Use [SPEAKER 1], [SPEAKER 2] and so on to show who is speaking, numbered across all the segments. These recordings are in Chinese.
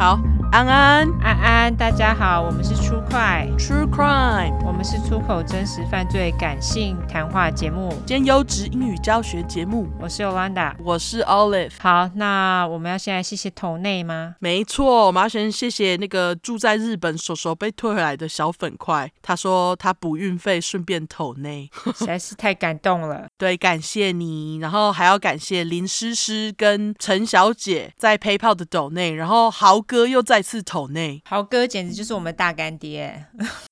[SPEAKER 1] 好，安安，
[SPEAKER 2] 安安，大家好，我们是出快
[SPEAKER 1] True Crime，
[SPEAKER 2] 我们是出口真实犯罪感性谈话节目
[SPEAKER 1] 兼优质英语教学节目。
[SPEAKER 2] 我是 Yolanda，
[SPEAKER 1] 我是 Olive。
[SPEAKER 2] 好，那我们要先来谢谢头内吗？
[SPEAKER 1] 没错，我们要先谢谢那个住在日本手手被退回来的小粉块，他说他补运费顺便头内，
[SPEAKER 2] 实在是太感动了。
[SPEAKER 1] 对，感谢你，然后还要感谢林诗诗跟陈小姐在 PayPal 的斗内，然后豪哥又再次斗内，
[SPEAKER 2] 豪哥简直就是我们大干爹。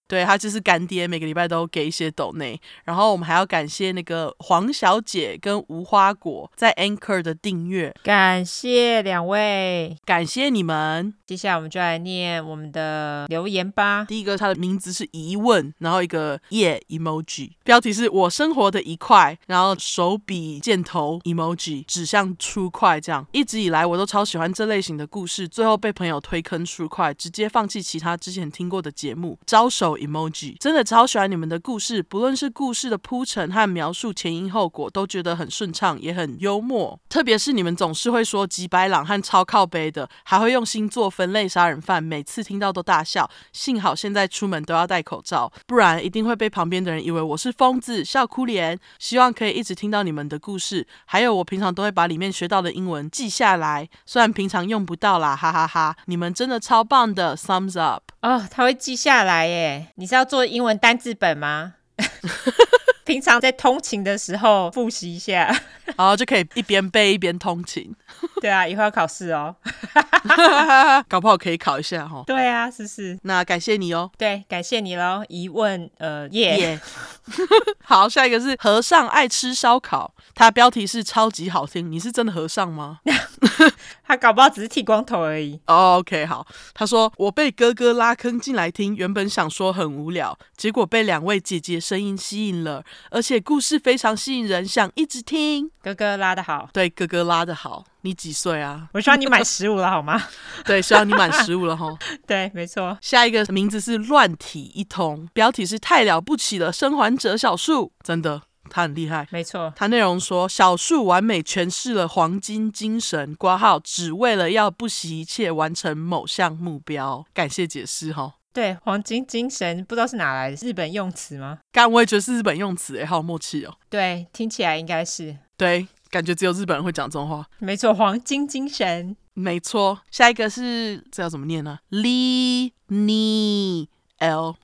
[SPEAKER 1] 对，他就是干爹，每个礼拜都给一些抖内，然后我们还要感谢那个黄小姐跟无花果在 Anchor 的订阅，
[SPEAKER 2] 感谢两位，
[SPEAKER 1] 感谢你们。
[SPEAKER 2] 接下来我们就来念我们的留言吧。
[SPEAKER 1] 第一个，他的名字是疑问，然后一个耶、yeah、emoji，标题是我生活的一块，然后手笔箭头 emoji 指向 True Crime，这样一直以来我都超喜欢这类型的故事，最后被朋友推坑 True Crime，直接放弃其他之前听过的节目，招手。Emoji 真的超喜欢你们的故事，不论是故事的铺陈和描述前因后果，都觉得很顺畅，也很幽默。特别是你们总是会说吉白朗和超靠背的，还会用星座分类杀人犯，每次听到都大笑。幸好现在出门都要戴口罩，不然一定会被旁边的人以为我是疯子，笑哭脸。希望可以一直听到你们的故事，还有我平常都会把里面学到的英文记下来，虽然平常用不到啦，哈哈哈哈！你们真的超棒的，Thumbs up！
[SPEAKER 2] 哦，他会记下来耶。你是要做英文单字本吗？平常在通勤的时候复习一下，
[SPEAKER 1] 然后就可以一边背一边通勤。
[SPEAKER 2] 对啊，以后要考试哦，
[SPEAKER 1] 搞不好可以考一下哈。
[SPEAKER 2] 对啊，是是。
[SPEAKER 1] 那感谢你哦。
[SPEAKER 2] 对，感谢你喽。疑问，呃，耶、yeah。
[SPEAKER 1] 好，下一个是和尚爱吃烧烤，它标题是超级好听。你是真的和尚吗？
[SPEAKER 2] 他搞不好只是剃光头而已。
[SPEAKER 1] Oh, OK，好。他说我被哥哥拉坑进来听，原本想说很无聊，结果被两位姐姐声音吸引了。而且故事非常吸引人，想一直听。
[SPEAKER 2] 哥哥拉的好，
[SPEAKER 1] 对，哥哥拉的好。你几岁啊？
[SPEAKER 2] 我希望你满十五了，好吗？
[SPEAKER 1] 对，希望你满十五了哈。
[SPEAKER 2] 对，没错。
[SPEAKER 1] 下一个名字是乱体一通，标题是太了不起了，生还者小树，真的，他很厉害。
[SPEAKER 2] 没错，
[SPEAKER 1] 他内容说小树完美诠释了黄金精神，括号只为了要不惜一切完成某项目标。感谢解释哈。
[SPEAKER 2] 对，黄金精神不知道是哪来的日本用词吗？
[SPEAKER 1] 刚我也觉得是日本用词，哎，好有默契哦。
[SPEAKER 2] 对，听起来应该是。
[SPEAKER 1] 对，感觉只有日本人会讲这种话。
[SPEAKER 2] 没错，黄金精神。
[SPEAKER 1] 没错，下一个是这要怎么念呢？Li Ni L。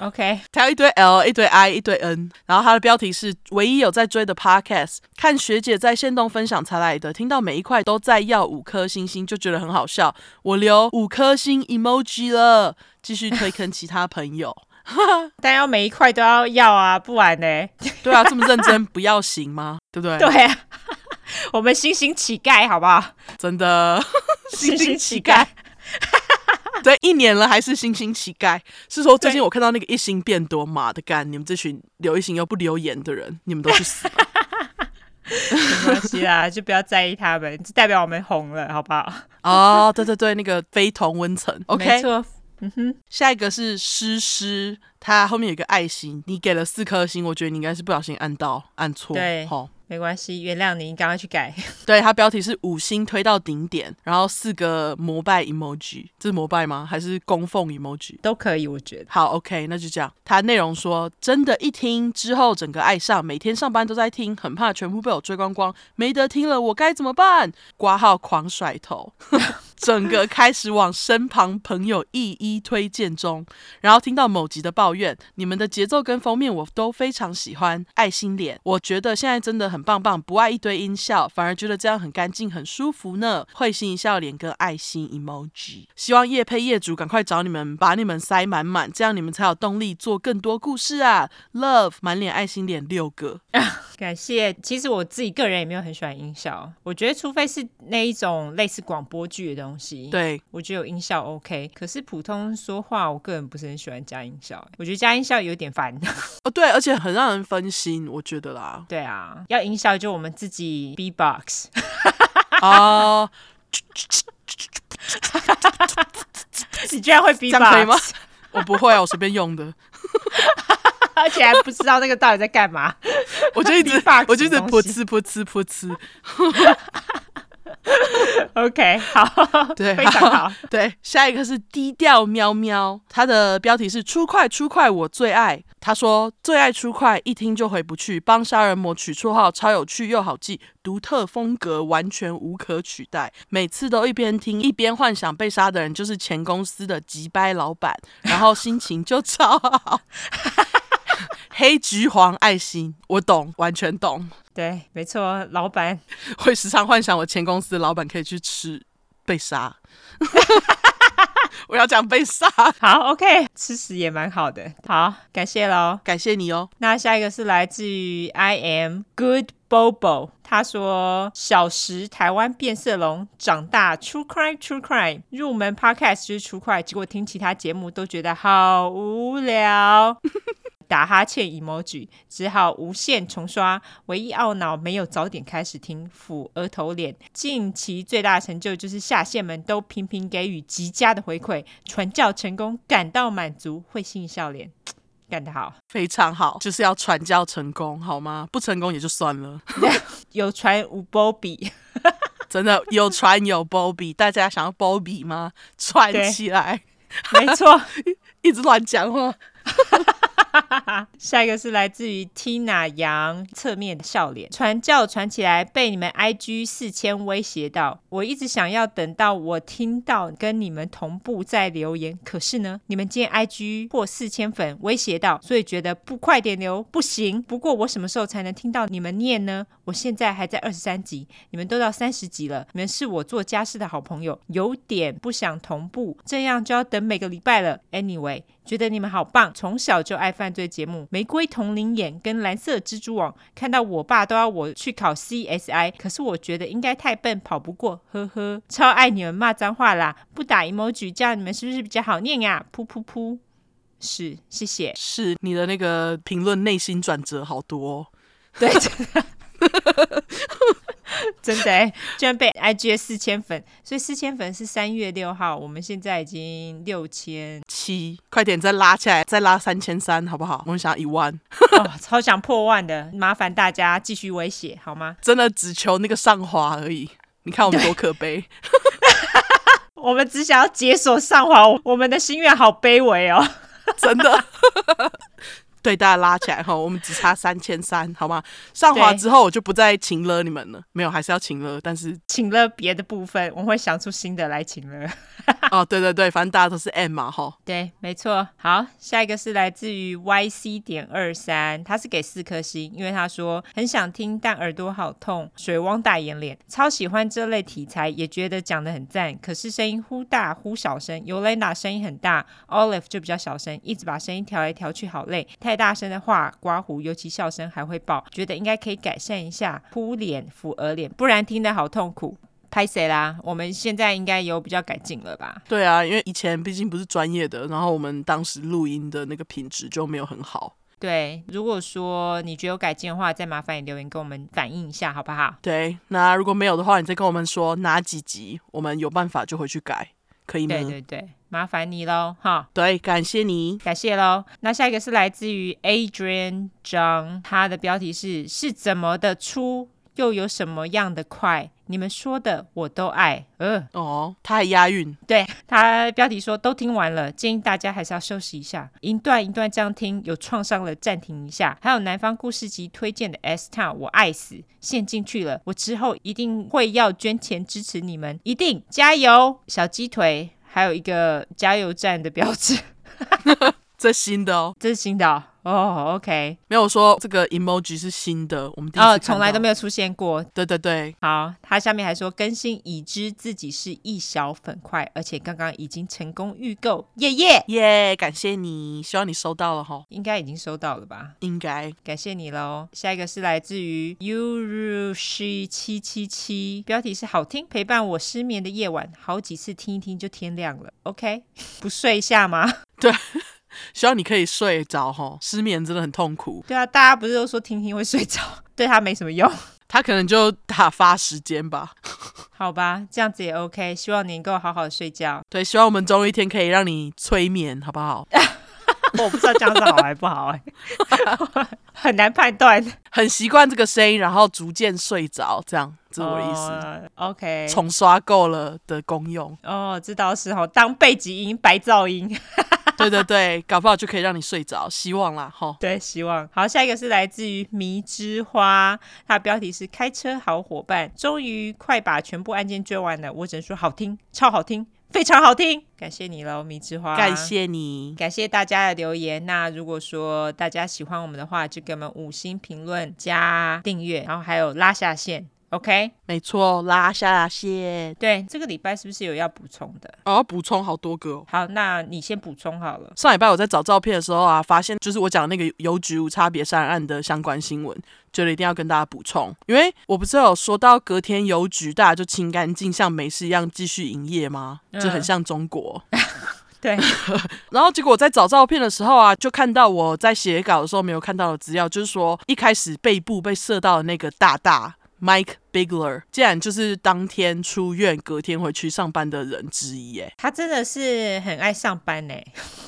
[SPEAKER 2] OK，
[SPEAKER 1] 他有一堆 L，一堆 I，一堆 N。然后它的标题是唯一有在追的 Podcast，看学姐在线动分享才来的，听到每一块都在要五颗星星，就觉得很好笑。我留五颗星 emoji 了，继续推坑其他朋友。
[SPEAKER 2] 但要每一块都要要啊，不然呢？
[SPEAKER 1] 对啊，这么认真不要行吗？对不对？
[SPEAKER 2] 对啊，我们星星乞丐好不好？
[SPEAKER 1] 真的，
[SPEAKER 2] 星星乞丐。
[SPEAKER 1] 对，一年了还是星星乞丐。是说最近我看到那个一星变多，妈的干！你们这群留一星又不留言的人，你们都去死吧！
[SPEAKER 2] 没关系啦，就不要在意他们，就代表我们红了，好不好？
[SPEAKER 1] 哦，对对对，那个非同温层。OK，
[SPEAKER 2] 没错。嗯哼，
[SPEAKER 1] 下一个是诗诗，它后面有一个爱心，你给了四颗星，我觉得你应该是不小心按到按错，
[SPEAKER 2] 对，好。没关系，原谅你，你赶快去改。
[SPEAKER 1] 对，它标题是五星推到顶点，然后四个膜拜 emoji，这是膜拜吗？还是供奉 emoji？
[SPEAKER 2] 都可以，我觉得。
[SPEAKER 1] 好，OK，那就这样。它内容说，真的，一听之后整个爱上，每天上班都在听，很怕全部被我追光光，没得听了，我该怎么办？挂号狂甩头。整个开始往身旁朋友一一推荐中，然后听到某集的抱怨，你们的节奏跟封面我都非常喜欢。爱心脸，我觉得现在真的很棒棒，不爱一堆音效，反而觉得这样很干净很舒服呢。会心一笑脸跟爱心 emoji，希望业配业主赶快找你们，把你们塞满满，这样你们才有动力做更多故事啊。Love 满脸爱心脸六个，
[SPEAKER 2] 感谢。其实我自己个人也没有很喜欢音效，我觉得除非是那一种类似广播剧的东西。
[SPEAKER 1] 对，
[SPEAKER 2] 我觉得有音效 OK，可是普通说话，我个人不是很喜欢加音效。我觉得加音效有点烦
[SPEAKER 1] 哦，对，而且很让人分心，我觉得啦。
[SPEAKER 2] 对啊，要音效就我们自己 B-box
[SPEAKER 1] 哦。
[SPEAKER 2] 你居然
[SPEAKER 1] 会 以吗？我不会啊，我随便用的，
[SPEAKER 2] 而且还不知道那个到底在干嘛。
[SPEAKER 1] 我就一直，我就一直噗呲噗呲噗呲。
[SPEAKER 2] OK，好，
[SPEAKER 1] 对，
[SPEAKER 2] 非常好。
[SPEAKER 1] 对，下一个是低调喵喵，它的标题是“出快出快，我最爱”。他说最爱出快，一听就回不去。帮杀人魔取绰号，超有趣又好记，独特风格完全无可取代。每次都一边听一边幻想被杀的人就是前公司的急掰老板，然后心情就超好。黑橘黄爱心，我懂，完全懂。
[SPEAKER 2] 对，没错，老板
[SPEAKER 1] 会时常幻想我前公司的老板可以去吃被杀。我要讲被杀。
[SPEAKER 2] 好，OK，吃屎也蛮好的。好，感谢喽，
[SPEAKER 1] 感谢你哦。
[SPEAKER 2] 那下一个是来自于 I am good Bobo，他说小时台湾变色龙，长大 True Crime True Crime，入门 Podcast 就是 True Crime，结果听其他节目都觉得好无聊。打哈欠 emoji，只好无限重刷。唯一懊恼没有早点开始听，抚额头脸。近期最大成就就是下线们都频频给予极佳的回馈，传教成功，感到满足，会心笑脸，干得好，
[SPEAKER 1] 非常好，就是要传教成功，好吗？不成功也就算了。
[SPEAKER 2] 有传无波比，
[SPEAKER 1] 真的有传有波比，大家想要波比吗？传起来，
[SPEAKER 2] 没错，
[SPEAKER 1] 一直乱讲话。
[SPEAKER 2] 下一个是来自于 Tina 杨侧面的笑脸，传教传起来被你们 IG 四千威胁到，我一直想要等到我听到跟你们同步再留言，可是呢，你们今天 IG 破四千粉威胁到，所以觉得不快点留不行。不过我什么时候才能听到你们念呢？我现在还在二十三集，你们都到三十集了，你们是我做家事的好朋友，有点不想同步，这样就要等每个礼拜了。Anyway。觉得你们好棒，从小就爱犯罪节目《玫瑰瞳铃眼》跟《蓝色蜘蛛网》，看到我爸都要我去考 CSI，可是我觉得应该太笨，跑不过，呵呵。超爱你们骂脏话啦，不打 emoji，这样你们是不是比较好念呀？噗噗噗，是，谢谢。
[SPEAKER 1] 是你的那个评论内心转折好多哦，
[SPEAKER 2] 对。真的哎，居然被 IG 四千粉，所以四千粉是三月六号，我们现在已经六千
[SPEAKER 1] 七，快点再拉起来，再拉三千三，好不好？我们想要一万，
[SPEAKER 2] 哦，超想破万的，麻烦大家继续威胁好吗？
[SPEAKER 1] 真的只求那个上滑而已，你看我们多可悲，
[SPEAKER 2] 我们只想要解锁上滑，我们的心愿好卑微哦，
[SPEAKER 1] 真的。对，大家拉起来哈，我们只差三千三，好吗？上滑之后我就不再请了你们了，没有，还是要请了，但是
[SPEAKER 2] 请了别的部分，我会想出新的来请了。
[SPEAKER 1] 哦，对对对，反正大家都是 M 嘛，哈。
[SPEAKER 2] 对，没错。好，下一个是来自于 YC 点二三，他是给四颗星，因为他说很想听，但耳朵好痛，水汪大眼脸，超喜欢这类题材，也觉得讲的很赞，可是声音忽大忽小声，尤雷娜声音很大，Olive 就比较小声，一直把声音调来调去，好累，太大声的话刮胡，尤其笑声还会爆，觉得应该可以改善一下，扑脸抚额脸，不然听得好痛苦。拍谁啦？我们现在应该有比较改进了吧？
[SPEAKER 1] 对啊，因为以前毕竟不是专业的，然后我们当时录音的那个品质就没有很好。
[SPEAKER 2] 对，如果说你觉得有改进的话，再麻烦你留言跟我们反映一下，好不好？
[SPEAKER 1] 对，那如果没有的话，你再跟我们说哪几集，我们有办法就回去改，可以吗？
[SPEAKER 2] 对对对，麻烦你喽，哈。
[SPEAKER 1] 对，感谢你，
[SPEAKER 2] 感谢喽。那下一个是来自于 Adrian Zhang，他的标题是是怎么的出，又有什么样的快？你们说的我都爱，呃，
[SPEAKER 1] 哦，他还押韵。
[SPEAKER 2] 对，他标题说都听完了，建议大家还是要休息一下，一段一段这样听，有创伤了暂停一下。还有南方故事集推荐的 S Town，我爱死，陷进去了，我之后一定会要捐钱支持你们，一定加油，小鸡腿，还有一个加油站的标志，
[SPEAKER 1] 这新的哦，
[SPEAKER 2] 这是新的哦。哦、oh，OK，
[SPEAKER 1] 没有说这个 emoji 是新的，我们第一次
[SPEAKER 2] 从来都没有出现过。
[SPEAKER 1] 对对对，
[SPEAKER 2] 好，他下面还说更新已知自己是一小粉块，而且刚刚已经成功预购，耶耶
[SPEAKER 1] 耶，感谢你，希望你收到了哈，
[SPEAKER 2] 应该已经收到了吧？
[SPEAKER 1] 应该，
[SPEAKER 2] 感谢你喽。下一个是来自于 Urushi 七七七，标题是好听，陪伴我失眠的夜晚，好几次听一听就天亮了。OK，不睡一下吗？
[SPEAKER 1] 对。希望你可以睡着哈，失眠真的很痛苦。
[SPEAKER 2] 对啊，大家不是都说听听会睡着，对他没什么用，
[SPEAKER 1] 他可能就打发时间吧。
[SPEAKER 2] 好吧，这样子也 OK。希望你能够好好睡觉。
[SPEAKER 1] 对，希望我们终有一天可以让你催眠，好不好？
[SPEAKER 2] 我不知道这样子好还不好哎、欸，很难判断。
[SPEAKER 1] 很习惯这个声音，然后逐渐睡着，这样，这是我的意思。
[SPEAKER 2] Uh, OK，
[SPEAKER 1] 重刷够了的功用。
[SPEAKER 2] 哦，这倒是哈，当背景音白噪音。
[SPEAKER 1] 对对对，搞不好就可以让你睡着，希望啦哈。
[SPEAKER 2] 对，希望。好，下一个是来自于迷之花，它的标题是“开车好伙伴”，终于快把全部案件追完了，我只能说好听，超好听。非常好听，感谢你喽，米之花。
[SPEAKER 1] 感谢你，
[SPEAKER 2] 感谢大家的留言。那如果说大家喜欢我们的话，就给我们五星评论加订阅，然后还有拉下线。OK，
[SPEAKER 1] 没错，拉下线。
[SPEAKER 2] 对，这个礼拜是不是有要补充的？
[SPEAKER 1] 哦，补充好多个哦。
[SPEAKER 2] 好，那你先补充好了。
[SPEAKER 1] 上礼拜我在找照片的时候啊，发现就是我讲那个邮局无差别杀人案的相关新闻，觉得一定要跟大家补充，因为我不是有说到隔天邮局大家就清干净，像没事一样继续营业吗？就很像中国。
[SPEAKER 2] 嗯、对。
[SPEAKER 1] 然后结果我在找照片的时候啊，就看到我在写稿的时候没有看到的资料，就是说一开始背部被射到的那个大大。Mike Bigler 竟然就是当天出院，隔天回去上班的人之一，哎，
[SPEAKER 2] 他真的是很爱上班呢。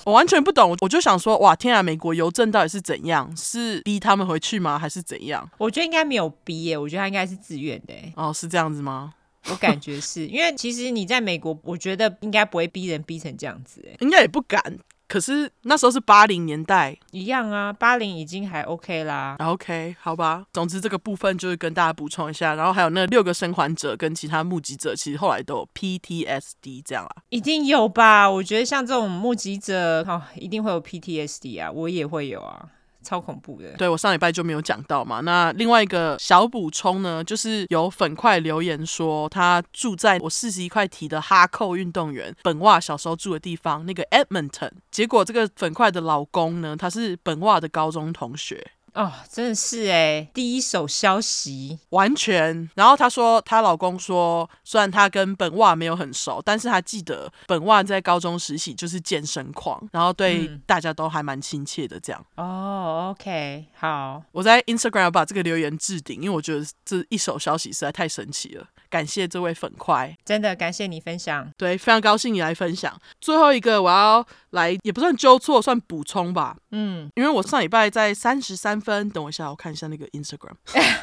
[SPEAKER 1] 我完全不懂，我就想说，哇，天啊，美国邮政到底是怎样？是逼他们回去吗？还是怎样？
[SPEAKER 2] 我觉得应该没有逼耶，我觉得他应该是自愿的。
[SPEAKER 1] 哦，是这样子吗？
[SPEAKER 2] 我感觉是因为其实你在美国，我觉得应该不会逼人逼成这样子，哎，
[SPEAKER 1] 应该也不敢。可是那时候是八零年代，
[SPEAKER 2] 一样啊，八零已经还 OK 啦。
[SPEAKER 1] OK，好吧。总之这个部分就是跟大家补充一下，然后还有那六个生还者跟其他目击者，其实后来都有 PTSD 这样啦。
[SPEAKER 2] 一定有吧？我觉得像这种目击者，哦，一定会有 PTSD 啊，我也会有啊。超恐怖的，
[SPEAKER 1] 对，我上礼拜就没有讲到嘛。那另外一个小补充呢，就是有粉块留言说，他住在我四十一块提的哈扣运动员本袜小时候住的地方，那个 Edmonton。结果这个粉块的老公呢，他是本袜的高中同学。
[SPEAKER 2] 哦，真的是哎，第一手消息
[SPEAKER 1] 完全。然后她说，她老公说，虽然她跟本袜没有很熟，但是他记得本袜在高中时期就是健身狂，然后对大家都还蛮亲切的这样。
[SPEAKER 2] 嗯、哦，OK，好，
[SPEAKER 1] 我在 Instagram 把这个留言置顶，因为我觉得这一手消息实在太神奇了。感谢这位粉块，
[SPEAKER 2] 真的感谢你分享。
[SPEAKER 1] 对，非常高兴你来分享。最后一个我要来，也不算纠错，算补充吧。嗯，因为我上礼拜在三十三分，等我一下，我看一下那个 Instagram，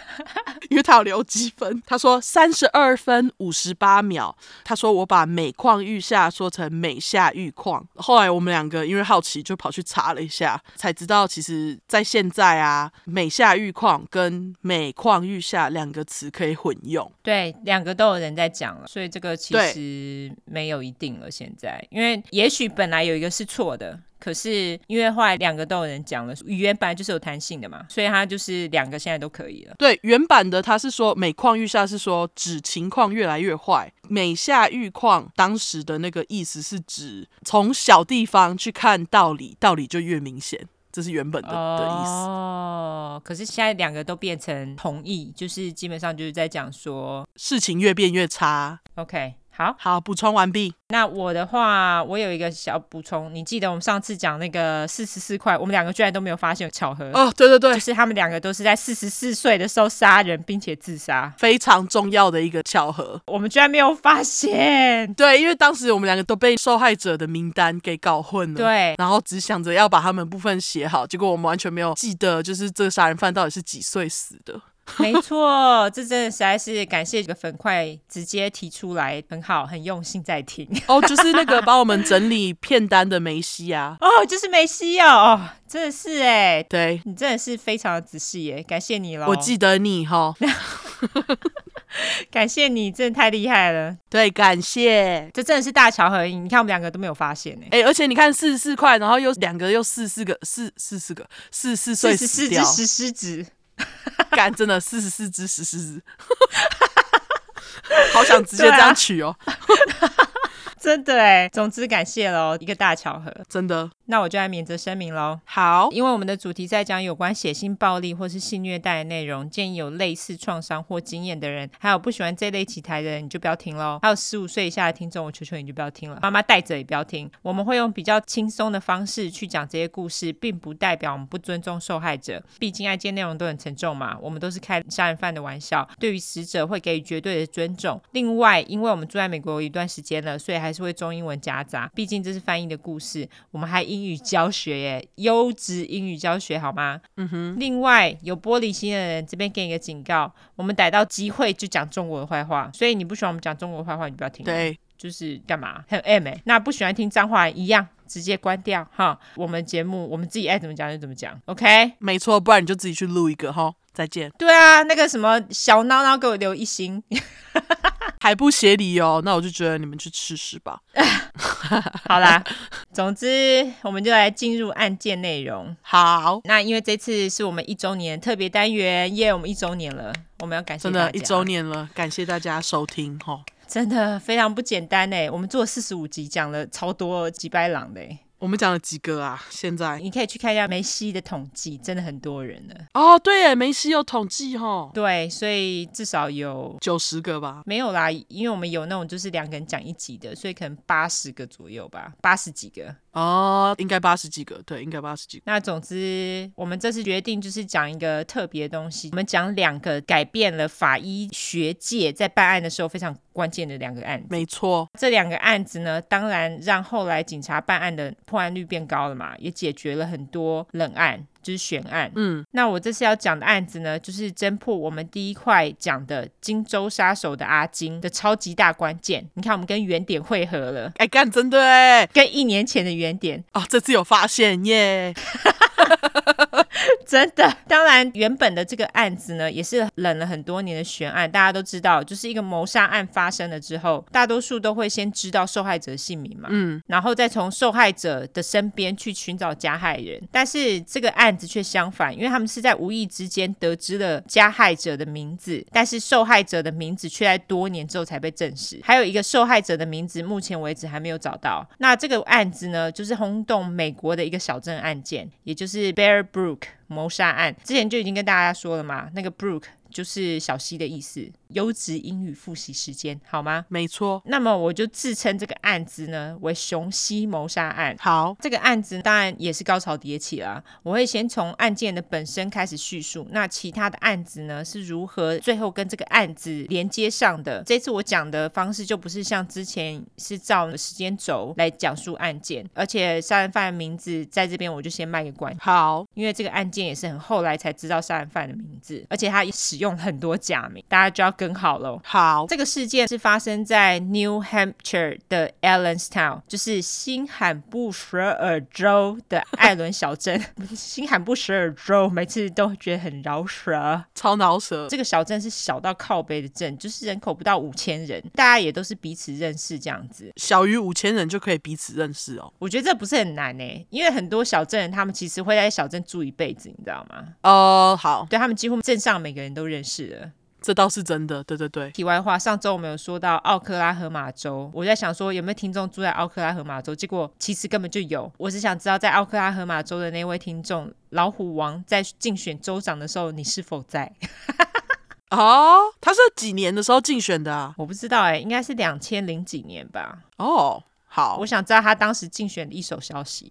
[SPEAKER 1] 因为他有留积分。他说三十二分五十八秒。他说我把每况愈下说成每下愈况。后来我们两个因为好奇，就跑去查了一下，才知道其实在现在啊，每下愈况跟每况愈下两个词可以混用。
[SPEAKER 2] 对。两个都有人在讲了，所以这个其实没有一定了。现在，因为也许本来有一个是错的，可是因为后来两个都有人讲了，语言本来就是有弹性的嘛，所以它就是两个现在都可以了。
[SPEAKER 1] 对，原版的他是说每况愈下是说指情况越来越坏，每下愈况当时的那个意思是指从小地方去看道理，道理就越明显。这是原本的的意思
[SPEAKER 2] 哦，可是现在两个都变成同意，就是基本上就是在讲说
[SPEAKER 1] 事情越变越差。
[SPEAKER 2] OK。好
[SPEAKER 1] 好，补充完毕。
[SPEAKER 2] 那我的话，我有一个小补充。你记得我们上次讲那个四十四块，我们两个居然都没有发现有巧合
[SPEAKER 1] 哦。对对对，
[SPEAKER 2] 就是他们两个都是在四十四岁的时候杀人，并且自杀，
[SPEAKER 1] 非常重要的一个巧合。
[SPEAKER 2] 我们居然没有发现。
[SPEAKER 1] 对，因为当时我们两个都被受害者的名单给搞混了。
[SPEAKER 2] 对，
[SPEAKER 1] 然后只想着要把他们部分写好，结果我们完全没有记得，就是这个杀人犯到底是几岁死的。
[SPEAKER 2] 没错，这真的实在是感谢这个粉块直接提出来，很好，很用心在听。
[SPEAKER 1] 哦，就是那个 帮我们整理片单的梅西啊。
[SPEAKER 2] 哦，就是梅西哦，哦，真的是哎，
[SPEAKER 1] 对，
[SPEAKER 2] 你真的是非常的仔细耶，感谢你喽。
[SPEAKER 1] 我记得你哈，
[SPEAKER 2] 感谢你，真的太厉害了。
[SPEAKER 1] 对，感谢，
[SPEAKER 2] 这真的是大巧合。你看我们两个都没有发现哎，
[SPEAKER 1] 哎，而且你看四十四块，然后又两个又四四个四四四个四四岁死掉，
[SPEAKER 2] 四十四只石狮子。
[SPEAKER 1] 干，真的四十四只石狮子，好想直接这样取哦。
[SPEAKER 2] 真的哎，总之感谢喽，一个大巧合，
[SPEAKER 1] 真的。
[SPEAKER 2] 那我就来免责声明喽。
[SPEAKER 1] 好，
[SPEAKER 2] 因为我们的主题在讲有关血腥暴力或是性虐待的内容，建议有类似创伤或经验的人，还有不喜欢这类题材的人，你就不要听喽。还有十五岁以下的听众，我求求你就不要听了。妈妈带着也不要听。我们会用比较轻松的方式去讲这些故事，并不代表我们不尊重受害者。毕竟案件内容都很沉重嘛，我们都是开杀人犯的玩笑，对于死者会给予绝对的尊重。另外，因为我们住在美国有一段时间了，所以还是。会中英文夹杂，毕竟这是翻译的故事。我们还英语教学耶，优质英语教学好吗？
[SPEAKER 1] 嗯哼。
[SPEAKER 2] 另外，有玻璃心的人，这边给你个警告：我们逮到机会就讲中国的坏话，所以你不喜欢我们讲中国的坏话，你不要听。
[SPEAKER 1] 对，
[SPEAKER 2] 就是干嘛很 M 哎，那不喜欢听脏话一样，直接关掉哈。我们节目我们自己爱怎么讲就怎么讲，OK？
[SPEAKER 1] 没错，不然你就自己去录一个哈。再见。
[SPEAKER 2] 对啊，那个什么小孬孬给我留一星，
[SPEAKER 1] 还不协理哦，那我就觉得你们去吃屎吧。
[SPEAKER 2] 好啦，总之我们就来进入案件内容。
[SPEAKER 1] 好，
[SPEAKER 2] 那因为这次是我们一周年特别单元，耶，我们一周年了，我们要感谢大家。
[SPEAKER 1] 真的，一周年了，感谢大家收听哈。
[SPEAKER 2] 真的非常不简单哎，我们做四十五集，讲了超多几百朗的。
[SPEAKER 1] 我们讲了几个啊？现在
[SPEAKER 2] 你可以去看一下梅西的统计，真的很多人了。
[SPEAKER 1] 哦，对耶，梅西有统计哈。
[SPEAKER 2] 对，所以至少有
[SPEAKER 1] 九十个吧？
[SPEAKER 2] 没有啦，因为我们有那种就是两个人讲一集的，所以可能八十个左右吧，八十几个。
[SPEAKER 1] 哦，应该八十几个，对，应该八十几个。
[SPEAKER 2] 那总之，我们这次决定就是讲一个特别的东西，我们讲两个改变了法医学界在办案的时候非常关键的两个案子。
[SPEAKER 1] 没错，
[SPEAKER 2] 这两个案子呢，当然让后来警察办案的破案率变高了嘛，也解决了很多冷案。就是悬案，嗯，那我这次要讲的案子呢，就是侦破我们第一块讲的荆州杀手的阿金的超级大关键。你看，我们跟原点汇合了，
[SPEAKER 1] 哎，干真的哎，
[SPEAKER 2] 跟一年前的原点
[SPEAKER 1] 哦，这次有发现耶。
[SPEAKER 2] 真的，当然，原本的这个案子呢，也是冷了很多年的悬案。大家都知道，就是一个谋杀案发生了之后，大多数都会先知道受害者的姓名嘛，嗯，然后再从受害者的身边去寻找加害人。但是这个案子却相反，因为他们是在无意之间得知了加害者的名字，但是受害者的名字却在多年之后才被证实。还有一个受害者的名字，目前为止还没有找到。那这个案子呢，就是轰动美国的一个小镇案件，也就是 Bear Brook 谋杀案，之前就已经跟大家说了嘛，那个 Brook 就是小溪的意思。优质英语复习时间，好吗？
[SPEAKER 1] 没错。
[SPEAKER 2] 那么我就自称这个案子呢为雄西谋杀案。
[SPEAKER 1] 好，
[SPEAKER 2] 这个案子当然也是高潮迭起啦。我会先从案件的本身开始叙述，那其他的案子呢是如何最后跟这个案子连接上的。这次我讲的方式就不是像之前是照时间轴来讲述案件，而且杀人犯的名字在这边我就先卖个关子。
[SPEAKER 1] 好，
[SPEAKER 2] 因为这个案件也是很后来才知道杀人犯的名字，而且他使用很多假名，大家就要跟。更好了。
[SPEAKER 1] 好，
[SPEAKER 2] 这个事件是发生在 New Hampshire 的 Allenstown，就是新罕布什尔州的艾伦小镇。新罕布什尔州每次都觉得很饶舌，
[SPEAKER 1] 超饶舌。
[SPEAKER 2] 这个小镇是小到靠背的镇，就是人口不到五千人，大家也都是彼此认识这样子。
[SPEAKER 1] 小于五千人就可以彼此认识哦。
[SPEAKER 2] 我觉得这不是很难呢，因为很多小镇人他们其实会在小镇住一辈子，你知道吗？
[SPEAKER 1] 哦，好，
[SPEAKER 2] 对他们几乎镇上每个人都认识了。
[SPEAKER 1] 这倒是真的，对对对。
[SPEAKER 2] 题外话，上周我们有说到奥克拉荷马州，我在想说有没有听众住在奥克拉荷马州，结果其实根本就有。我是想知道在奥克拉荷马州的那位听众老虎王在竞选州长的时候，你是否在？
[SPEAKER 1] 哦，他是几年的时候竞选的啊？
[SPEAKER 2] 我不知道哎，应该是两千零几年吧。
[SPEAKER 1] 哦。好，
[SPEAKER 2] 我想知道他当时竞选的一手消息。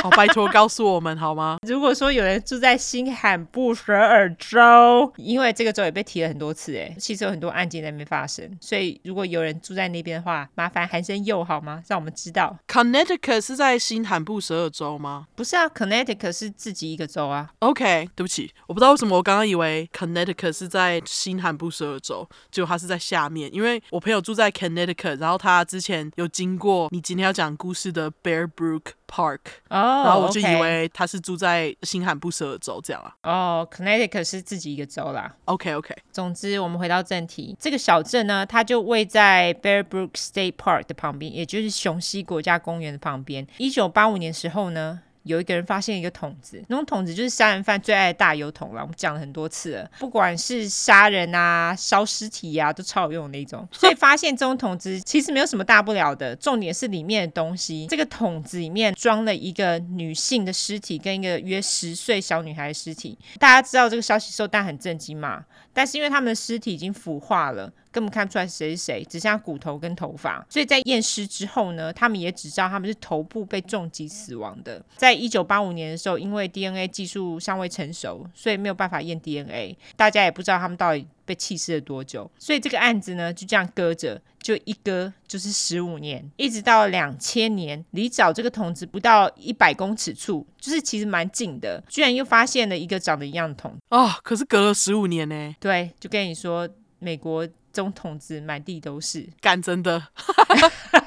[SPEAKER 1] 好，拜托告诉我们好吗？
[SPEAKER 2] 如果说有人住在新罕布什尔州，因为这个州也被提了很多次，哎，其实有很多案件在那边发生，所以如果有人住在那边的话，麻烦韩声佑好吗？让我们知道。
[SPEAKER 1] Connecticut 是在新罕布什尔州吗？
[SPEAKER 2] 不是啊，Connecticut 是自己一个州啊。
[SPEAKER 1] OK，对不起，我不知道为什么我刚刚以为 Connecticut 是在新罕布什尔州，结果它是在下面，因为我朋友住在 Connecticut，然后他之前有经过。你今天要讲故事的 Bear Brook Park，哦，oh, 然后我就以为他是住在新罕布什尔州这样啊。
[SPEAKER 2] 哦、oh,，Connecticut 是自己一个州啦。
[SPEAKER 1] OK OK。总
[SPEAKER 2] 之，我们回到正题，这个小镇呢，它就位在 Bear Brook State Park 的旁边，也就是雄溪国家公园的旁边。一九八五年时候呢。有一个人发现一个桶子，那种桶子就是杀人犯最爱的大油桶了。我们讲了很多次了，不管是杀人啊、烧尸体啊，都超有用的那种。所以发现这种桶子其实没有什么大不了的，重点是里面的东西。这个桶子里面装了一个女性的尸体跟一个约十岁小女孩的尸体。大家知道这个消息之后，但很震惊嘛。但是因为他们的尸体已经腐化了。根本看不出来谁是谁，只剩下骨头跟头发。所以在验尸之后呢，他们也只知道他们是头部被重击死亡的。在一九八五年的时候，因为 DNA 技术尚未成熟，所以没有办法验 DNA，大家也不知道他们到底被弃尸了多久。所以这个案子呢，就这样搁着，就一搁就是十五年，一直到两千年，离找这个桶子不到一百公尺处，就是其实蛮近的，居然又发现了一个长得一样的桶。
[SPEAKER 1] 哦，可是隔了十五年呢。
[SPEAKER 2] 对，就跟你说，美国这种桶子满地都是，
[SPEAKER 1] 干真的。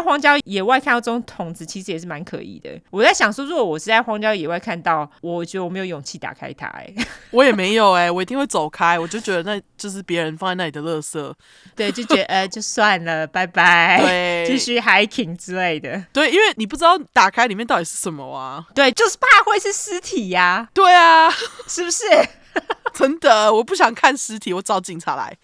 [SPEAKER 2] 在荒郊野外看到这种桶子，其实也是蛮可疑的。我在想说，如果我是在荒郊野外看到，我觉得我没有勇气打开它。哎，
[SPEAKER 1] 我也没有哎、欸，我一定会走开。我就觉得那就是别人放在那里的垃圾。
[SPEAKER 2] 对，就觉得呃，就算了，拜拜。
[SPEAKER 1] 对，
[SPEAKER 2] 继续 hiking 之类的。
[SPEAKER 1] 对，因为你不知道打开里面到底是什么啊。
[SPEAKER 2] 对，就是怕会是尸体呀、啊。
[SPEAKER 1] 对啊，
[SPEAKER 2] 是不是？
[SPEAKER 1] 真的，我不想看尸体，我找警察来。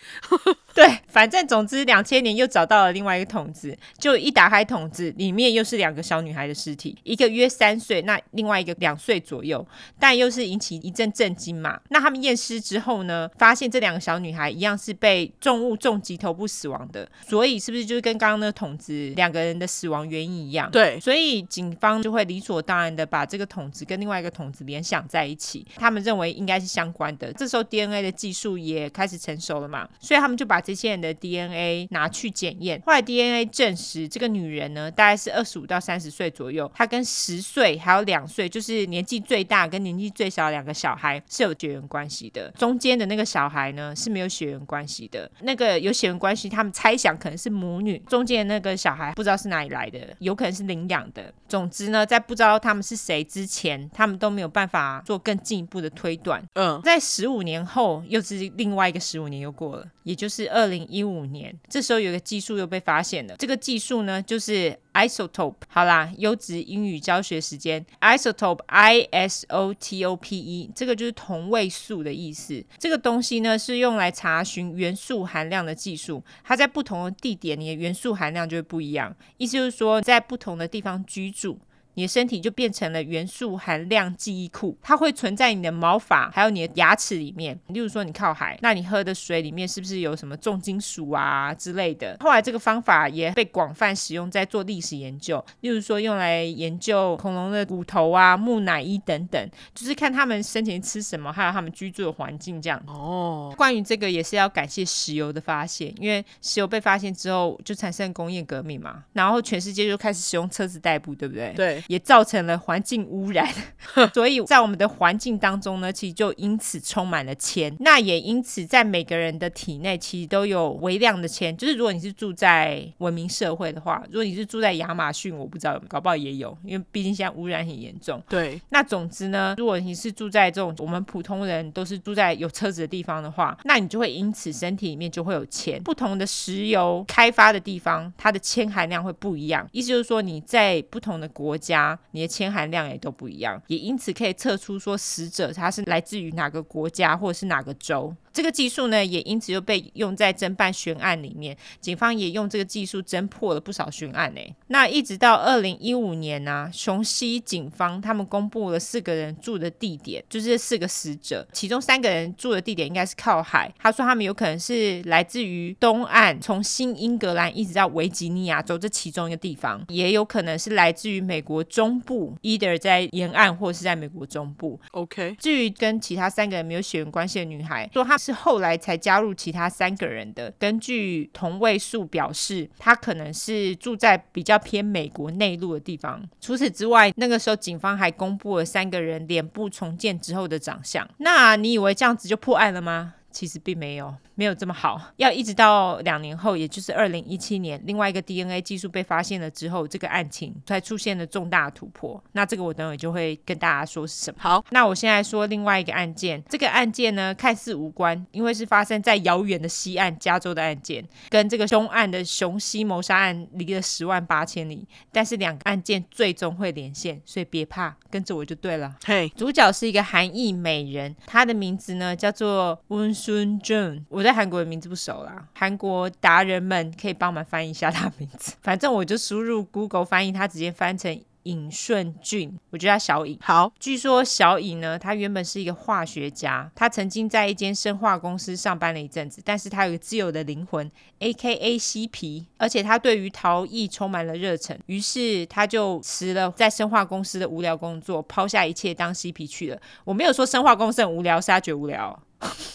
[SPEAKER 2] 对，反正总之，两千年又找到了另外一个桶子，就一打开桶子，里面又是两个小女孩的尸体，一个约三岁，那另外一个两岁左右，但又是引起一阵震惊嘛。那他们验尸之后呢，发现这两个小女孩一样是被重物重击头部死亡的，所以是不是就是跟刚刚那个桶子两个人的死亡原因一样？
[SPEAKER 1] 对，
[SPEAKER 2] 所以警方就会理所当然的把这个桶子跟另外一个桶子联想在一起，他们认为应该是相关的。这时候 DNA 的技术也开始成熟了嘛，所以他们就把这些人的 DNA 拿去检验，后来 DNA 证实这个女人呢，大概是二十五到三十岁左右，她跟十岁还有两岁，就是年纪最大跟年纪最小的两个小孩是有血缘关系的，中间的那个小孩呢是没有血缘关系的，那个有血缘关系，他们猜想可能是母女，中间的那个小孩不知道是哪里来的，有可能是领养的。总之呢，在不知道他们是谁之前，他们都没有办法做更进一步的推断。嗯，在十五年后，又是另外一个十五年又过了，也就是二零一五年，这时候有个技术又被发现了。这个技术呢，就是 isotope。好啦，优质英语教学时间，isotope，I S O T O P E，这个就是同位素的意思。这个东西呢，是用来查询元素含量的技术。它在不同的地点，你的元素含量就会不一样。意思就是说，在不同的地方居住。你的身体就变成了元素含量记忆库，它会存在你的毛发还有你的牙齿里面。例如说你靠海，那你喝的水里面是不是有什么重金属啊之类的？后来这个方法也被广泛使用在做历史研究，例如说用来研究恐龙的骨头啊、木乃伊等等，就是看他们生前吃什么，还有他们居住的环境这样。哦，关于这个也是要感谢石油的发现，因为石油被发现之后就产生工业革命嘛，然后全世界就开始使用车子代步，对不对？
[SPEAKER 1] 对。
[SPEAKER 2] 也造成了环境污染，所以在我们的环境当中呢，其实就因此充满了铅。那也因此，在每个人的体内其实都有微量的铅。就是如果你是住在文明社会的话，如果你是住在亚马逊，我不知道，搞不好也有，因为毕竟现在污染很严重。
[SPEAKER 1] 对。
[SPEAKER 2] 那总之呢，如果你是住在这种我们普通人都是住在有车子的地方的话，那你就会因此身体里面就会有铅。不同的石油开发的地方，它的铅含量会不一样。意思就是说，你在不同的国家。你的铅含量也都不一样，也因此可以测出说死者他是来自于哪个国家或者是哪个州。这个技术呢，也因此又被用在侦办悬案里面，警方也用这个技术侦破了不少悬案呢。那一直到二零一五年呢、雄西警方他们公布了四个人住的地点，就是这四个死者，其中三个人住的地点应该是靠海。他说他们有可能是来自于东岸，从新英格兰一直到维吉尼亚州这其中一个地方，也有可能是来自于美国中部，either 在沿岸或是在美国中部。
[SPEAKER 1] OK，
[SPEAKER 2] 至于跟其他三个人没有血缘关系的女孩，说她。是后来才加入其他三个人的。根据同位素表示，她可能是住在比较偏美国内陆的地方。除此之外，那个时候警方还公布了三个人脸部重建之后的长相。那你以为这样子就破案了吗？其实并没有。没有这么好，要一直到两年后，也就是二零一七年，另外一个 DNA 技术被发现了之后，这个案情才出现了重大突破。那这个我等会就会跟大家说是什么。
[SPEAKER 1] 好，
[SPEAKER 2] 那我现在说另外一个案件，这个案件呢看似无关，因为是发生在遥远的西岸加州的案件，跟这个凶案的雄西谋杀案离了十万八千里，但是两个案件最终会连线，所以别怕，跟着我就对了。
[SPEAKER 1] 嘿，
[SPEAKER 2] 主角是一个韩裔美人，她的名字呢叫做温尊正。我。在韩国的名字不熟啦，韩国达人们可以帮忙翻译一下他名字。反正我就输入 Google 翻译，他直接翻成尹顺俊，我叫他小尹。
[SPEAKER 1] 好，
[SPEAKER 2] 据说小尹呢，他原本是一个化学家，他曾经在一间生化公司上班了一阵子，但是他有个自由的灵魂，AKA 嬉皮，而且他对于陶艺充满了热忱，于是他就辞了在生化公司的无聊工作，抛下一切当嬉皮去了。我没有说生化公司很无聊，是他觉得无聊。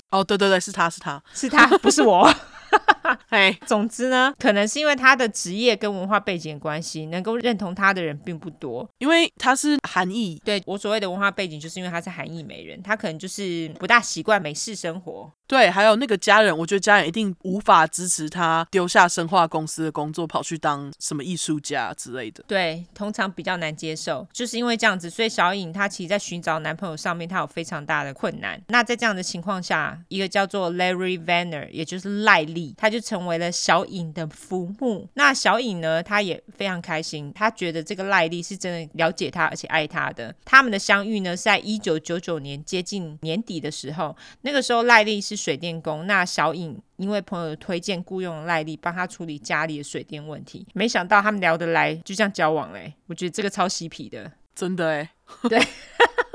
[SPEAKER 1] 哦，对对对，是他是他
[SPEAKER 2] 是他，不是我。
[SPEAKER 1] 嘿，
[SPEAKER 2] 总之呢，可能是因为他的职业跟文化背景的关系，能够认同他的人并不多。
[SPEAKER 1] 因为他是韩裔，
[SPEAKER 2] 对，我所谓的文化背景，就是因为他是韩裔美人，他可能就是不大习惯美式生活。
[SPEAKER 1] 对，还有那个家人，我觉得家人一定无法支持他丢下生化公司的工作，跑去当什么艺术家之类的。
[SPEAKER 2] 对，通常比较难接受，就是因为这样子，所以小颖她其实在寻找男朋友上面，她有非常大的困难。那在这样的情况下，一个叫做 Larry Vanner，也就是赖利，他就成为了小颖的浮木。那小颖呢，她也非常开心，她觉得这个赖利是真的了解她，而且爱她的。他们的相遇呢，是在一九九九年接近年底的时候，那个时候赖利是。水电工，那小颖因为朋友的推荐雇佣赖丽帮他处理家里的水电问题，没想到他们聊得来，就这样交往嘞。我觉得这个超嬉皮的，
[SPEAKER 1] 真的哎，
[SPEAKER 2] 对。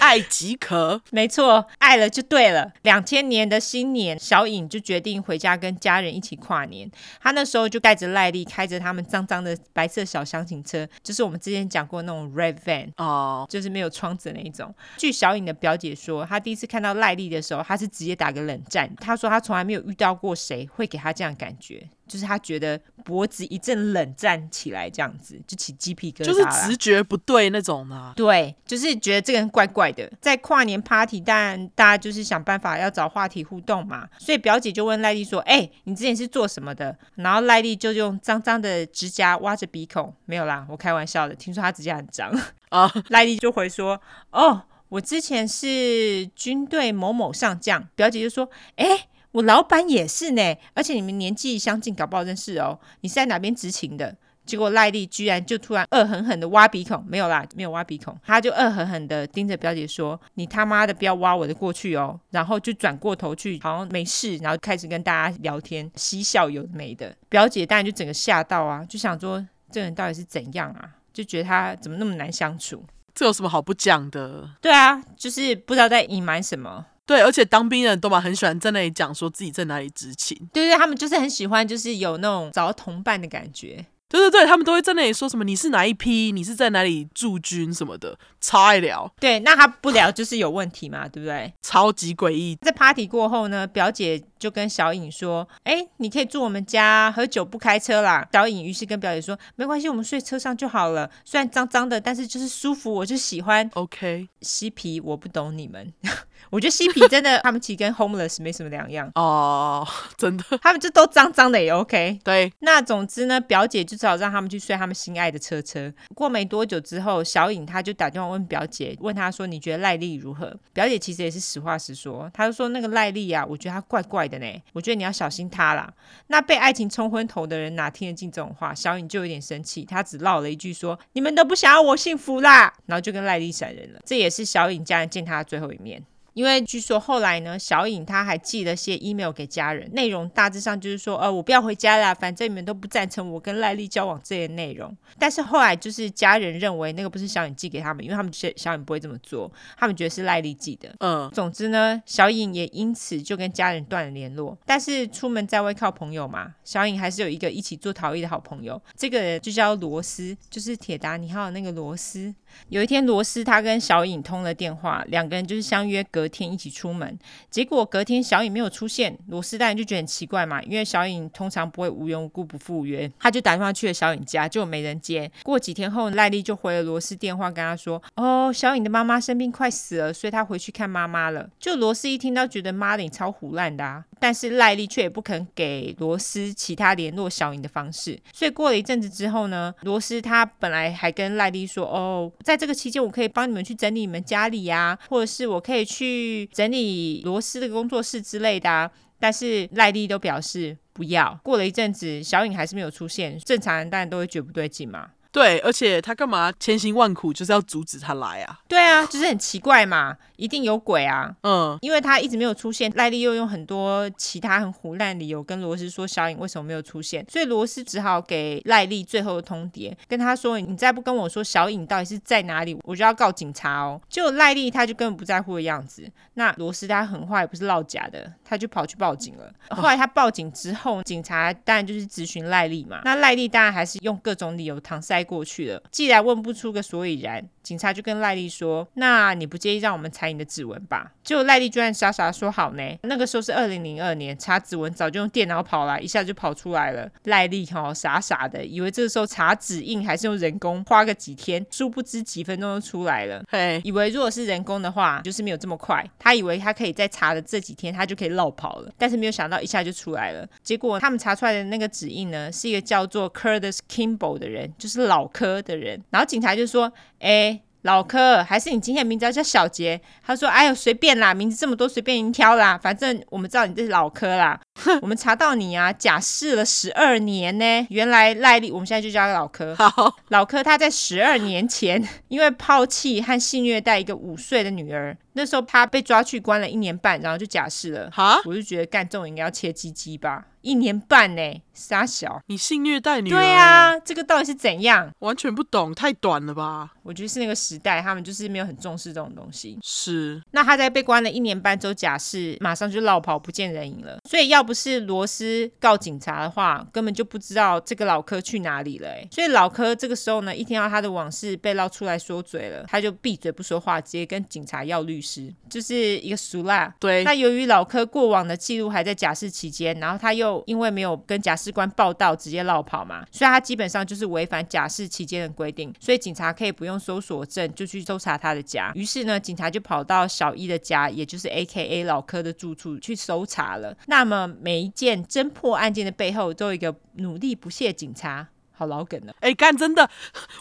[SPEAKER 1] 爱即可，
[SPEAKER 2] 没错，爱了就对了。两千年的新年，小颖就决定回家跟家人一起跨年。他那时候就带着赖丽，开着他们脏脏的白色小厢型车，就是我们之前讲过那种 red van
[SPEAKER 1] 哦，
[SPEAKER 2] 就是没有窗子那一种。据小颖的表姐说，她第一次看到赖丽的时候，她是直接打个冷战。她说她从来没有遇到过谁会给她这样感觉。就是他觉得脖子一阵冷战起来，这样子就起鸡皮疙瘩，
[SPEAKER 1] 就是直觉不对那种呢。
[SPEAKER 2] 对，就是觉得这个人怪怪的。在跨年 party，当然大家就是想办法要找话题互动嘛。所以表姐就问赖丽说：“哎、欸，你之前是做什么的？”然后赖丽就用脏脏的指甲挖着鼻孔，没有啦，我开玩笑的。听说他指甲很脏 啊，赖利就回说：“哦，我之前是军队某某上将。”表姐就说：“哎、欸。”我老板也是呢，而且你们年纪相近，搞不好认识哦。你是在哪边执勤的？结果赖丽居然就突然恶狠狠的挖鼻孔，没有啦，没有挖鼻孔，他就恶狠狠的盯着表姐说：“你他妈的不要挖我的过去哦！”然后就转过头去，好像没事，然后开始跟大家聊天嬉笑，有的没的。表姐当然就整个吓到啊，就想说这人到底是怎样啊？就觉得他怎么那么难相处？
[SPEAKER 1] 这有什么好不讲的？
[SPEAKER 2] 对啊，就是不知道在隐瞒什么。
[SPEAKER 1] 对，而且当兵的人都嘛很喜欢在那里讲说自己在哪里执勤。
[SPEAKER 2] 对对，他们就是很喜欢，就是有那种找到同伴的感觉。
[SPEAKER 1] 对对对，他们都会在那里说什么你是哪一批，你是在哪里驻军什么的，超爱聊。
[SPEAKER 2] 对，那他不聊就是有问题嘛，对不对？
[SPEAKER 1] 超级诡异。
[SPEAKER 2] 在 party 过后呢，表姐就跟小颖说：“哎，你可以住我们家，喝酒不开车啦。”小颖于是跟表姐说：“没关系，我们睡车上就好了。虽然脏脏的，但是就是舒服，我就喜欢。”
[SPEAKER 1] OK，
[SPEAKER 2] 嬉皮，我不懂你们。我觉得嬉皮真的，他们其实跟 homeless 没什么两样
[SPEAKER 1] 哦，真的，
[SPEAKER 2] 他们这都脏脏的也 OK。
[SPEAKER 1] 对，那
[SPEAKER 2] 总之呢，表姐就只好让他们去睡他们心爱的车车。过没多久之后，小颖她就打电话问表姐，问她说：“你觉得赖利如何？”表姐其实也是实话实说，她就说：“那个赖利啊，我觉得她怪怪的呢，我觉得你要小心她啦。”那被爱情冲昏头的人哪听得进这种话？小颖就有点生气，她只唠了一句说：“你们都不想要我幸福啦！”然后就跟赖利闪人了。这也是小颖家人见她的最后一面。因为据说后来呢，小颖她还寄了些 email 给家人，内容大致上就是说，呃，我不要回家啦，反正你们都不赞成我跟赖丽交往这些内容。但是后来就是家人认为那个不是小颖寄给他们，因为他们觉得小颖不会这么做，他们觉得是赖丽寄的。嗯，总之呢，小颖也因此就跟家人断了联络。但是出门在外靠朋友嘛，小颖还是有一个一起做陶艺的好朋友，这个人就叫罗斯，就是铁达尼号的那个罗斯。有一天，罗斯他跟小颖通了电话，两个人就是相约隔天一起出门。结果隔天小影没有出现，罗斯当然就觉得很奇怪嘛，因为小影通常不会无缘无故不赴约。他就打电话去了小影家，就没人接。过几天后，赖利就回了罗斯电话，跟他说：“哦，小影的妈妈生病快死了，所以他回去看妈妈了。”就罗斯一听到，觉得妈的超胡烂的啊！但是赖利却也不肯给罗斯其他联络小颖的方式。所以过了一阵子之后呢，罗斯他本来还跟赖利说：“哦。”在这个期间，我可以帮你们去整理你们家里呀、啊，或者是我可以去整理罗斯的工作室之类的啊。但是赖利都表示不要。过了一阵子，小颖还是没有出现，正常人当然都会觉得不对劲嘛。
[SPEAKER 1] 对，而且他干嘛千辛万苦就是要阻止他来啊？
[SPEAKER 2] 对啊，就是很奇怪嘛，一定有鬼啊。
[SPEAKER 1] 嗯，
[SPEAKER 2] 因为他一直没有出现，赖利又用很多其他很胡乱理由跟罗斯说小影为什么没有出现，所以罗斯只好给赖利最后的通牒，跟他说：“你再不跟我说小影到底是在哪里，我就要告警察哦。”就赖利他就根本不在乎的样子。那罗斯他很坏，不是落假的，他就跑去报警了。后来他报警之后，警察当然就是质询赖利嘛。那赖利当然还是用各种理由搪塞过去了。既然问不出个所以然，警察就跟赖丽说：“那你不介意让我们采你的指纹吧？”结果赖丽居然傻傻说：“好呢。”那个时候是二零零二年，查指纹早就用电脑跑来，一下就跑出来了。赖丽哈傻傻的，以为这个时候查指印还是用人工，花个几天，殊不知几分钟就出来了。
[SPEAKER 1] 嘿，
[SPEAKER 2] 以为如果是人工的话，就是没有这么快。他以为他可以在查的这几天，他就可以落跑了，但是没有想到一下就出来了。结果他们查出来的那个指印呢，是一个叫做 Curtis Kimball 的人，就是老柯的人。然后警察就说：“哎。”老柯，还是你今天的名字要叫小杰？他说：“哎呦，随便啦，名字这么多，随便您挑啦。反正我们知道你这是老柯啦。我们查到你啊，假释了十二年呢。原来赖利，我们现在就叫他老柯。
[SPEAKER 1] 好，
[SPEAKER 2] 老柯他在十二年前，因为抛弃和性虐待一个五岁的女儿，那时候他被抓去关了一年半，然后就假释了。
[SPEAKER 1] 哈，
[SPEAKER 2] 我就觉得干这种应该要切鸡鸡吧。”一年半呢，傻小，
[SPEAKER 1] 你性虐待女儿？
[SPEAKER 2] 对啊，这个到底是怎样？
[SPEAKER 1] 完全不懂，太短了吧？
[SPEAKER 2] 我觉得是那个时代，他们就是没有很重视这种东西。
[SPEAKER 1] 是。
[SPEAKER 2] 那他在被关了一年半之后假释，马上就落跑不见人影了。所以要不是罗斯告警察的话，根本就不知道这个老柯去哪里了。哎，所以老柯这个时候呢，一听到他的往事被捞出来说嘴了，他就闭嘴不说话，直接跟警察要律师，就是一个俗辣。
[SPEAKER 1] 对。
[SPEAKER 2] 那由于老柯过往的记录还在假释期间，然后他又因为没有跟假释官报到，直接落跑嘛，所以他基本上就是违反假释期间的规定，所以警察可以不用搜索证就去搜查他的家。于是呢，警察就跑到小一的家，也就是 AKA 老柯的住处去搜查了。那么每一件侦破案件的背后，都有一个努力不懈警察。好老梗了，
[SPEAKER 1] 哎，干真的，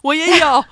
[SPEAKER 1] 我也有，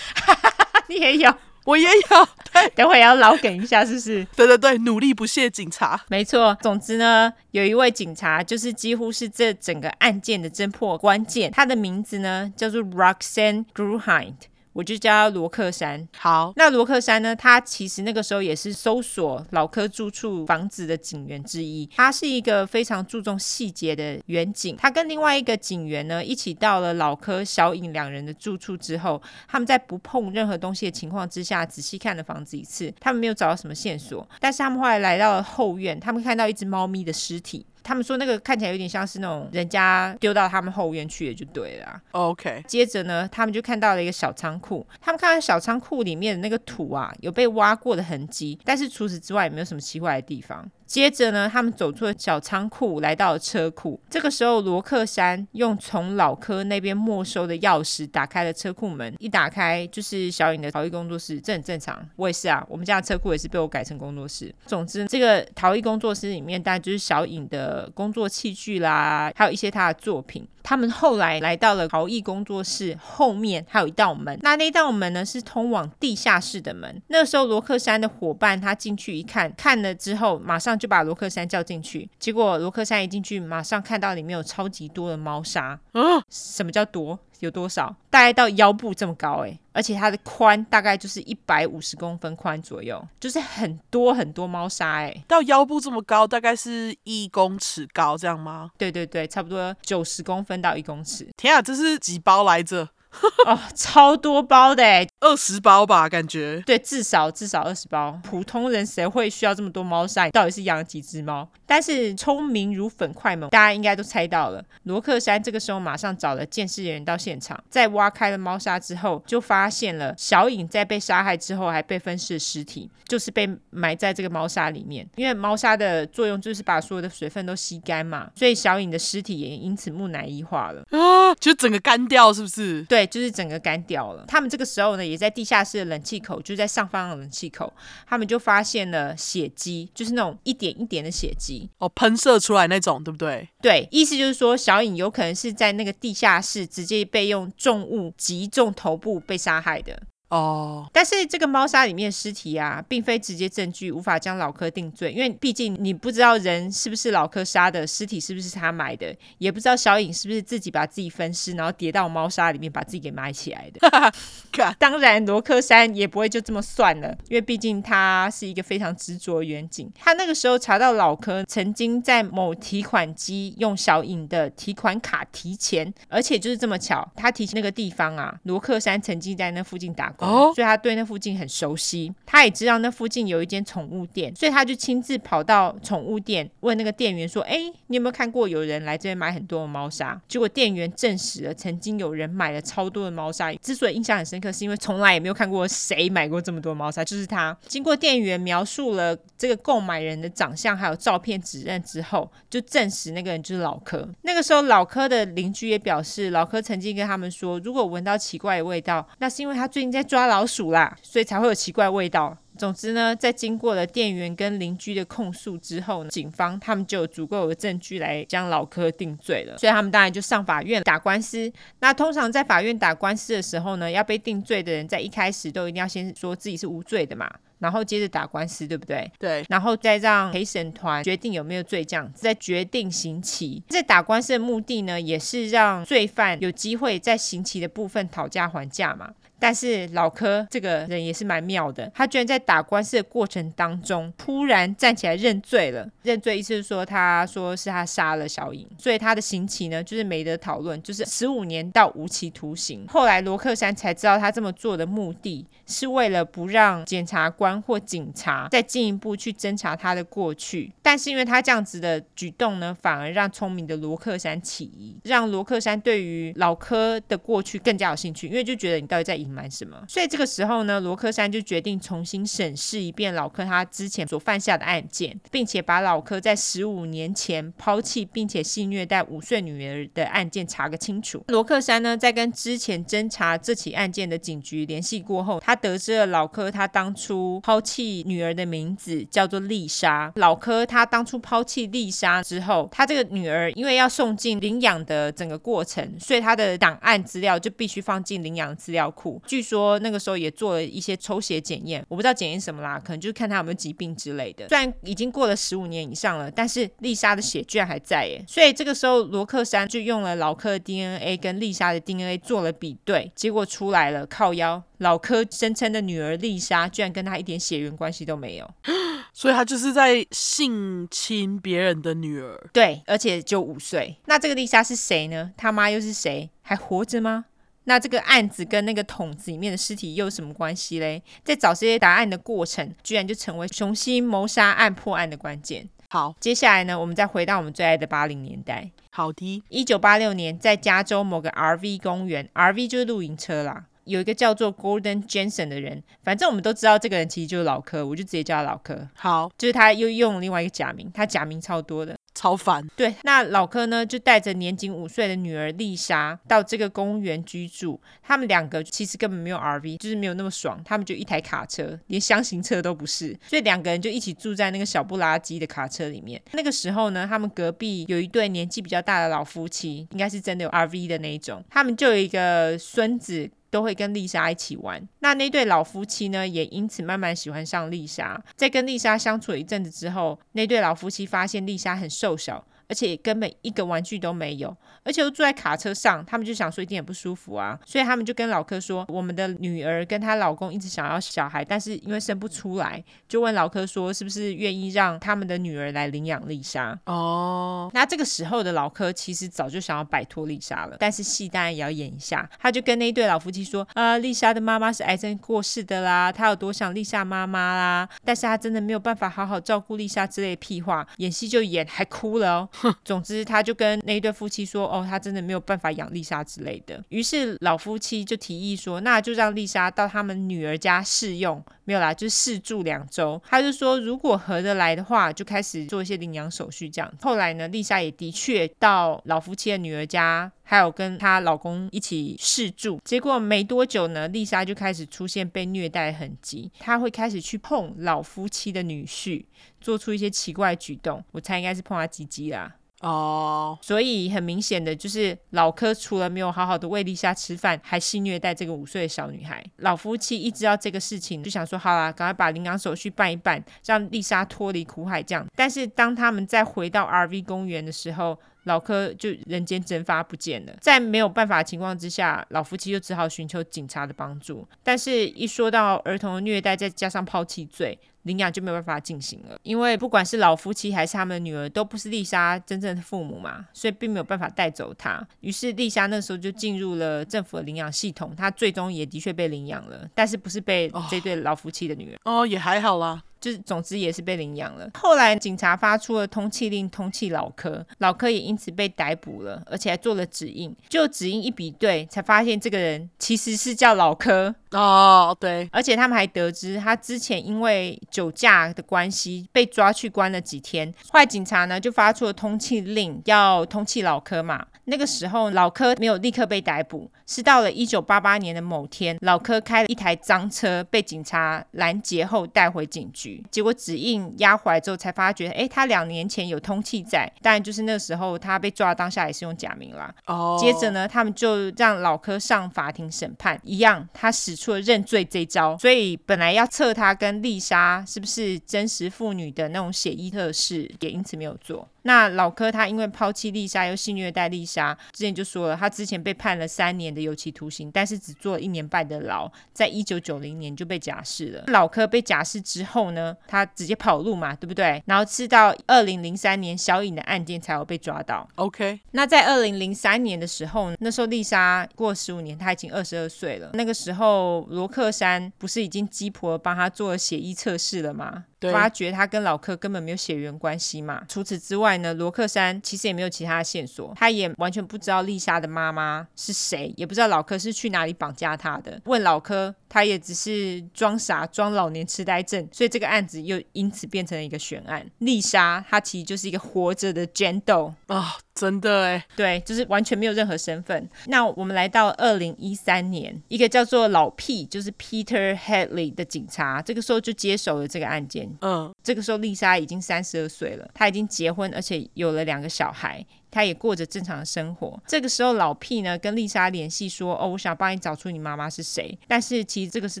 [SPEAKER 2] 你也有。
[SPEAKER 1] 我也有，对，
[SPEAKER 2] 等会要老梗一下，是不是？
[SPEAKER 1] 对对对，努力不懈警察，
[SPEAKER 2] 没错。总之呢，有一位警察，就是几乎是这整个案件的侦破关键，他的名字呢叫做 Roxanne Gruhind。我就叫他罗克山。
[SPEAKER 1] 好，
[SPEAKER 2] 那罗克山呢？他其实那个时候也是搜索老柯住处房子的警员之一。他是一个非常注重细节的员警。他跟另外一个警员呢，一起到了老柯、小影两人的住处之后，他们在不碰任何东西的情况之下，仔细看了房子一次。他们没有找到什么线索，但是他们后来来到了后院，他们看到一只猫咪的尸体。他们说那个看起来有点像是那种人家丢到他们后院去的，就对了。
[SPEAKER 1] OK，
[SPEAKER 2] 接着呢，他们就看到了一个小仓库。他们看到小仓库里面的那个土啊，有被挖过的痕迹，但是除此之外也没有什么奇怪的地方。接着呢，他们走出了小仓库，来到了车库。这个时候，罗克山用从老柯那边没收的钥匙打开了车库门。一打开，就是小影的陶艺工作室，这很正常。我也是啊，我们家的车库也是被我改成工作室。总之，这个陶艺工作室里面，当然就是小影的工作器具啦，还有一些他的作品。他们后来来到了陶艺工作室后面，还有一道门。那那道门呢，是通往地下室的门。那时候，罗克山的伙伴他进去一看，看了之后，马上就把罗克山叫进去。结果罗克山一进去，马上看到里面有超级多的猫砂。嗯，什么叫多？有多少？大概到腰部这么高诶，而且它的宽大概就是一百五十公分宽左右，就是很多很多猫砂诶。
[SPEAKER 1] 到腰部这么高，大概是一公尺高这样吗？
[SPEAKER 2] 对对对，差不多九十公分到一公尺。
[SPEAKER 1] 天啊，这是几包来着？
[SPEAKER 2] 哦，超多包的诶，
[SPEAKER 1] 二十包吧，感觉。
[SPEAKER 2] 对，至少至少二十包。普通人谁会需要这么多猫砂？到底是养了几只猫？但是聪明如粉块们，大家应该都猜到了。罗克山这个时候马上找了鉴识人员到现场，在挖开了猫砂之后，就发现了小影在被杀害之后还被分尸的尸体，就是被埋在这个猫砂里面。因为猫砂的作用就是把所有的水分都吸干嘛，所以小影的尸体也因此木乃伊化了
[SPEAKER 1] 啊，就整个干掉，是不是？
[SPEAKER 2] 对。就是整个干掉了。他们这个时候呢，也在地下室的冷气口，就在上方的冷气口，他们就发现了血迹，就是那种一点一点的血迹
[SPEAKER 1] 哦，喷射出来那种，对不对？
[SPEAKER 2] 对，意思就是说，小影有可能是在那个地下室直接被用重物击中头部被杀害的。
[SPEAKER 1] 哦，
[SPEAKER 2] 但是这个猫砂里面的尸体啊，并非直接证据，无法将老柯定罪，因为毕竟你不知道人是不是老柯杀的，尸体是不是他埋的，也不知道小颖是不是自己把自己分尸，然后叠到猫砂里面把自己给埋起来的。当然，罗克山也不会就这么算了，因为毕竟他是一个非常执着的远景。他那个时候查到老柯曾经在某提款机用小颖的提款卡提钱，而且就是这么巧，他提钱那个地方啊，罗克山曾经在那附近打工。哦，所以他对那附近很熟悉，他也知道那附近有一间宠物店，所以他就亲自跑到宠物店问那个店员说：“哎，你有没有看过有人来这边买很多的猫砂？”结果店员证实了，曾经有人买了超多的猫砂。之所以印象很深刻，是因为从来也没有看过谁买过这么多猫砂，就是他。经过店员描述了这个购买人的长相还有照片指认之后，就证实那个人就是老柯。那个时候，老柯的邻居也表示，老柯曾经跟他们说，如果闻到奇怪的味道，那是因为他最近在。抓老鼠啦，所以才会有奇怪味道。总之呢，在经过了店员跟邻居的控诉之后呢，警方他们就有足够的证据来将老柯定罪了。所以他们当然就上法院打官司。那通常在法院打官司的时候呢，要被定罪的人在一开始都一定要先说自己是无罪的嘛，然后接着打官司，对不对？
[SPEAKER 1] 对。
[SPEAKER 2] 然后再让陪审团决定有没有罪，这样再决定刑期。在打官司的目的呢，也是让罪犯有机会在刑期的部分讨价还价嘛。但是老柯这个人也是蛮妙的，他居然在打官司的过程当中突然站起来认罪了。认罪意思是说，他说是他杀了小颖，所以他的刑期呢就是没得讨论，就是十五年到无期徒刑。后来罗克山才知道他这么做的目的是为了不让检察官或警察再进一步去侦查他的过去。但是因为他这样子的举动呢，反而让聪明的罗克山起疑，让罗克山对于老柯的过去更加有兴趣，因为就觉得你到底在隐瞒什么？所以这个时候呢，罗克珊就决定重新审视一遍老柯他之前所犯下的案件，并且把老柯在十五年前抛弃并且性虐待五岁女儿的案件查个清楚。罗克珊呢，在跟之前侦查这起案件的警局联系过后，他得知了老柯他当初抛弃女儿的名字叫做丽莎。老柯他当初抛弃丽莎之后，他这个女儿因为要送进领养的整个过程，所以他的档案资料就必须放进领养资料库。据说那个时候也做了一些抽血检验，我不知道检验什么啦，可能就是看他有没有疾病之类的。虽然已经过了十五年以上了，但是丽莎的血居然还在耶。所以这个时候罗克山就用了老柯的 DNA 跟丽莎的 DNA 做了比对，结果出来了，靠腰，老柯声称的女儿丽莎居然跟他一点血缘关系都没有，
[SPEAKER 1] 所以他就是在性侵别人的女儿。
[SPEAKER 2] 对，而且就五岁。那这个丽莎是谁呢？他妈又是谁？还活着吗？那这个案子跟那个桶子里面的尸体又有什么关系嘞？在找这些答案的过程，居然就成为雄心谋杀案破案的关键。
[SPEAKER 1] 好，
[SPEAKER 2] 接下来呢，我们再回到我们最爱的八零年代。
[SPEAKER 1] 好的，
[SPEAKER 2] 一九八六年，在加州某个 RV 公园，RV 就是露营车啦，有一个叫做 Gordon Jensen 的人，反正我们都知道这个人其实就是老柯，我就直接叫他老柯。
[SPEAKER 1] 好，
[SPEAKER 2] 就是他又用了另外一个假名，他假名超多的。
[SPEAKER 1] 超烦。
[SPEAKER 2] 对，那老柯呢，就带着年仅五岁的女儿丽莎到这个公园居住。他们两个其实根本没有 RV，就是没有那么爽。他们就一台卡车，连厢型车都不是，所以两个人就一起住在那个小不拉几的卡车里面。那个时候呢，他们隔壁有一对年纪比较大的老夫妻，应该是真的有 RV 的那一种。他们就有一个孙子。都会跟丽莎一起玩。那那对老夫妻呢，也因此慢慢喜欢上丽莎。在跟丽莎相处了一阵子之后，那对老夫妻发现丽莎很瘦小。而且根本一个玩具都没有，而且又坐在卡车上，他们就想说一定也不舒服啊，所以他们就跟老柯说，我们的女儿跟她老公一直想要小孩，但是因为生不出来，就问老柯说是不是愿意让他们的女儿来领养丽莎。哦，那这个时候的老柯其实早就想要摆脱丽莎了，但是戏当然也要演一下，他就跟那一对老夫妻说，呃，丽莎的妈妈是癌症过世的啦，他有多想丽莎妈妈啦，但是他真的没有办法好好照顾丽莎之类的屁话，演戏就演，还哭了哦。总之，他就跟那一对夫妻说：“哦，他真的没有办法养丽莎之类的。”于是老夫妻就提议说：“那就让丽莎到他们女儿家试用，没有啦，就试住两周。”他就说：“如果合得来的话，就开始做一些领养手续这样。”后来呢，丽莎也的确到老夫妻的女儿家，还有跟她老公一起试住。结果没多久呢，丽莎就开始出现被虐待的痕迹，她会开始去碰老夫妻的女婿，做出一些奇怪的举动。我猜应该是碰他鸡鸡啦。
[SPEAKER 1] 哦，
[SPEAKER 2] 所以很明显的就是老柯除了没有好好的喂丽莎吃饭，还性虐待这个五岁的小女孩。老夫妻一知道这个事情，就想说好啦，赶快把领养手续办一办，让丽莎脱离苦海。这样，但是当他们再回到 RV 公园的时候，老柯就人间蒸发不见了。在没有办法的情况之下，老夫妻就只好寻求警察的帮助。但是，一说到儿童的虐待，再加上抛弃罪，领养就没有办法进行了。因为不管是老夫妻还是他们的女儿，都不是丽莎真正的父母嘛，所以并没有办法带走她。于是，丽莎那时候就进入了政府的领养系统，她最终也的确被领养了，但是不是被这对老夫妻的女儿。
[SPEAKER 1] 哦，哦，也还好啦。
[SPEAKER 2] 就是，总之也是被领养了。后来警察发出了通缉令，通缉老柯，老柯也因此被逮捕了，而且还做了指印。就指印一比对，才发现这个人其实是叫老柯
[SPEAKER 1] 哦。对，
[SPEAKER 2] 而且他们还得知他之前因为酒驾的关系被抓去关了几天。后来警察呢就发出了通缉令，要通缉老柯嘛。那个时候老柯没有立刻被逮捕，是到了一九八八年的某天，老柯开了一台赃车，被警察拦截后带回警局。结果指印压回来之后，才发觉，哎，他两年前有通气在，当然就是那个时候他被抓当下也是用假名啦。哦。接着呢，他们就让老柯上法庭审判，一样，他使出了认罪这一招。所以本来要测他跟丽莎是不是真实妇女的那种血衣测试，也因此没有做。那老柯他因为抛弃丽莎又性虐待丽莎，之前就说了，他之前被判了三年的有期徒刑，但是只坐了一年半的牢，在一九九零年就被假释了。老柯被假释之后呢，他直接跑路嘛，对不对？然后是到二零零三年小颖的案件才有被抓到。
[SPEAKER 1] OK，
[SPEAKER 2] 那在二零零三年的时候，那时候丽莎过十五年，她已经二十二岁了。那个时候罗克山不是已经鸡婆帮她做了血液测试了吗？发觉他跟老柯根本没有血缘关系嘛。除此之外呢，罗克山其实也没有其他的线索，他也完全不知道丽莎的妈妈是谁，也不知道老柯是去哪里绑架他的。问老柯，他也只是装傻装老年痴呆症，所以这个案子又因此变成了一个悬案。丽莎她其实就是一个活着的 Gentle
[SPEAKER 1] 啊。真的哎，
[SPEAKER 2] 对，就是完全没有任何身份。那我们来到二零一三年，一个叫做老 P，就是 Peter Headley 的警察，这个时候就接手了这个案件。嗯，这个时候丽莎已经三十二岁了，她已经结婚，而且有了两个小孩。她也过着正常的生活。这个时候，老 P 呢跟丽莎联系说：“哦，我想帮你找出你妈妈是谁。”但是其实这个是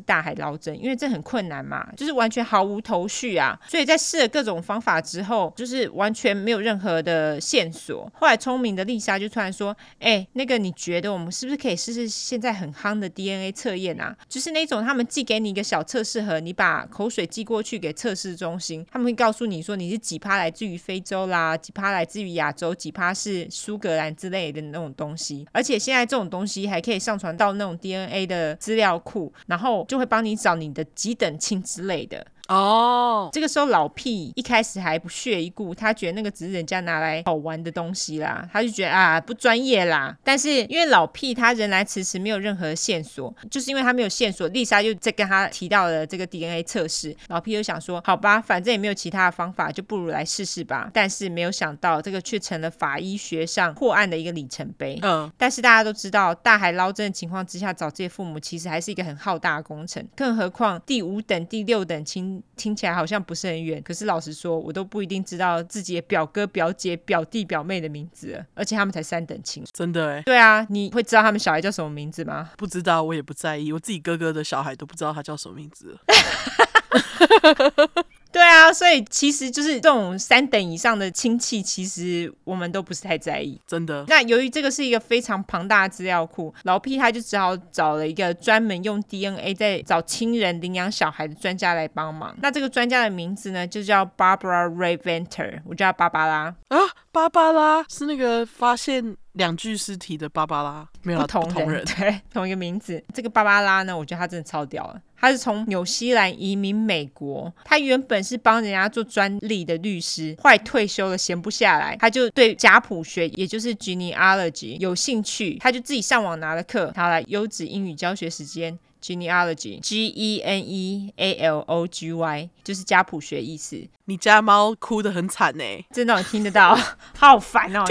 [SPEAKER 2] 大海捞针，因为这很困难嘛，就是完全毫无头绪啊。所以在试了各种方法之后，就是完全没有任何的线索。后来聪明的丽莎就突然说：“哎，那个你觉得我们是不是可以试试现在很夯的 DNA 测验啊？就是那种他们寄给你一个小测试盒，你把口水寄过去给测试中心，他们会告诉你说你是几趴来自于非洲啦，几趴来自于亚洲，几趴。”是苏格兰之类的那种东西，而且现在这种东西还可以上传到那种 DNA 的资料库，然后就会帮你找你的几等亲之类的。哦，这个时候老屁一开始还不屑一顾，他觉得那个只是人家拿来好玩的东西啦，他就觉得啊不专业啦。但是因为老屁他仍然迟迟没有任何线索，就是因为他没有线索，丽莎就在跟他提到了这个 DNA 测试，老 P 就想说好吧，反正也没有其他的方法，就不如来试试吧。但是没有想到这个却成了法医学上破案的一个里程碑。嗯，但是大家都知道，大海捞针的情况之下找这些父母其实还是一个很浩大的工程，更何况第五等、第六等亲。听起来好像不是很远，可是老实说，我都不一定知道自己的表哥、表姐、表弟、表妹的名字，而且他们才三等亲。
[SPEAKER 1] 真的哎？
[SPEAKER 2] 对啊，你会知道他们小孩叫什么名字吗？
[SPEAKER 1] 不知道，我也不在意。我自己哥哥的小孩都不知道他叫什么名字。
[SPEAKER 2] 对啊，所以其实就是这种三等以上的亲戚，其实我们都不是太在意，
[SPEAKER 1] 真的。
[SPEAKER 2] 那由于这个是一个非常庞大的资料库，老 P 他就只好找了一个专门用 DNA 在找亲人领养小孩的专家来帮忙。那这个专家的名字呢，就叫 Barbara Rae-Venter，我叫她芭芭拉
[SPEAKER 1] 啊，芭芭拉是那个发现两具尸体的芭芭拉，没有
[SPEAKER 2] 不同同人，对，同一个名字。这个芭芭拉呢，我觉得她真的超屌了。她是从纽西兰移民美国，她原本是帮人家做专利的律师，后来退休了，闲不下来，她就对家谱学，也就是 genealogy 有兴趣，她就自己上网拿了课。好了，优质英语教学时间，genealogy，G E N E A L O G Y，就是家谱学意思。
[SPEAKER 1] 你家猫哭得很惨呢，
[SPEAKER 2] 真的我听得到，好烦哦！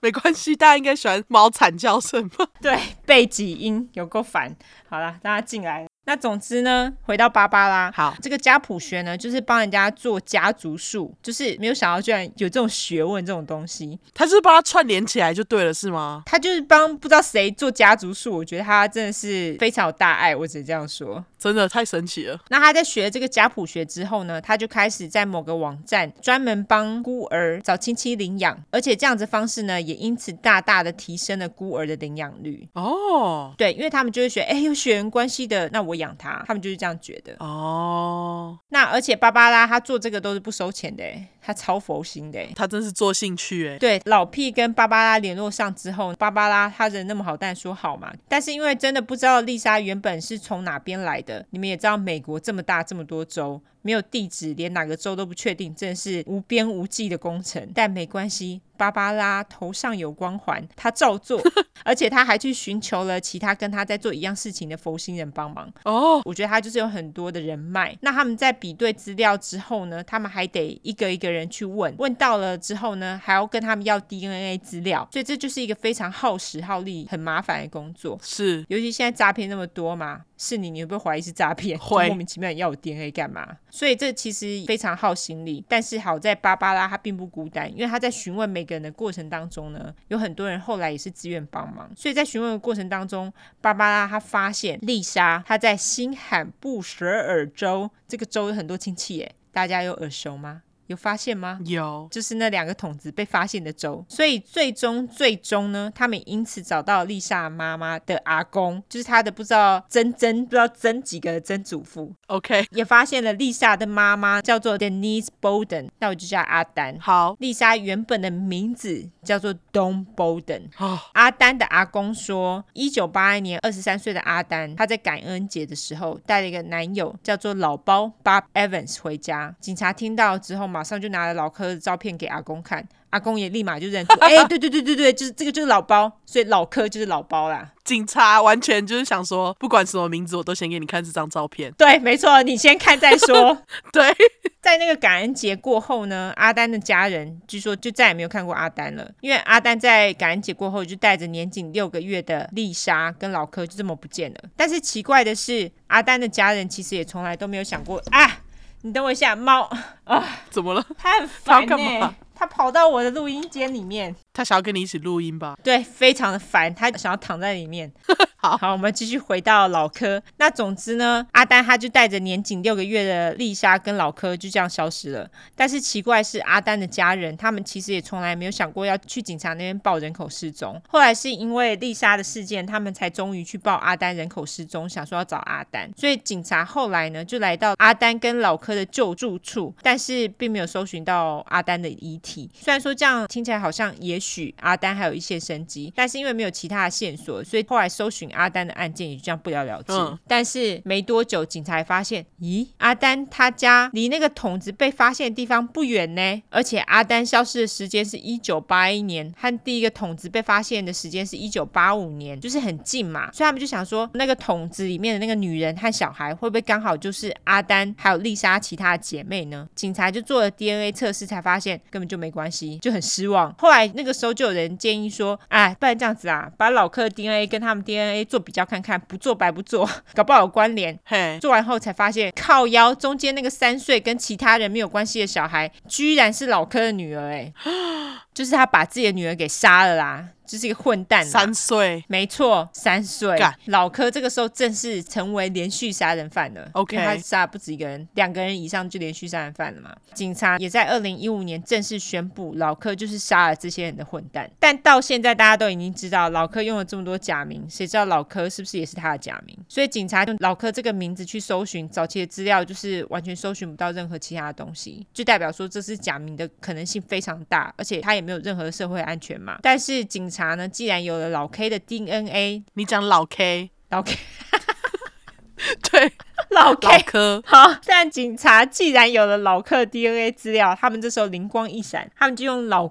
[SPEAKER 1] 没关系，大家应该喜欢猫惨叫声吧？
[SPEAKER 2] 对，背景音有够烦。好了，大家进来。那总之呢，回到芭芭拉，
[SPEAKER 1] 好，
[SPEAKER 2] 这个家谱学呢，就是帮人家做家族树，就是没有想到居然有这种学问这种东西。
[SPEAKER 1] 他就是把它串联起来就对了，是吗？
[SPEAKER 2] 他就是帮不知道谁做家族树，我觉得他真的是非常有大爱，我只能这样说。
[SPEAKER 1] 真的太神奇了。
[SPEAKER 2] 那他在学这个家谱学之后呢，他就开始在某个网站专门帮孤儿找亲戚领养，而且这样子方式呢，也因此大大的提升了孤儿的领养率。
[SPEAKER 1] 哦，
[SPEAKER 2] 对，因为他们就会学，哎，有血缘关系的，那我养他，他们就是这样觉得。
[SPEAKER 1] 哦，
[SPEAKER 2] 那而且芭芭拉他做这个都是不收钱的，他超佛心的，
[SPEAKER 1] 他真是做兴趣哎。
[SPEAKER 2] 对，老屁跟芭芭拉联络上之后，芭芭拉他人那么好，但说好嘛。但是因为真的不知道丽莎原本是从哪边来的，你们也知道美国这么大这么多州。没有地址，连哪个州都不确定，真是无边无际的工程。但没关系，芭芭拉头上有光环，她照做，而且她还去寻求了其他跟她在做一样事情的佛心人帮忙。哦，我觉得他就是有很多的人脉。那他们在比对资料之后呢，他们还得一个一个人去问，问到了之后呢，还要跟他们要 DNA 资料。所以这就是一个非常耗时耗力、很麻烦的工作。
[SPEAKER 1] 是，
[SPEAKER 2] 尤其现在诈骗那么多嘛。是你，你会不会怀疑是诈骗？
[SPEAKER 1] 会
[SPEAKER 2] 莫名其妙要我 DNA 干嘛？所以这其实非常耗心力。但是好在芭芭拉她并不孤单，因为她在询问每个人的过程当中呢，有很多人后来也是自愿帮忙。所以在询问的过程当中，芭芭拉她发现丽莎她在新罕布什尔州这个州有很多亲戚耶，大家有耳熟吗？有发现吗？
[SPEAKER 1] 有，
[SPEAKER 2] 就是那两个桶子被发现的州，所以最终最终呢，他们因此找到丽莎妈妈的阿公，就是他的不知道曾曾不知道曾几个的曾祖父。
[SPEAKER 1] OK，
[SPEAKER 2] 也发现了丽莎的妈妈叫做 Denise Bowden，那我就叫阿丹。
[SPEAKER 1] 好，
[SPEAKER 2] 丽莎原本的名字叫做 Dawn Bowden。
[SPEAKER 1] 哦，
[SPEAKER 2] 阿丹的阿公说，一九八一年，二十三岁的阿丹，他在感恩节的时候带了一个男友叫做老包 Bob Evans 回家，警察听到之后马上就拿了老柯的照片给阿公看，阿公也立马就认出，哎、欸，对对对对对，就是这个就是老包，所以老柯就是老包啦。
[SPEAKER 1] 警察完全就是想说，不管什么名字，我都先给你看这张照片。
[SPEAKER 2] 对，没错，你先看再说。
[SPEAKER 1] 对，
[SPEAKER 2] 在那个感恩节过后呢，阿丹的家人据说就再也没有看过阿丹了，因为阿丹在感恩节过后就带着年仅六个月的丽莎跟老柯就这么不见了。但是奇怪的是，阿丹的家人其实也从来都没有想过啊。你等我一下，猫啊，
[SPEAKER 1] 怎么了？
[SPEAKER 2] 它很烦呢，它跑到我的录音间里面。
[SPEAKER 1] 他想要跟你一起录音吧？
[SPEAKER 2] 对，非常的烦，他想要躺在里面。好好，我们继续回到老柯。那总之呢，阿丹他就带着年仅六个月的丽莎跟老柯就这样消失了。但是奇怪是，阿丹的家人他们其实也从来没有想过要去警察那边报人口失踪。后来是因为丽莎的事件，他们才终于去报阿丹人口失踪，想说要找阿丹。所以警察后来呢，就来到阿丹跟老柯的旧住处，但是并没有搜寻到阿丹的遗体。虽然说这样听起来好像也许。阿丹还有一线生机，但是因为没有其他的线索，所以后来搜寻阿丹的案件也就这样不了了之。嗯、但是没多久，警察发现，咦，阿丹他家离那个桶子被发现的地方不远呢，而且阿丹消失的时间是一九八一年，和第一个桶子被发现的时间是一九八五年，就是很近嘛。所以他们就想说，那个桶子里面的那个女人和小孩会不会刚好就是阿丹还有丽莎其他的姐妹呢？警察就做了 DNA 测试，才发现根本就没关系，就很失望。后来那个。时候就有人建议说，哎，不然这样子啊，把老客的 DNA 跟他们 DNA 做比较看看，不做白不做，搞不好有关联。嘿，做完后才发现，靠腰中间那个三岁跟其他人没有关系的小孩，居然是老柯的女儿，哎，就是他把自己的女儿给杀了啦。就是一个混蛋，
[SPEAKER 1] 三岁，
[SPEAKER 2] 没错，三
[SPEAKER 1] 岁。
[SPEAKER 2] 老柯这个时候正式成为连续杀人犯了。
[SPEAKER 1] OK，
[SPEAKER 2] 他杀不止一个人，两个人以上就连续杀人犯了嘛。警察也在二零一五年正式宣布，老柯就是杀了这些人的混蛋。但到现在大家都已经知道，老柯用了这么多假名，谁知道老柯是不是也是他的假名？所以警察用老柯这个名字去搜寻早期的资料，就是完全搜寻不到任何其他的东西，就代表说这是假名的可能性非常大，而且他也没有任何社会安全嘛。但是警察。查呢？既然有了老 K 的 DNA，
[SPEAKER 1] 你讲老 K，
[SPEAKER 2] 老 K，
[SPEAKER 1] 对，
[SPEAKER 2] 老 K
[SPEAKER 1] 老柯
[SPEAKER 2] 好。但警察既然有了老克 DNA 资料，他们这时候灵光一闪，他们就用老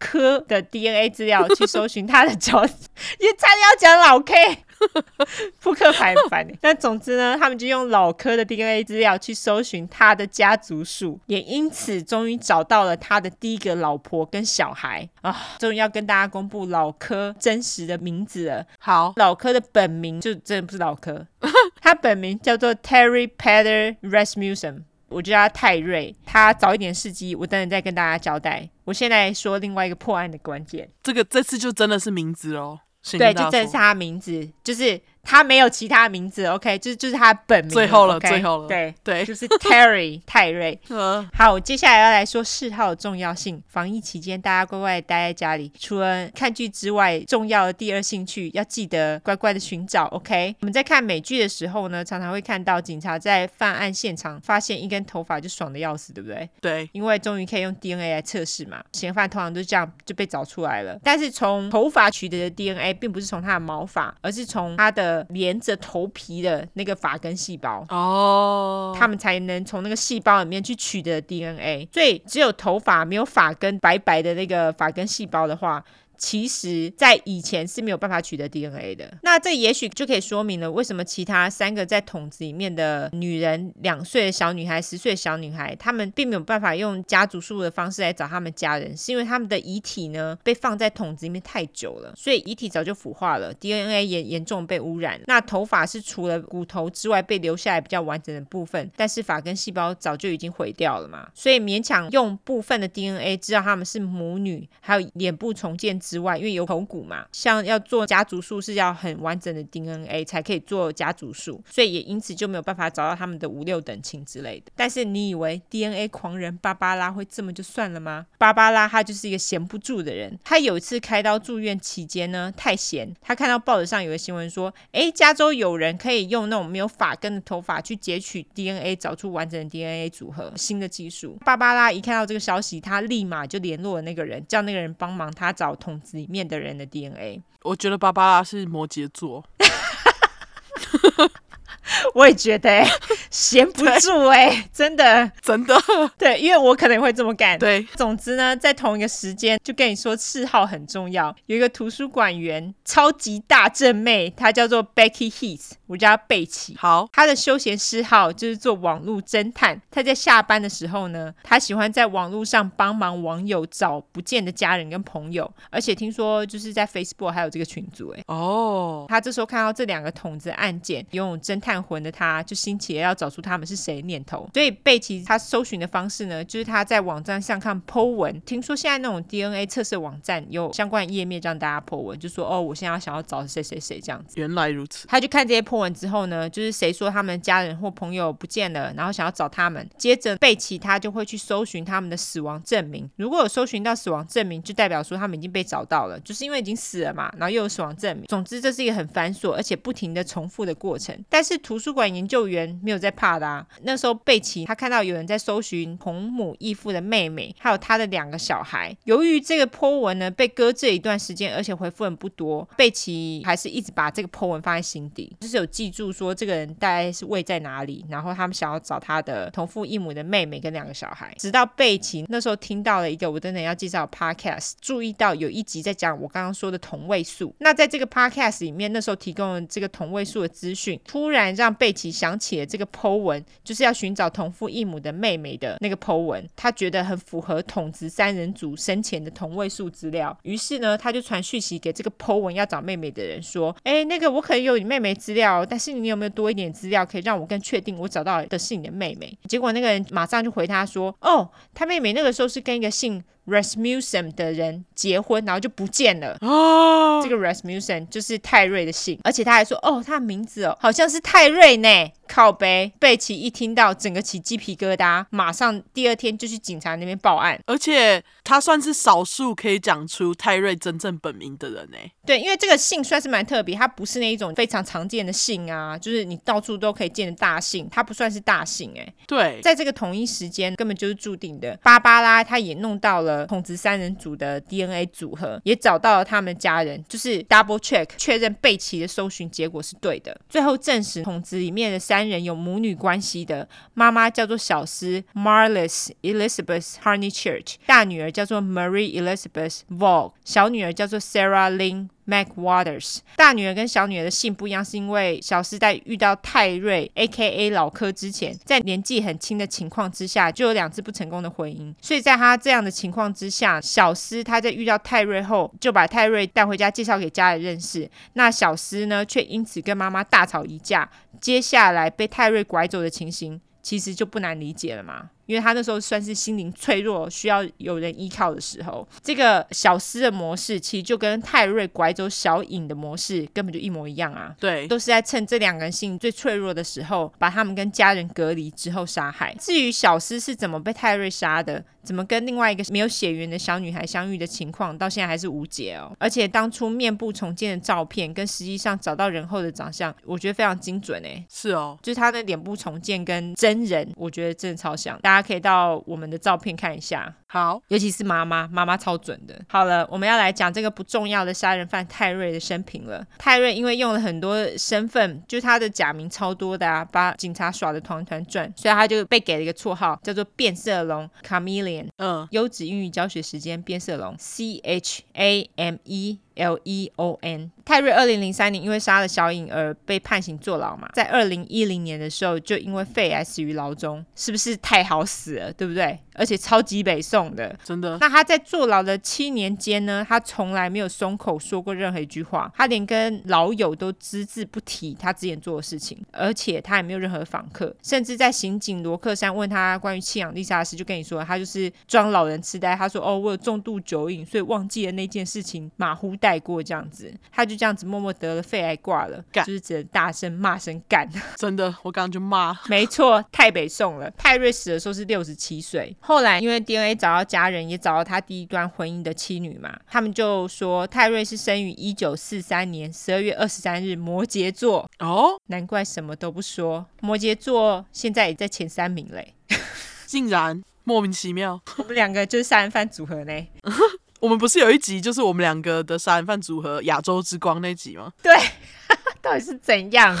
[SPEAKER 2] 柯的 DNA 资料去搜寻他的脚，也差点要讲老 K。扑克牌很烦。那总之呢，他们就用老科的 DNA 资料去搜寻他的家族树，也因此终于找到了他的第一个老婆跟小孩啊！终于要跟大家公布老科真实的名字了。
[SPEAKER 1] 好，
[SPEAKER 2] 老科的本名就真的不是老科，他本名叫做 Terry Peter Rasmussen，我叫他泰瑞。他早一点试机，我等等再跟大家交代。我现在说另外一个破案的关键，
[SPEAKER 1] 这个这次就真的是名字哦。
[SPEAKER 2] 对，就这是他名字，就是。他没有其他名字，OK，就是就是他本名。
[SPEAKER 1] 最后了
[SPEAKER 2] ，okay?
[SPEAKER 1] 最后了。
[SPEAKER 2] 对
[SPEAKER 1] 对，
[SPEAKER 2] 就是 Terry 泰瑞。
[SPEAKER 1] 嗯，
[SPEAKER 2] 好，接下来要来说嗜好的重要性。防疫期间，大家乖乖待在家里，除了看剧之外，重要的第二兴趣要记得乖乖的寻找，OK。我们在看美剧的时候呢，常常会看到警察在犯案现场发现一根头发就爽的要死，对不对？
[SPEAKER 1] 对，因
[SPEAKER 2] 为终于可以用 DNA 来测试嘛。嫌犯通常都这样就被找出来了。但是从头发取得的 DNA，并不是从他的毛发，而是从他的连着头。头皮的那个发根细胞
[SPEAKER 1] 哦，
[SPEAKER 2] 他们才能从那个细胞里面去取得 DNA，所以只有头发没有发根白白的那个发根细胞的话。其实，在以前是没有办法取得 DNA 的。那这也许就可以说明了，为什么其他三个在桶子里面的女人，两岁的小女孩、十岁的小女孩，她们并没有办法用家族树的方式来找她们家人，是因为她们的遗体呢被放在桶子里面太久了，所以遗体早就腐化了，DNA 也严重被污染。那头发是除了骨头之外被留下来比较完整的部分，但是发根细胞早就已经毁掉了嘛，所以勉强用部分的 DNA 知道他们是母女，还有脸部重建。之外，因为有头骨嘛，像要做家族树是要很完整的 DNA 才可以做家族树，所以也因此就没有办法找到他们的五六等亲之类的。但是你以为 DNA 狂人芭芭拉会这么就算了吗？芭芭拉她就是一个闲不住的人。她有一次开刀住院期间呢，太闲，她看到报纸上有个新闻说，哎，加州有人可以用那种没有发根的头发去截取 DNA，找出完整的 DNA 组合，新的技术。芭芭拉一看到这个消息，她立马就联络了那个人，叫那个人帮忙她找同。里面的人的 DNA，
[SPEAKER 1] 我觉得芭芭拉是摩羯座。
[SPEAKER 2] 我也觉得、欸，闲不住哎、欸，真的，
[SPEAKER 1] 真的，
[SPEAKER 2] 对，因为我可能会这么干。
[SPEAKER 1] 对，
[SPEAKER 2] 总之呢，在同一个时间，就跟你说嗜好很重要。有一个图书馆员，超级大正妹，她叫做 Becky Heath，我叫她贝奇。
[SPEAKER 1] 好，
[SPEAKER 2] 她的休闲嗜好就是做网络侦探。她在下班的时候呢，她喜欢在网络上帮忙网友找不见的家人跟朋友，而且听说就是在 Facebook 还有这个群组、欸。哎，哦，她这时候看到这两个筒子案件，拥有侦探魂的他就兴起了要找出他们是谁的念头，所以贝奇他搜寻的方式呢，就是他在网站上看 Po 文。听说现在那种 DNA 测试网站有相关页面让大家 Po 文，就说哦，我现在要想要找谁谁谁这样子。
[SPEAKER 1] 原来如此，
[SPEAKER 2] 他就看这些 Po 文之后呢，就是谁说他们家人或朋友不见了，然后想要找他们。接着贝奇他就会去搜寻他们的死亡证明，如果有搜寻到死亡证明，就代表说他们已经被找到了，就是因为已经死了嘛，然后又有死亡证明。总之这是一个很繁琐而且不停的重复的过程。但是图书馆研究员没有在怕的啊。那时候贝奇他看到有人在搜寻同母异父的妹妹，还有他的两个小孩。由于这个 po 文呢被搁置一段时间，而且回复很不多，贝奇还是一直把这个 po 文放在心底，就是有记住说这个人大概是位在哪里，然后他们想要找他的同父异母的妹妹跟两个小孩。直到贝奇那时候听到了一个我等等要介绍 podcast，注意到有一集在讲我刚刚说的同位素。那在这个 podcast 里面，那时候提供了这个同位素的资讯，突然让贝奇想起了这个 po 文，就是要寻找同父异母的妹妹的那个 po 文，他觉得很符合桶子三人组生前的同位素资料，于是呢，他就传讯息给这个 po 文要找妹妹的人说：“哎，那个我可能有你妹妹资料，但是你有没有多一点资料可以让我更确定我找到的是你的妹妹？”结果那个人马上就回他说：“哦，他妹妹那个时候是跟一个姓。” Rasmussen 的人结婚，然后就不见了。哦，这个 Rasmussen 就是泰瑞的姓，而且他还说，哦，他的名字哦，好像是泰瑞呢。靠背，贝奇一听到，整个起鸡皮疙瘩，马上第二天就去警察那边报案。
[SPEAKER 1] 而且他算是少数可以讲出泰瑞真正本名的人呢。
[SPEAKER 2] 对，因为这个姓算是蛮特别，他不是那一种非常常见的姓啊，就是你到处都可以见的大姓，他不算是大姓哎。
[SPEAKER 1] 对，
[SPEAKER 2] 在这个同一时间，根本就是注定的。芭芭拉他也弄到了。了筒子三人组的 DNA 组合，也找到了他们家人，就是 double check 确认贝奇的搜寻结果是对的。最后证实筒子里面的三人有母女关系的，妈妈叫做小诗 Marlis Elizabeth Honeychurch，大女儿叫做 Marie Elizabeth Vogue，小女儿叫做 Sarah Lynn。Mac Waters 大女儿跟小女儿的姓不一样，是因为小丝在遇到泰瑞 （A.K.A. 老柯）之前，在年纪很轻的情况之下，就有两次不成功的婚姻。所以在他这样的情况之下，小丝他在遇到泰瑞后，就把泰瑞带回家介绍给家人认识。那小丝呢，却因此跟妈妈大吵一架。接下来被泰瑞拐走的情形，其实就不难理解了嘛。因为他那时候算是心灵脆弱，需要有人依靠的时候，这个小斯的模式其实就跟泰瑞拐走小颖的模式根本就一模一样啊。
[SPEAKER 1] 对，
[SPEAKER 2] 都是在趁这两个人心灵最脆弱的时候，把他们跟家人隔离之后杀害。至于小斯是怎么被泰瑞杀的，怎么跟另外一个没有血缘的小女孩相遇的情况，到现在还是无解哦。而且当初面部重建的照片跟实际上找到人后的长相，我觉得非常精准诶。
[SPEAKER 1] 是哦，
[SPEAKER 2] 就是他的脸部重建跟真人，我觉得真的超像。大家可以到我们的照片看一下，
[SPEAKER 1] 好，
[SPEAKER 2] 尤其是妈妈，妈妈超准的。好了，我们要来讲这个不重要的杀人犯泰瑞的生平了。泰瑞因为用了很多身份，就他的假名超多的啊，把警察耍得团团转，所以他就被给了一个绰号，叫做变色龙 （Chameleon）。嗯，优质英语教学时间，变色龙 （C H A M E）。L E O N，泰瑞二零零三年因为杀了小颖而被判刑坐牢嘛，在二零一零年的时候就因为肺癌死于牢中，是不是太好死了，对不对？而且超级北宋的，
[SPEAKER 1] 真的。
[SPEAKER 2] 那他在坐牢的七年间呢，他从来没有松口说过任何一句话，他连跟老友都只字不提他之前做的事情，而且他也没有任何访客，甚至在刑警罗克山问他关于弃养丽莎的事，就跟你说他就是装老人痴呆，他说哦，我有重度酒瘾，所以忘记了那件事情，马虎带。带过这样子，他就这样子默默得了肺癌挂了，干就是只能大声骂声干。
[SPEAKER 1] 真的，我刚刚就骂。
[SPEAKER 2] 没错，太北宋了。泰瑞死的时候是六十七岁。后来因为 DNA 找到家人，也找到他第一段婚姻的妻女嘛，他们就说泰瑞是生于一九四三年十二月二十三日，摩羯座。哦，难怪什么都不说。摩羯座现在也在前三名嘞，
[SPEAKER 1] 竟然莫名其妙。
[SPEAKER 2] 我们两个就是杀人犯组合呢。
[SPEAKER 1] 我们不是有一集就是我们两个的杀人犯组合亚洲之光那集吗？
[SPEAKER 2] 对，到底是怎样？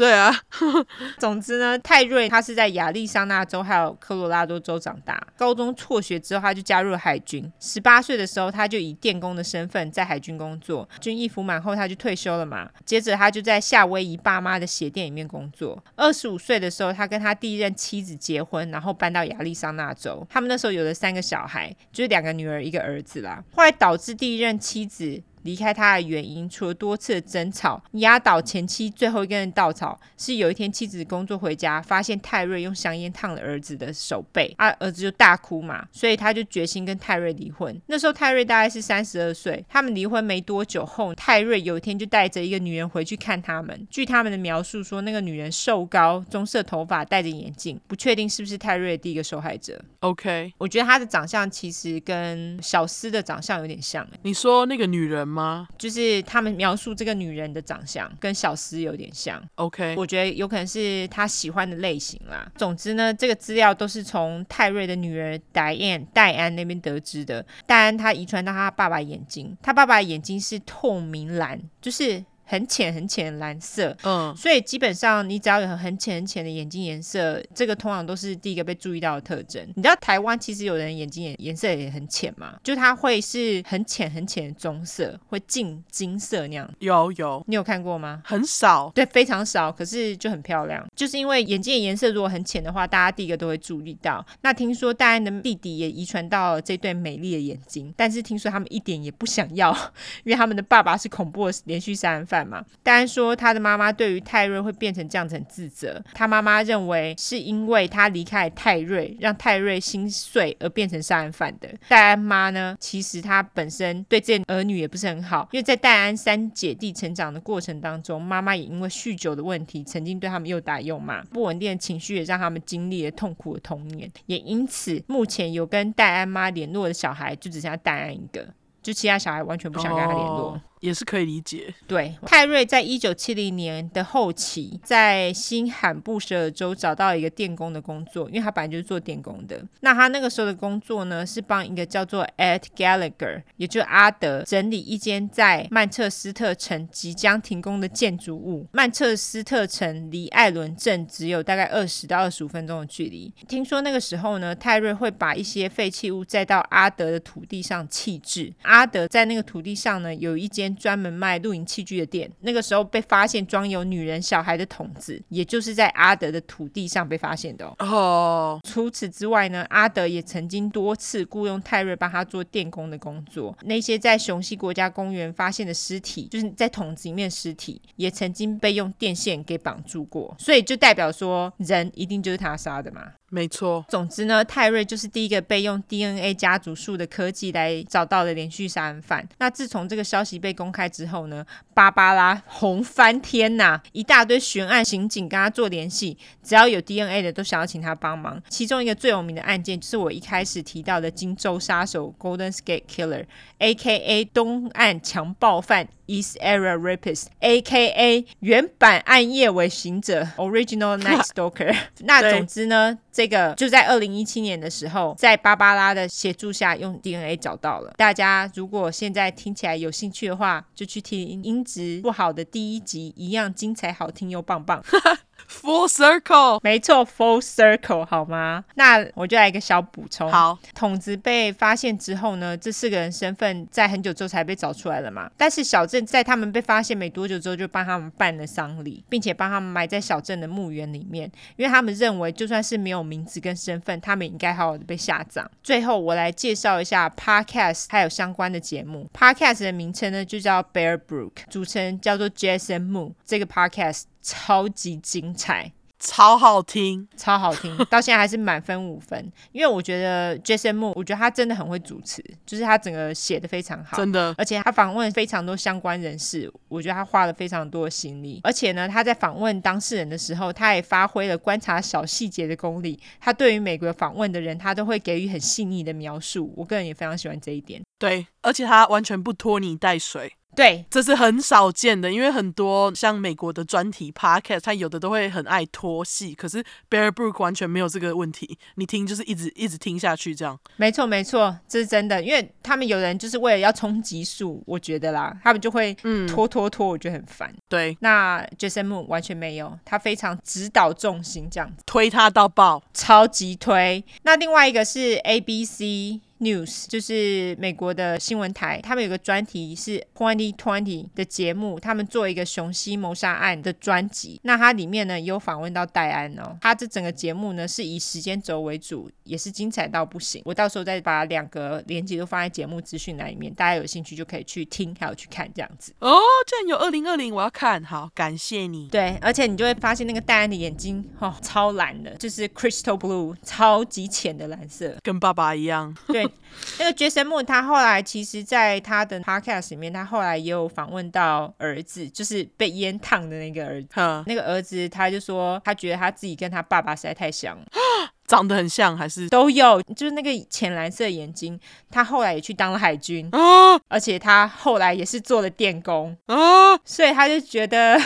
[SPEAKER 1] 对啊，
[SPEAKER 2] 总之呢，泰瑞他是在亚利桑那州还有科罗拉多州长大。高中辍学之后，他就加入了海军。十八岁的时候，他就以电工的身份在海军工作。军役服满后，他就退休了嘛。接着，他就在夏威夷爸妈的鞋店里面工作。二十五岁的时候，他跟他第一任妻子结婚，然后搬到亚利桑那州。他们那时候有了三个小孩，就是两个女儿，一个儿子啦。后来导致第一任妻子。离开他的原因，除了多次的争吵，压倒前妻最后一根稻草是有一天妻子工作回家，发现泰瑞用香烟烫了儿子的手背，啊，儿子就大哭嘛，所以他就决心跟泰瑞离婚。那时候泰瑞大概是三十二岁，他们离婚没多久后，泰瑞有一天就带着一个女人回去看他们。据他们的描述说，那个女人瘦高，棕色头发，戴着眼镜，不确定是不是泰瑞的第一个受害者。
[SPEAKER 1] OK，
[SPEAKER 2] 我觉得她的长相其实跟小丝的长相有点像。
[SPEAKER 1] 你说那个女人吗？
[SPEAKER 2] 就是他们描述这个女人的长相跟小诗有点像。OK，我觉得有可能是他喜欢的类型啦。总之呢，这个资料都是从泰瑞的女儿戴安戴安那边得知的。戴安她遗传到她爸爸眼睛，她爸爸眼睛是透明蓝，就是。很浅很浅的蓝色，嗯，所以基本上你只要有很浅很浅的眼睛颜色，这个通常都是第一个被注意到的特征。你知道台湾其实有人眼睛颜颜色也很浅吗？就它会是很浅很浅的棕色，会近金色那样。
[SPEAKER 1] 有有，
[SPEAKER 2] 你有看过吗？
[SPEAKER 1] 很少，
[SPEAKER 2] 对，非常少，可是就很漂亮。就是因为眼睛的颜色如果很浅的话，大家第一个都会注意到。那听说戴安的弟弟也遗传到了这对美丽的眼睛，但是听说他们一点也不想要，因为他们的爸爸是恐怖的连续杀人犯。戴安说，他的妈妈对于泰瑞会变成这样子很自责。他妈妈认为是因为他离开泰瑞，让泰瑞心碎而变成杀人犯的。戴安妈呢，其实她本身对这儿女也不是很好，因为在戴安三姐弟成长的过程当中，妈妈也因为酗酒的问题，曾经对他们又打又骂，不稳定的情绪也让他们经历了痛苦的童年。也因此，目前有跟戴安妈联络的小孩就只剩下戴安一个。就其他小孩完全不想跟他联络，
[SPEAKER 1] 也是可以理解。
[SPEAKER 2] 对，泰瑞在一九七零年的后期，在新罕布什尔州找到一个电工的工作，因为他本来就是做电工的。那他那个时候的工作呢，是帮一个叫做 Ed Gallagher，也就阿德，整理一间在曼彻斯特城即将停工的建筑物。曼彻斯特城离艾伦镇只有大概二十到二十五分钟的距离。听说那个时候呢，泰瑞会把一些废弃物载到阿德的土地上弃置。阿德在那个土地上呢，有一间专门卖露营器具的店。那个时候被发现装有女人、小孩的桶子，也就是在阿德的土地上被发现的哦。
[SPEAKER 1] 哦，
[SPEAKER 2] 除此之外呢，阿德也曾经多次雇佣泰瑞帮他做电工的工作。那些在雄溪国家公园发现的尸体，就是在桶子里面的尸体，也曾经被用电线给绑住过。所以就代表说，人一定就是他杀的嘛。
[SPEAKER 1] 没错，
[SPEAKER 2] 总之呢，泰瑞就是第一个被用 DNA 家族树的科技来找到的连续杀人犯。那自从这个消息被公开之后呢，芭芭拉红翻天呐，一大堆悬案刑警跟他做联系，只要有 DNA 的都想要请他帮忙。其中一个最有名的案件就是我一开始提到的金州杀手 Golden Skate Killer，A.K.A. 东岸强暴犯 East Area Rapist，A.K.A. 原版暗夜为行者 Original Night Stalker。那总之呢。这个就在二零一七年的时候，在芭芭拉的协助下，用 DNA 找到了。大家如果现在听起来有兴趣的话，就去听音质不好的第一集，一样精彩好听又棒棒。
[SPEAKER 1] Full circle，
[SPEAKER 2] 没错，Full circle，好吗？那我就来一个小补充。
[SPEAKER 1] 好，
[SPEAKER 2] 桶子被发现之后呢，这四个人身份在很久之后才被找出来了嘛。但是小镇在他们被发现没多久之后，就帮他们办了丧礼，并且帮他们埋在小镇的墓园里面，因为他们认为就算是没有名字跟身份，他们也应该好好的被下葬。最后，我来介绍一下 Podcast 还有相关的节目。Podcast 的名称呢就叫 Bear Brook，主持人叫做 Jason Moon。这个 Podcast。超级精彩，
[SPEAKER 1] 超好听，
[SPEAKER 2] 超好听，到现在还是满分五分。因为我觉得 Jason Moore，我觉得他真的很会主持，就是他整个写的非常好，
[SPEAKER 1] 真的。
[SPEAKER 2] 而且他访问非常多相关人士，我觉得他花了非常多的心力。而且呢，他在访问当事人的时候，他也发挥了观察小细节的功力。他对于每个访问的人，他都会给予很细腻的描述。我个人也非常喜欢这一点。
[SPEAKER 1] 对，而且他完全不拖泥带水。
[SPEAKER 2] 对，
[SPEAKER 1] 这是很少见的，因为很多像美国的专题 podcast，他有的都会很爱拖戏，可是 Bear Brook 完全没有这个问题，你听就是一直一直听下去这样。
[SPEAKER 2] 没错没错，这是真的，因为他们有人就是为了要冲集数，我觉得啦，他们就会拖拖拖，我觉得很烦。
[SPEAKER 1] 对，
[SPEAKER 2] 那 Jason Moon 完全没有，他非常指导重心这样子，
[SPEAKER 1] 推他到爆，
[SPEAKER 2] 超级推。那另外一个是 ABC。News 就是美国的新闻台，他们有个专题是 Twenty Twenty 的节目，他们做一个雄心谋杀案的专辑。那它里面呢有访问到戴安哦，他这整个节目呢是以时间轴为主，也是精彩到不行。我到时候再把两个连接都放在节目资讯栏里面，大家有兴趣就可以去听，还有去看这样子。
[SPEAKER 1] 哦，居然有二零二零，我要看好，感谢你。
[SPEAKER 2] 对，而且你就会发现那个戴安的眼睛哦，超蓝的，就是 Crystal Blue，超级浅的蓝色，
[SPEAKER 1] 跟爸爸一样。
[SPEAKER 2] 对。那个杰森木，他后来其实，在他的 podcast 里面，他后来也有访问到儿子，就是被烟烫的那个儿子。
[SPEAKER 1] 呵
[SPEAKER 2] 那个儿子他就说，他觉得他自己跟他爸爸实在太像了，
[SPEAKER 1] 长得很像，还是
[SPEAKER 2] 都有，就是那个浅蓝色眼睛。他后来也去当了海军，
[SPEAKER 1] 啊、
[SPEAKER 2] 而且他后来也是做了电工，
[SPEAKER 1] 啊、
[SPEAKER 2] 所以他就觉得。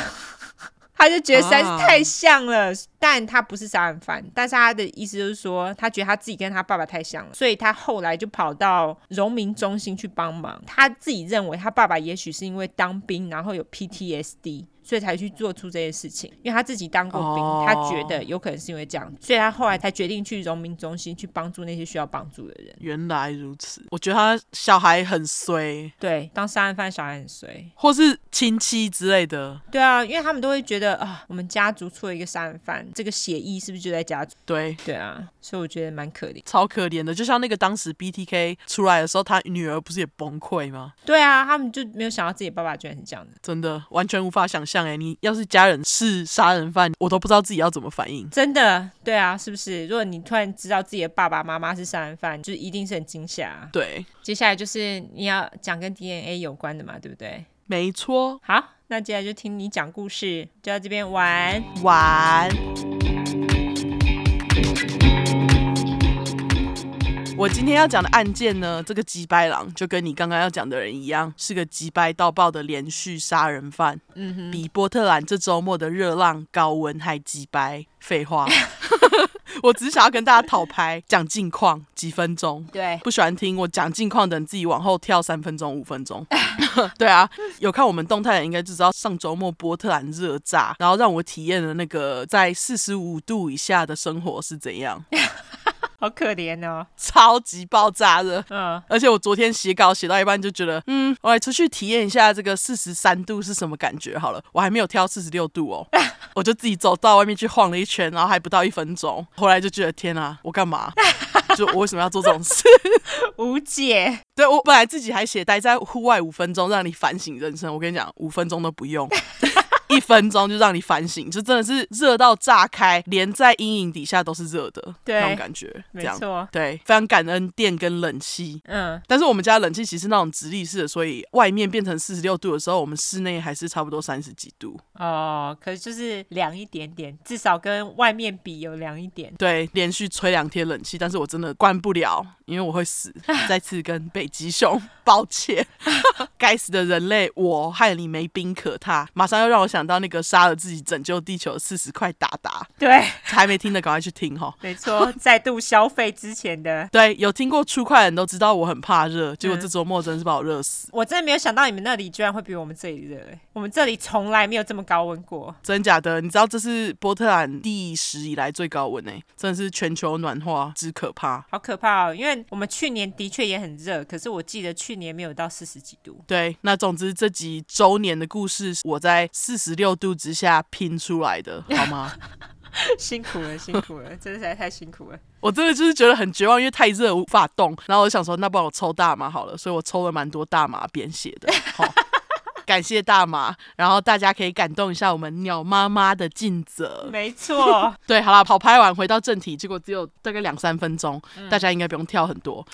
[SPEAKER 2] 他就觉得实在是太像了，啊、但他不是杀人犯，但是他的意思就是说，他觉得他自己跟他爸爸太像了，所以他后来就跑到荣民中心去帮忙。他自己认为他爸爸也许是因为当兵，然后有 PTSD。所以才去做出这些事情，因为他自己当过兵，哦、他觉得有可能是因为这样，所以他后来才决定去荣民中心去帮助那些需要帮助的人。
[SPEAKER 1] 原来如此，我觉得他小孩很衰，
[SPEAKER 2] 对，当杀人犯小孩很衰，
[SPEAKER 1] 或是亲戚之类的。
[SPEAKER 2] 对啊，因为他们都会觉得啊，我们家族出了一个杀人犯，这个血裔是不是就在家族？
[SPEAKER 1] 对，
[SPEAKER 2] 对啊，所以我觉得蛮可怜，
[SPEAKER 1] 超可怜的。就像那个当时 BTK 出来的时候，他女儿不是也崩溃吗？
[SPEAKER 2] 对啊，他们就没有想到自己爸爸居然是这样的，
[SPEAKER 1] 真的完全无法想象哎，你要是。家人是杀人犯，我都不知道自己要怎么反应。
[SPEAKER 2] 真的，对啊，是不是？如果你突然知道自己的爸爸妈妈是杀人犯，就一定是很惊吓。
[SPEAKER 1] 对，
[SPEAKER 2] 接下来就是你要讲跟 DNA 有关的嘛，对不对？
[SPEAKER 1] 没错。
[SPEAKER 2] 好，那接下来就听你讲故事，就到这边玩
[SPEAKER 1] 玩。我今天要讲的案件呢，这个鸡掰狼就跟你刚刚要讲的人一样，是个鸡掰到爆的连续杀人犯。嗯哼，比波特兰这周末的热浪高温还鸡掰。废话。我只是想要跟大家讨拍，讲近况几分钟。
[SPEAKER 2] 对，
[SPEAKER 1] 不喜欢听我讲近况的人自己往后跳三分钟、五分钟。对啊，有看我们动态的人应该就知道，上周末波特兰热炸，然后让我体验了那个在四十五度以下的生活是怎样。
[SPEAKER 2] 好可怜哦，
[SPEAKER 1] 超级爆炸的。
[SPEAKER 2] 嗯，
[SPEAKER 1] 而且我昨天写稿写到一半就觉得，嗯，我来出去体验一下这个四十三度是什么感觉好了。我还没有跳四十六度哦，我就自己走到外面去晃了一圈，然后还不到一分钟，后来就觉得天啊，我干嘛？就我为什么要做这种事？
[SPEAKER 2] 无解。
[SPEAKER 1] 对，我本来自己还写待在户外五分钟，让你反省人生。我跟你讲，五分钟都不用。一分钟就让你反省，就真的是热到炸开，连在阴影底下都是热的，
[SPEAKER 2] 对
[SPEAKER 1] 那种感觉，
[SPEAKER 2] 没错，
[SPEAKER 1] 对，非常感恩电跟冷气，
[SPEAKER 2] 嗯，
[SPEAKER 1] 但是我们家冷气其实是那种直立式的，所以外面变成四十六度的时候，我们室内还是差不多三十几度，
[SPEAKER 2] 哦，可是就是凉一点点，至少跟外面比有凉一点，
[SPEAKER 1] 对，连续吹两天冷气，但是我真的关不了，因为我会死，再次跟北极熊抱歉，该死的人类，我害你没冰可踏，马上又让我想到那个杀了自己拯救地球四十块达达，
[SPEAKER 2] 对，
[SPEAKER 1] 还没听的赶快去听哈，
[SPEAKER 2] 没错，再度消费之前的，
[SPEAKER 1] 对，有听过出快的人都知道我很怕热，结果这周末真的是把我热死，
[SPEAKER 2] 我真的没有想到你们那里居然会比我们这里热，我们这里从来没有这么高温过，
[SPEAKER 1] 真假的？你知道这是波特兰历史以来最高温呢，真的是全球暖化之可怕，
[SPEAKER 2] 好可怕哦，因为我们去年的确也很热，可是我记得去年没有到四十几度，
[SPEAKER 1] 对，那总之这几周年的故事，我在四十六度之下拼出来的，好吗？
[SPEAKER 2] 辛苦了，辛苦了，真的实在太辛苦了。
[SPEAKER 1] 我真的就是觉得很绝望，因为太热无法动。然后我想说，那不然我抽大麻好了，所以我抽了蛮多大麻编写的。好，感谢大马，然后大家可以感动一下我们鸟妈妈的尽责。
[SPEAKER 2] 没错，
[SPEAKER 1] 对，好了，跑拍完回到正题，结果只有大概两三分钟，嗯、大家应该不用跳很多。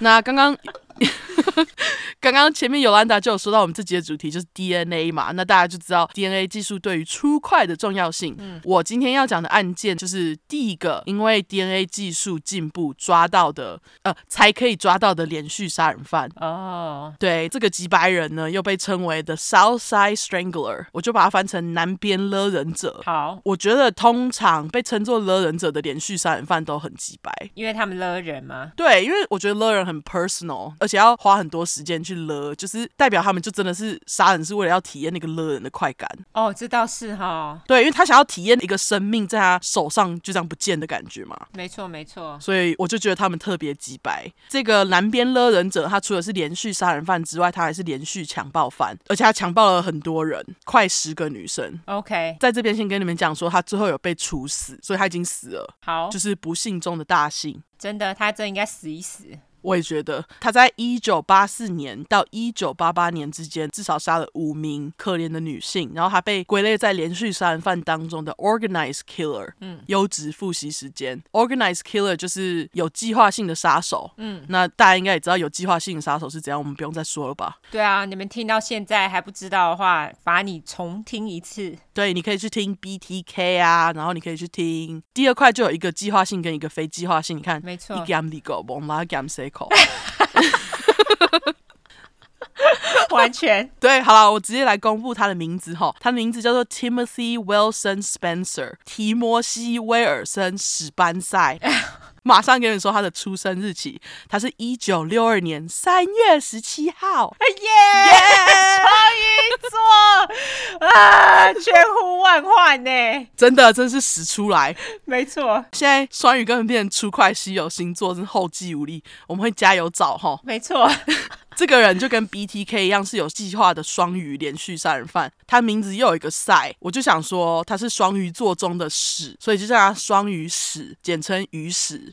[SPEAKER 1] 那刚刚。刚刚前面尤兰达就有说到，我们这集的主题就是 DNA 嘛，那大家就知道 DNA 技术对于出快的重要性。嗯，我今天要讲的案件就是第一个因为 DNA 技术进步抓到的，呃，才可以抓到的连续杀人犯。
[SPEAKER 2] 哦，
[SPEAKER 1] 对，这个鸡掰人呢，又被称为 The Southside Strangler，我就把它翻成南边勒人者。
[SPEAKER 2] 好，
[SPEAKER 1] 我觉得通常被称作勒人者的连续杀人犯都很鸡掰，
[SPEAKER 2] 因为他们勒人吗？
[SPEAKER 1] 对，因为我觉得勒人很 personal。而且要花很多时间去勒，就是代表他们就真的是杀人是为了要体验那个勒人的快感。
[SPEAKER 2] 哦，这倒是哈。
[SPEAKER 1] 对，因为他想要体验一个生命在他手上就这样不见的感觉嘛。
[SPEAKER 2] 没错，没错。
[SPEAKER 1] 所以我就觉得他们特别鸡白。这个南边勒人者，他除了是连续杀人犯之外，他还是连续强暴犯，而且他强暴了很多人，快十个女生。
[SPEAKER 2] OK，
[SPEAKER 1] 在这边先跟你们讲说，他最后有被处死，所以他已经死了。
[SPEAKER 2] 好，
[SPEAKER 1] 就是不幸中的大幸。
[SPEAKER 2] 真的，他真应该死一死。
[SPEAKER 1] 我也觉得他在一九八四年到一九八八年之间，至少杀了五名可怜的女性，然后他被归类在连续杀人犯当中的 organized killer。嗯，优质复习时间，organized killer 就是有计划性的杀手。嗯，那大家应该也知道有计划性的杀手是怎样，我们不用再说了吧？
[SPEAKER 2] 对啊，你们听到现在还不知道的话，罚你重听一次。
[SPEAKER 1] 对，你可以去听 BTK 啊，然后你可以去听第二块就有一个计划性跟一个非计划性。你看，
[SPEAKER 2] 没错。完全。
[SPEAKER 1] 对，好了，我直接来公布他的名字哈，他的名字叫做 Timothy Wilson Spencer，提摩西·威尔森·史班赛。马上跟你说他的出生日期，他是一九六二年三月十七号。
[SPEAKER 2] 耶，双鱼 座啊，千呼万唤呢，
[SPEAKER 1] 真的，真是使出来。
[SPEAKER 2] 没错，
[SPEAKER 1] 现在双鱼根本变成出快稀有星座，真是后继无力。我们会加油找哈。
[SPEAKER 2] 没错。
[SPEAKER 1] 这个人就跟 BTK 一样是有计划的双鱼连续杀人犯，他名字又有一个赛，我就想说他是双鱼座中的屎，所以就叫他双鱼屎，简称鱼屎。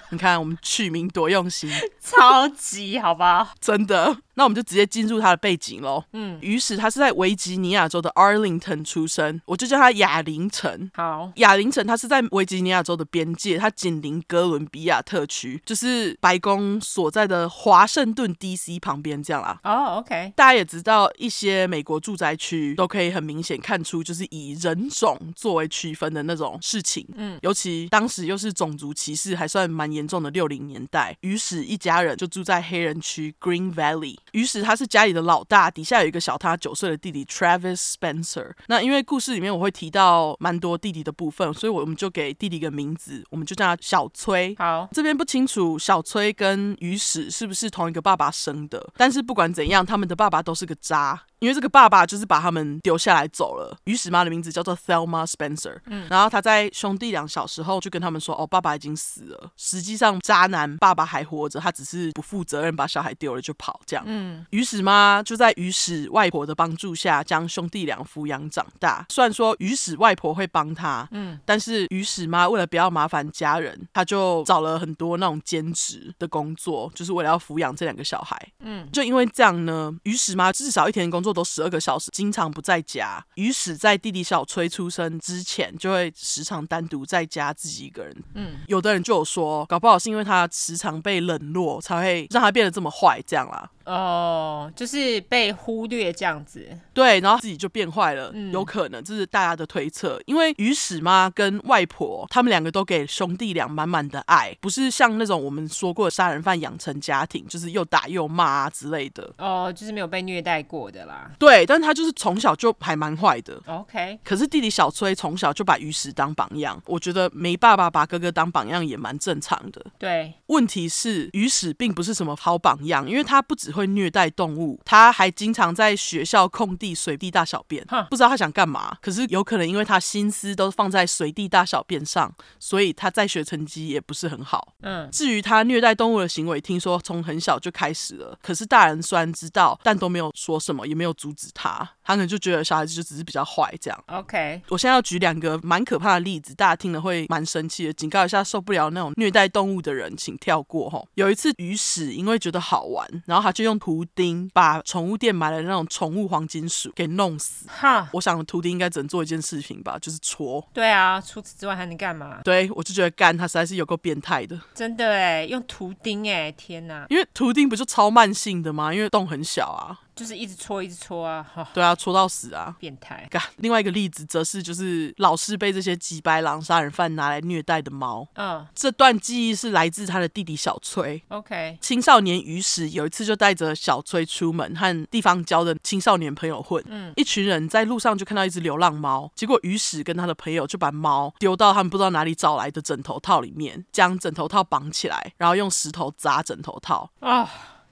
[SPEAKER 1] 你看我们取名多用心，
[SPEAKER 2] 超级好吧？
[SPEAKER 1] 真的。那我们就直接进入他的背景喽。嗯，于是他是在维吉尼亚州的 Arlington 出生，我就叫他亚林城。
[SPEAKER 2] 好，
[SPEAKER 1] 亚林城他是在维吉尼亚州的边界，他紧邻哥伦比亚特区，就是白宫所在的华盛顿 DC 旁边这样啦。
[SPEAKER 2] 哦、oh，OK，
[SPEAKER 1] 大家也知道，一些美国住宅区都可以很明显看出，就是以人种作为区分的那种事情。嗯，尤其当时又是种族歧视还算蛮严重的六零年代，于是一家人就住在黑人区 Green Valley。于是他是家里的老大，底下有一个小他九岁的弟弟 Travis Spencer。那因为故事里面我会提到蛮多弟弟的部分，所以我们就给弟弟一个名字，我们就叫他小崔。
[SPEAKER 2] 好，
[SPEAKER 1] 这边不清楚小崔跟于史是不是同一个爸爸生的，但是不管怎样，他们的爸爸都是个渣。因为这个爸爸就是把他们丢下来走了。于是妈的名字叫做 Thelma Spencer，嗯，然后他在兄弟俩小时候就跟他们说：“哦，爸爸已经死了。”实际上渣男爸爸还活着，他只是不负责任把小孩丢了就跑这样。嗯，于是妈就在于是外婆的帮助下将兄弟俩抚养长大。虽然说于是外婆会帮他，嗯，但是于是妈为了不要麻烦家人，他就找了很多那种兼职的工作，就是为了要抚养这两个小孩。嗯，就因为这样呢，于是妈至少一天工作都十二个小时，经常不在家。于是，在弟弟小崔出生之前，就会时常单独在家自己一个人。嗯，有的人就有说，搞不好是因为他时常被冷落，才会让他变得这么坏，这样啦。
[SPEAKER 2] 哦，就是被忽略这样子，
[SPEAKER 1] 对，然后自己就变坏了，嗯、有可能这是大家的推测。因为于史妈跟外婆他们两个都给兄弟俩满满的爱，不是像那种我们说过的杀人犯养成家庭，就是又打又骂啊之类的。
[SPEAKER 2] 哦，就是没有被虐待过的啦。
[SPEAKER 1] 对，但他就是从小就还蛮坏的。
[SPEAKER 2] OK，
[SPEAKER 1] 可是弟弟小崔从小就把于是当榜样，我觉得没爸爸把哥哥当榜样也蛮正常的。
[SPEAKER 2] 对，
[SPEAKER 1] 问题是鱼屎并不是什么好榜样，因为他不只会。会虐待动物，他还经常在学校空地随地大小便，不知道他想干嘛。可是有可能因为他心思都放在随地大小便上，所以他在学成绩也不是很好。嗯，至于他虐待动物的行为，听说从很小就开始了。可是大人虽然知道，但都没有说什么，也没有阻止他。他可能就觉得小孩子就只是比较坏这样。
[SPEAKER 2] OK，
[SPEAKER 1] 我现在要举两个蛮可怕的例子，大家听了会蛮生气的。警告一下，受不了那种虐待动物的人，请跳过吼。有一次，鱼屎因为觉得好玩，然后他就用图钉把宠物店买的那种宠物黄金鼠给弄死。哈，我想图钉应该只能做一件事情吧，就是戳。
[SPEAKER 2] 对啊，除此之外还能干嘛？
[SPEAKER 1] 对，我就觉得干他实在是有够变态的。
[SPEAKER 2] 真的哎，用图钉哎，天哪！
[SPEAKER 1] 因为图钉不就超慢性的吗？因为洞很小啊。
[SPEAKER 2] 就是一直搓，一直搓啊！
[SPEAKER 1] 对啊，搓到死啊！
[SPEAKER 2] 变态。
[SPEAKER 1] 另外一个例子则是，就是老是被这些几白狼杀人犯拿来虐待的猫。嗯，这段记忆是来自他的弟弟小崔。
[SPEAKER 2] OK，
[SPEAKER 1] 青少年于是有一次就带着小崔出门和地方交的青少年朋友混。嗯，一群人在路上就看到一只流浪猫，结果于是跟他的朋友就把猫丢到他们不知道哪里找来的枕头套里面，将枕头套绑起来，然后用石头砸枕头套。啊。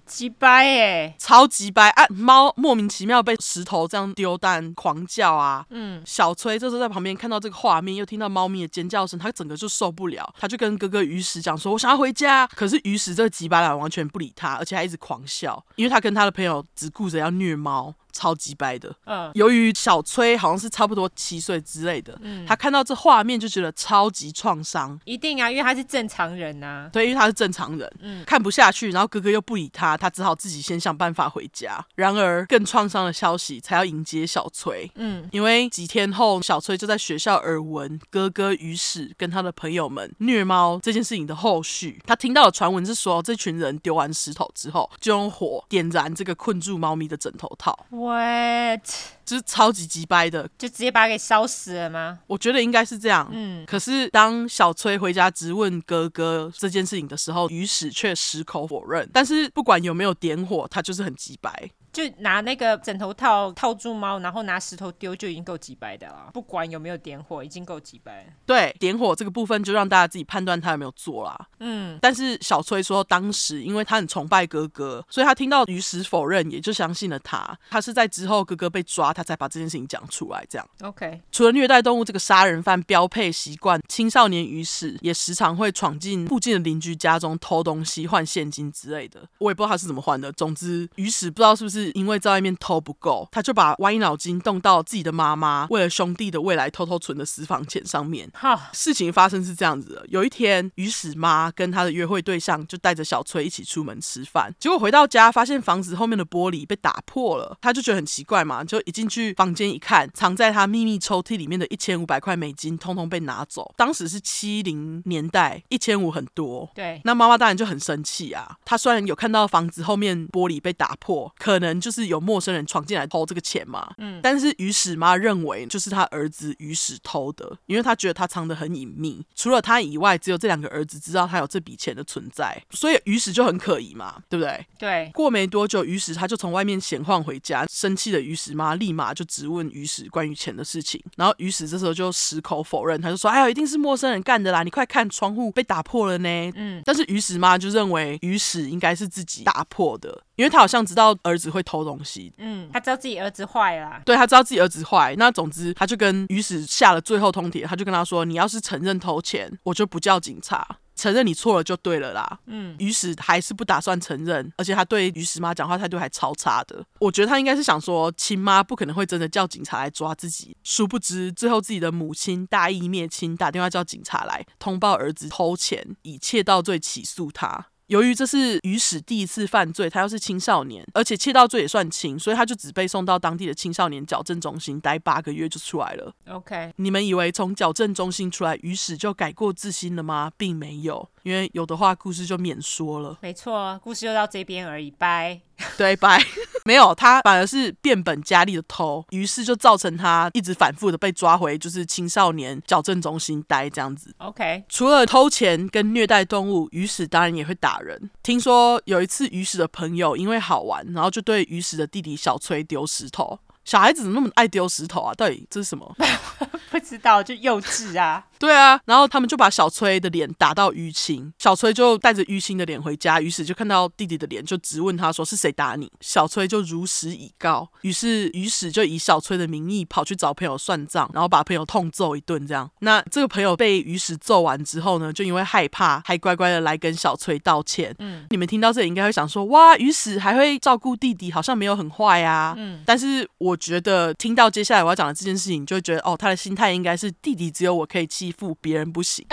[SPEAKER 2] 鸡掰耶，
[SPEAKER 1] 超级掰啊！猫莫名其妙被石头这样丢，蛋狂叫啊！嗯，小崔这时候在旁边看到这个画面，又听到猫咪的尖叫声，他整个就受不了，他就跟哥哥鱼食讲说：“我想要回家。”可是鱼食这个鸡掰狼完全不理他，而且还一直狂笑，因为他跟他的朋友只顾着要虐猫。超级掰的，嗯，由于小崔好像是差不多七岁之类的，嗯，他看到这画面就觉得超级创伤，
[SPEAKER 2] 一定啊，因为他是正常人呐，
[SPEAKER 1] 对，因为他是正常人，嗯，看不下去，然后哥哥又不理他，他只好自己先想办法回家。然而更创伤的消息才要迎接小崔，嗯，因为几天后小崔就在学校耳闻哥哥于史跟他的朋友们虐猫这件事情的后续，他听到的传闻是说，这群人丢完石头之后，就用火点燃这个困住猫咪的枕头套。
[SPEAKER 2] What？
[SPEAKER 1] 就是超级急掰的，
[SPEAKER 2] 就直接把它给烧死了吗？
[SPEAKER 1] 我觉得应该是这样。嗯，可是当小崔回家质问哥哥这件事情的时候，于史却矢口否认。但是不管有没有点火，他就是很急掰。
[SPEAKER 2] 就拿那个枕头套套住猫，然后拿石头丢，就已经够几百的了。不管有没有点火，已经够几百。
[SPEAKER 1] 对，点火这个部分就让大家自己判断他有没有做啦。嗯，但是小崔说，当时因为他很崇拜哥哥，所以他听到于是否认，也就相信了他。他是在之后哥哥被抓，他才把这件事情讲出来。这样。
[SPEAKER 2] OK。
[SPEAKER 1] 除了虐待动物这个杀人犯标配习惯，青少年于是也时常会闯进附近的邻居家中偷东西换现金之类的。我也不知道他是怎么换的。总之，于是不知道是不是。是因为在外面偷不够，他就把歪脑筋动到自己的妈妈为了兄弟的未来偷偷存的私房钱上面。
[SPEAKER 2] 哈，
[SPEAKER 1] 事情发生是这样子的：有一天，于是妈跟她的约会对象就带着小崔一起出门吃饭，结果回到家发现房子后面的玻璃被打破了，他就觉得很奇怪嘛，就一进去房间一看，藏在他秘密抽屉里面的一千五百块美金通通被拿走。当时是七零年代，一千五很多。
[SPEAKER 2] 对，
[SPEAKER 1] 那妈妈当然就很生气啊。她虽然有看到房子后面玻璃被打破，可能就是有陌生人闯进来偷这个钱嘛。嗯，但是于史妈认为就是他儿子于史偷的，因为他觉得他藏得很隐秘，除了他以外，只有这两个儿子知道他有这笔钱的存在，所以于史就很可疑嘛，对不对？
[SPEAKER 2] 对。
[SPEAKER 1] 过没多久，于史他就从外面闲晃回家，生气的于史妈立马就质问于史关于钱的事情，然后于史这时候就矢口否认，他就说：“哎呀，一定是陌生人干的啦！你快看，窗户被打破了呢。”嗯，但是于史妈就认为于史应该是自己打破的，因为他好像知道儿子会偷东西。
[SPEAKER 2] 嗯，他知道自己儿子坏啦。
[SPEAKER 1] 对，他知道自己儿子坏。那总之，他就跟于是下了最后通牒，他就跟他说：“你要是承认偷钱，我就不叫警察。”承认你错了就对了啦。嗯，于是还是不打算承认，而且他对于史妈讲话态度还超差的。我觉得他应该是想说，亲妈不可能会真的叫警察来抓自己。殊不知，最后自己的母亲大义灭亲，打电话叫警察来通报儿子偷钱，以窃盗罪起诉他。由于这是于史第一次犯罪，他又是青少年，而且窃盗罪也算轻，所以他就只被送到当地的青少年矫正中心待八个月就出来了。
[SPEAKER 2] OK，
[SPEAKER 1] 你们以为从矫正中心出来，于史就改过自新了吗？并没有，因为有的话故事就免说了。
[SPEAKER 2] 没错，故事就到这边而已，拜。
[SPEAKER 1] 对，拜。没有，他反而是变本加厉的偷，于是就造成他一直反复的被抓回，就是青少年矫正中心待这样子。
[SPEAKER 2] OK，
[SPEAKER 1] 除了偷钱跟虐待动物，于是当然也会打人。听说有一次，于是的朋友因为好玩，然后就对于是的弟弟小崔丢石头。小孩子怎么那么爱丢石头啊？到底这是什么？
[SPEAKER 2] 不知道，就幼稚啊。
[SPEAKER 1] 对啊，然后他们就把小崔的脸打到淤青，小崔就带着淤青的脸回家，于是就看到弟弟的脸，就质问他说：“是谁打你？”小崔就如实以告，于是于是就以小崔的名义跑去找朋友算账，然后把朋友痛揍一顿。这样，那这个朋友被于是揍完之后呢，就因为害怕，还乖乖的来跟小崔道歉。嗯，你们听到这里应该会想说：“哇，于是还会照顾弟弟，好像没有很坏啊。”嗯，但是我觉得听到接下来我要讲的这件事情，就会觉得哦，他的心态应该是弟弟只有我可以欺负，别人不行。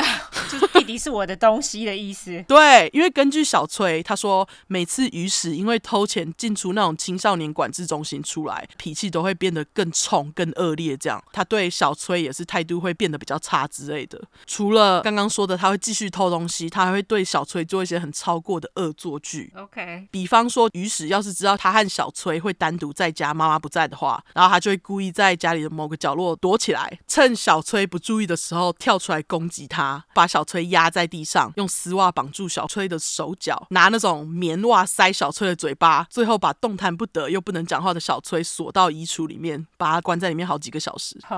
[SPEAKER 2] 就是弟弟是我的东西的意思。
[SPEAKER 1] 对，因为根据小崔他说，每次于史因为偷钱进出那种青少年管制中心出来，脾气都会变得更冲、更恶劣。这样，他对小崔也是态度会变得比较差之类的。除了刚刚说的，他会继续偷东西，他还会对小崔做一些很超过的恶作剧。
[SPEAKER 2] OK，
[SPEAKER 1] 比方说，于史要是知道他和小崔会单独在家，妈妈不在的话，然后他就会故意在家里的某个角落躲起来，趁小崔不注意的时候跳出来攻击他，把小崔压在地上，用丝袜绑住小崔的手脚，拿那种棉袜塞小崔的嘴巴，最后把动弹不得又不能讲话的小崔锁到衣橱里面，把他关在里面好几个小时。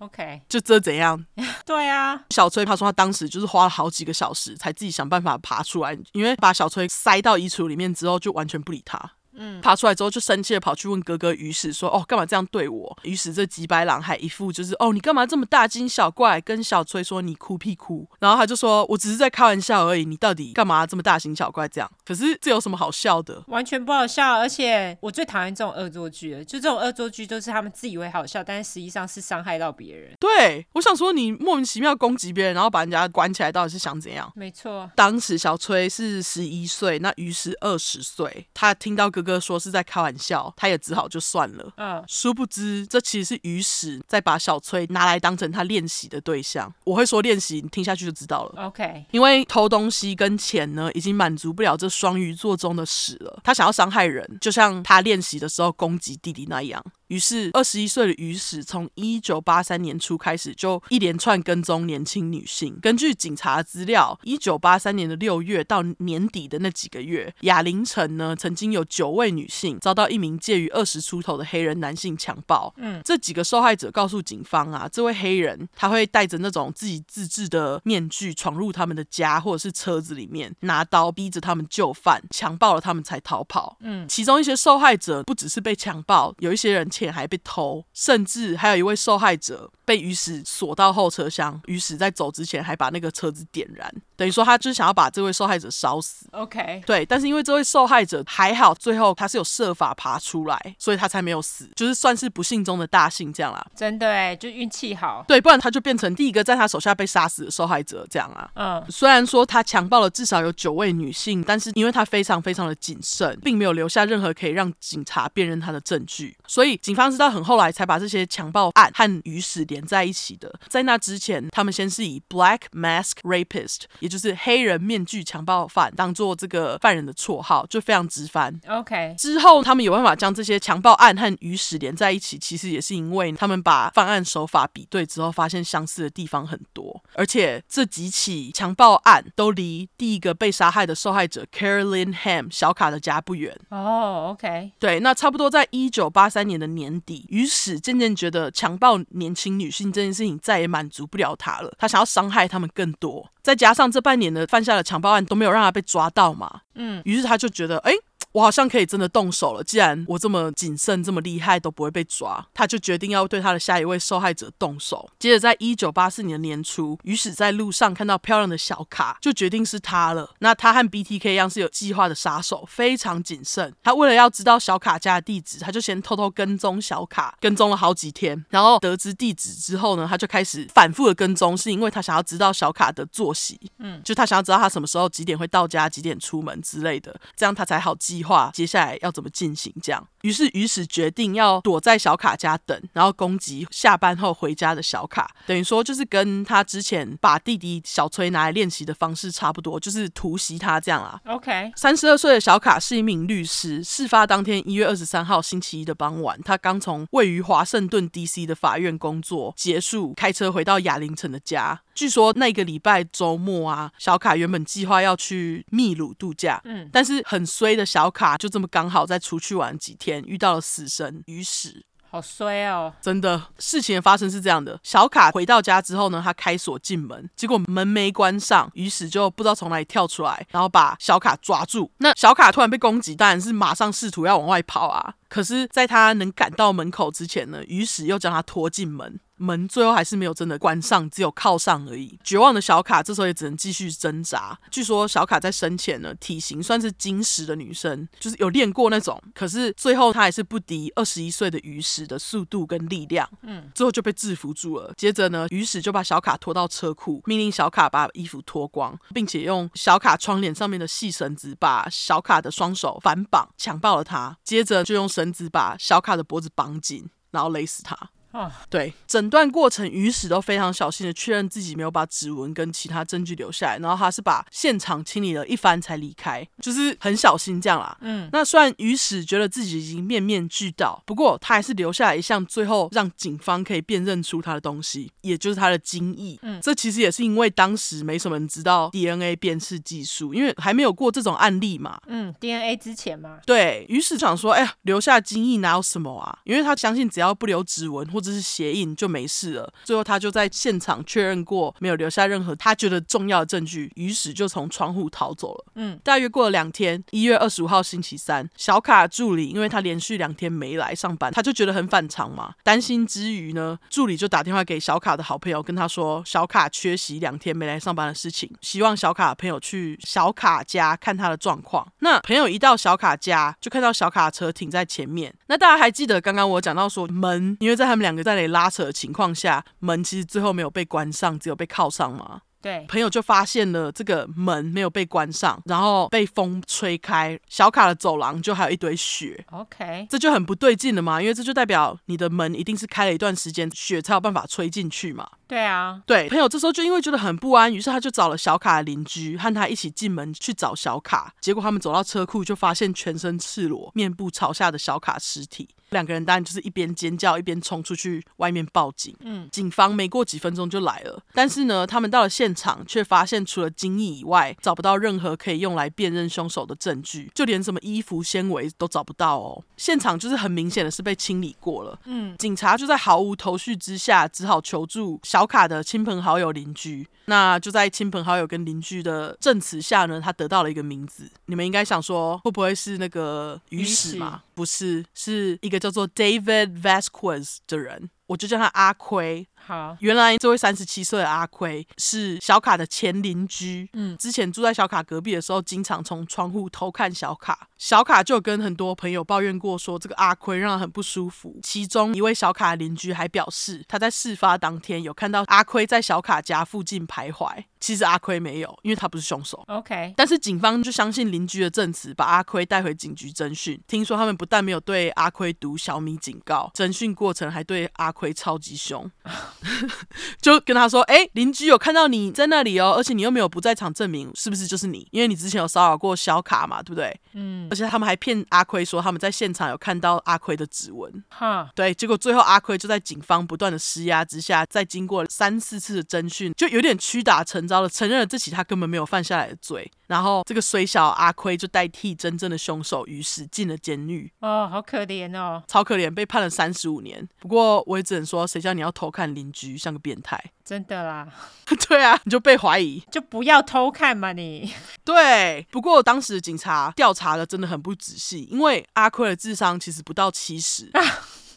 [SPEAKER 2] Oh, OK，
[SPEAKER 1] 就这怎样？
[SPEAKER 2] 对啊，
[SPEAKER 1] 小崔他说他当时就是花了好几个小时才自己想办法爬出来，因为把小崔塞到衣橱里面之后，就完全不理他。嗯，爬出来之后就生气的跑去问哥哥于是说：“哦，干嘛这样对我？”于是这几百狼还一副就是：“哦，你干嘛这么大惊小怪？”跟小崔说：“你哭屁哭。”然后他就说：“我只是在开玩笑而已，你到底干嘛这么大惊小怪这样？”可是这有什么好笑的？
[SPEAKER 2] 完全不好笑，而且我最讨厌这种恶作剧了。就这种恶作剧都是他们自以为好笑，但是实际上是伤害到别人。
[SPEAKER 1] 对，我想说你莫名其妙攻击别人，然后把人家关起来，到底是想怎样？
[SPEAKER 2] 没错，
[SPEAKER 1] 当时小崔是十一岁，那于是二十岁，他听到哥哥说是在开玩笑，他也只好就算了。嗯，殊不知这其实是鱼屎在把小崔拿来当成他练习的对象。我会说练习，你听下去就知道了。
[SPEAKER 2] OK，
[SPEAKER 1] 因为偷东西跟钱呢，已经满足不了这双鱼座中的屎了。他想要伤害人，就像他练习的时候攻击弟弟那样。于是，二十一岁的于史从一九八三年初开始，就一连串跟踪年轻女性。根据警察资料，一九八三年的六月到年底的那几个月，亚龄城呢曾经有九位女性遭到一名介于二十出头的黑人男性强暴。嗯，这几个受害者告诉警方啊，这位黑人他会带着那种自己自制的面具闯入他们的家或者是车子里面，拿刀逼着他们就范，强暴了他们才逃跑。嗯，其中一些受害者不只是被强暴，有一些人。钱还被偷，甚至还有一位受害者，被鱼屎锁到后车厢。鱼史在走之前还把那个车子点燃，等于说他就是想要把这位受害者烧死。
[SPEAKER 2] OK，
[SPEAKER 1] 对，但是因为这位受害者还好，最后他是有设法爬出来，所以他才没有死，就是算是不幸中的大幸这样啦。
[SPEAKER 2] 真的哎，就运气好。
[SPEAKER 1] 对，不然他就变成第一个在他手下被杀死的受害者这样啊。
[SPEAKER 2] 嗯，
[SPEAKER 1] 虽然说他强暴了至少有九位女性，但是因为他非常非常的谨慎，并没有留下任何可以让警察辨认他的证据，所以警方直到很后来才把这些强暴案和鱼屎连在一起的。在那之前，他们先是以 Black Mask Rapist，也就是黑人面具强暴犯，当做这个犯人的绰号，就非常直翻。
[SPEAKER 2] OK，
[SPEAKER 1] 之后他们有办法将这些强暴案和鱼史连在一起，其实也是因为他们把犯案手法比对之后，发现相似的地方很多，而且这几起强暴案都离第一个被杀害的受害者 Carolyn Hamm 小卡的家不远。
[SPEAKER 2] 哦、oh，OK，
[SPEAKER 1] 对，那差不多在一九八三年的年底，鱼史渐渐觉得强暴年轻女性这件事情再也满足不了他了，他想要伤害他们更多。再加上这半年的犯下的强暴案都没有让他被抓到嘛，嗯，于是他就觉得，哎。我好像可以真的动手了。既然我这么谨慎、这么厉害都不会被抓，他就决定要对他的下一位受害者动手。接着，在一九八四年年初，于史在路上看到漂亮的小卡，就决定是他了。那他和 BTK 一样是有计划的杀手，非常谨慎。他为了要知道小卡家的地址，他就先偷偷跟踪小卡，跟踪了好几天。然后得知地址之后呢，他就开始反复的跟踪，是因为他想要知道小卡的作息。嗯，就他想要知道他什么时候几点会到家，几点出门之类的，这样他才好记。计划接下来要怎么进行？这样，于是鱼史决定要躲在小卡家等，然后攻击下班后回家的小卡。等于说，就是跟他之前把弟弟小崔拿来练习的方式差不多，就是突袭他这样啦。
[SPEAKER 2] OK，
[SPEAKER 1] 三十二岁的小卡是一名律师。事发当天一月二十三号星期一的傍晚，他刚从位于华盛顿 DC 的法院工作结束，开车回到亚林城的家。据说那个礼拜周末啊，小卡原本计划要去秘鲁度假，嗯，但是很衰的小卡就这么刚好在出去玩几天，遇到了死神鱼屎。
[SPEAKER 2] 好衰哦！
[SPEAKER 1] 真的，事情的发生是这样的：小卡回到家之后呢，他开锁进门，结果门没关上，鱼史就不知道从哪里跳出来，然后把小卡抓住。那小卡突然被攻击，当然是马上试图要往外跑啊。可是，在他能赶到门口之前呢，鱼史又将他拖进门。门最后还是没有真的关上，只有靠上而已。绝望的小卡这时候也只能继续挣扎。据说小卡在生前呢，体型算是精实的女生，就是有练过那种。可是最后她还是不敌二十一岁的鱼史的速度跟力量，嗯，最后就被制服住了。接着呢，鱼史就把小卡拖到车库，命令小卡把衣服脱光，并且用小卡窗帘上面的细绳子把小卡的双手反绑，强暴了她。接着就用绳子把小卡的脖子绑紧，然后勒死她。啊，对，整段过程于史都非常小心的确认自己没有把指纹跟其他证据留下来，然后他是把现场清理了一番才离开，就是很小心这样啦。嗯，那虽然于史觉得自己已经面面俱到，不过他还是留下来一项最后让警方可以辨认出他的东西，也就是他的精液。嗯，这其实也是因为当时没什么人知道 DNA 辨识技术，因为还没有过这种案例嘛。
[SPEAKER 2] 嗯，DNA 之前嘛。
[SPEAKER 1] 对，于史想说，哎呀，留下精液哪有什么啊？因为他相信只要不留指纹或者是鞋印就没事了。最后，他就在现场确认过，没有留下任何他觉得重要的证据，于是就从窗户逃走了。嗯，大约过了两天，一月二十五号星期三，小卡助理因为他连续两天没来上班，他就觉得很反常嘛。担心之余呢，助理就打电话给小卡的好朋友，跟他说小卡缺席两天没来上班的事情，希望小卡的朋友去小卡家看他的状况。那朋友一到小卡家，就看到小卡车停在前面。那大家还记得刚刚我讲到说门，因为在他们两个在那里拉扯的情况下，门其实最后没有被关上，只有被铐上嘛。
[SPEAKER 2] 对，
[SPEAKER 1] 朋友就发现了这个门没有被关上，然后被风吹开，小卡的走廊就还有一堆雪。
[SPEAKER 2] OK，
[SPEAKER 1] 这就很不对劲了嘛，因为这就代表你的门一定是开了一段时间，雪才有办法吹进去嘛。
[SPEAKER 2] 对啊，
[SPEAKER 1] 对，朋友这时候就因为觉得很不安，于是他就找了小卡的邻居，和他一起进门去找小卡。结果他们走到车库，就发现全身赤裸、面部朝下的小卡尸体。两个人当然就是一边尖叫一边冲出去外面报警。嗯，警方没过几分钟就来了，但是呢，他们到了现场却发现除了精液以外，找不到任何可以用来辨认凶手的证据，就连什么衣服纤维都找不到哦。现场就是很明显的是被清理过了。嗯，警察就在毫无头绪之下，只好求助小。卡的亲朋好友、邻居，那就在亲朋好友跟邻居的证词下呢，他得到了一个名字。你们应该想说，会不会是那个鱼屎嘛？不是，是一个叫做 David Vasquez 的人，我就叫他阿奎。
[SPEAKER 2] 好，
[SPEAKER 1] 原来这位三十七岁的阿奎是小卡的前邻居。嗯，之前住在小卡隔壁的时候，经常从窗户偷看小卡。小卡就跟很多朋友抱怨过，说这个阿奎让他很不舒服。其中一位小卡的邻居还表示，他在事发当天有看到阿奎在小卡家附近徘徊。其实阿奎没有，因为他不是凶手。
[SPEAKER 2] OK，
[SPEAKER 1] 但是警方就相信邻居的证词，把阿奎带回警局侦讯。听说他们不但没有对阿奎读小米警告，侦讯过程还对阿奎超级凶，就跟他说：“哎，邻居有看到你在那里哦，而且你又没有不在场证明，是不是就是你？因为你之前有骚扰过小卡嘛，对不对？嗯。而且他们还骗阿奎说他们在现场有看到阿奎的指纹。哈，对。结果最后阿奎就在警方不断的施压之下，在经过三四次的侦讯，就有点屈打成招了，承认了这起他根本没有犯下来的罪。然后这个水小阿奎就代替真正的凶手，于是进了监狱。
[SPEAKER 2] 哦，好可怜哦，
[SPEAKER 1] 超可怜，被判了三十五年。不过我也只能说，谁叫你要偷看邻居，像个变态。
[SPEAKER 2] 真的啦，
[SPEAKER 1] 对啊，你就被怀疑，
[SPEAKER 2] 就不要偷看嘛你。
[SPEAKER 1] 对，不过当时警察调查的真的很不仔细，因为阿奎的智商其实不到七十。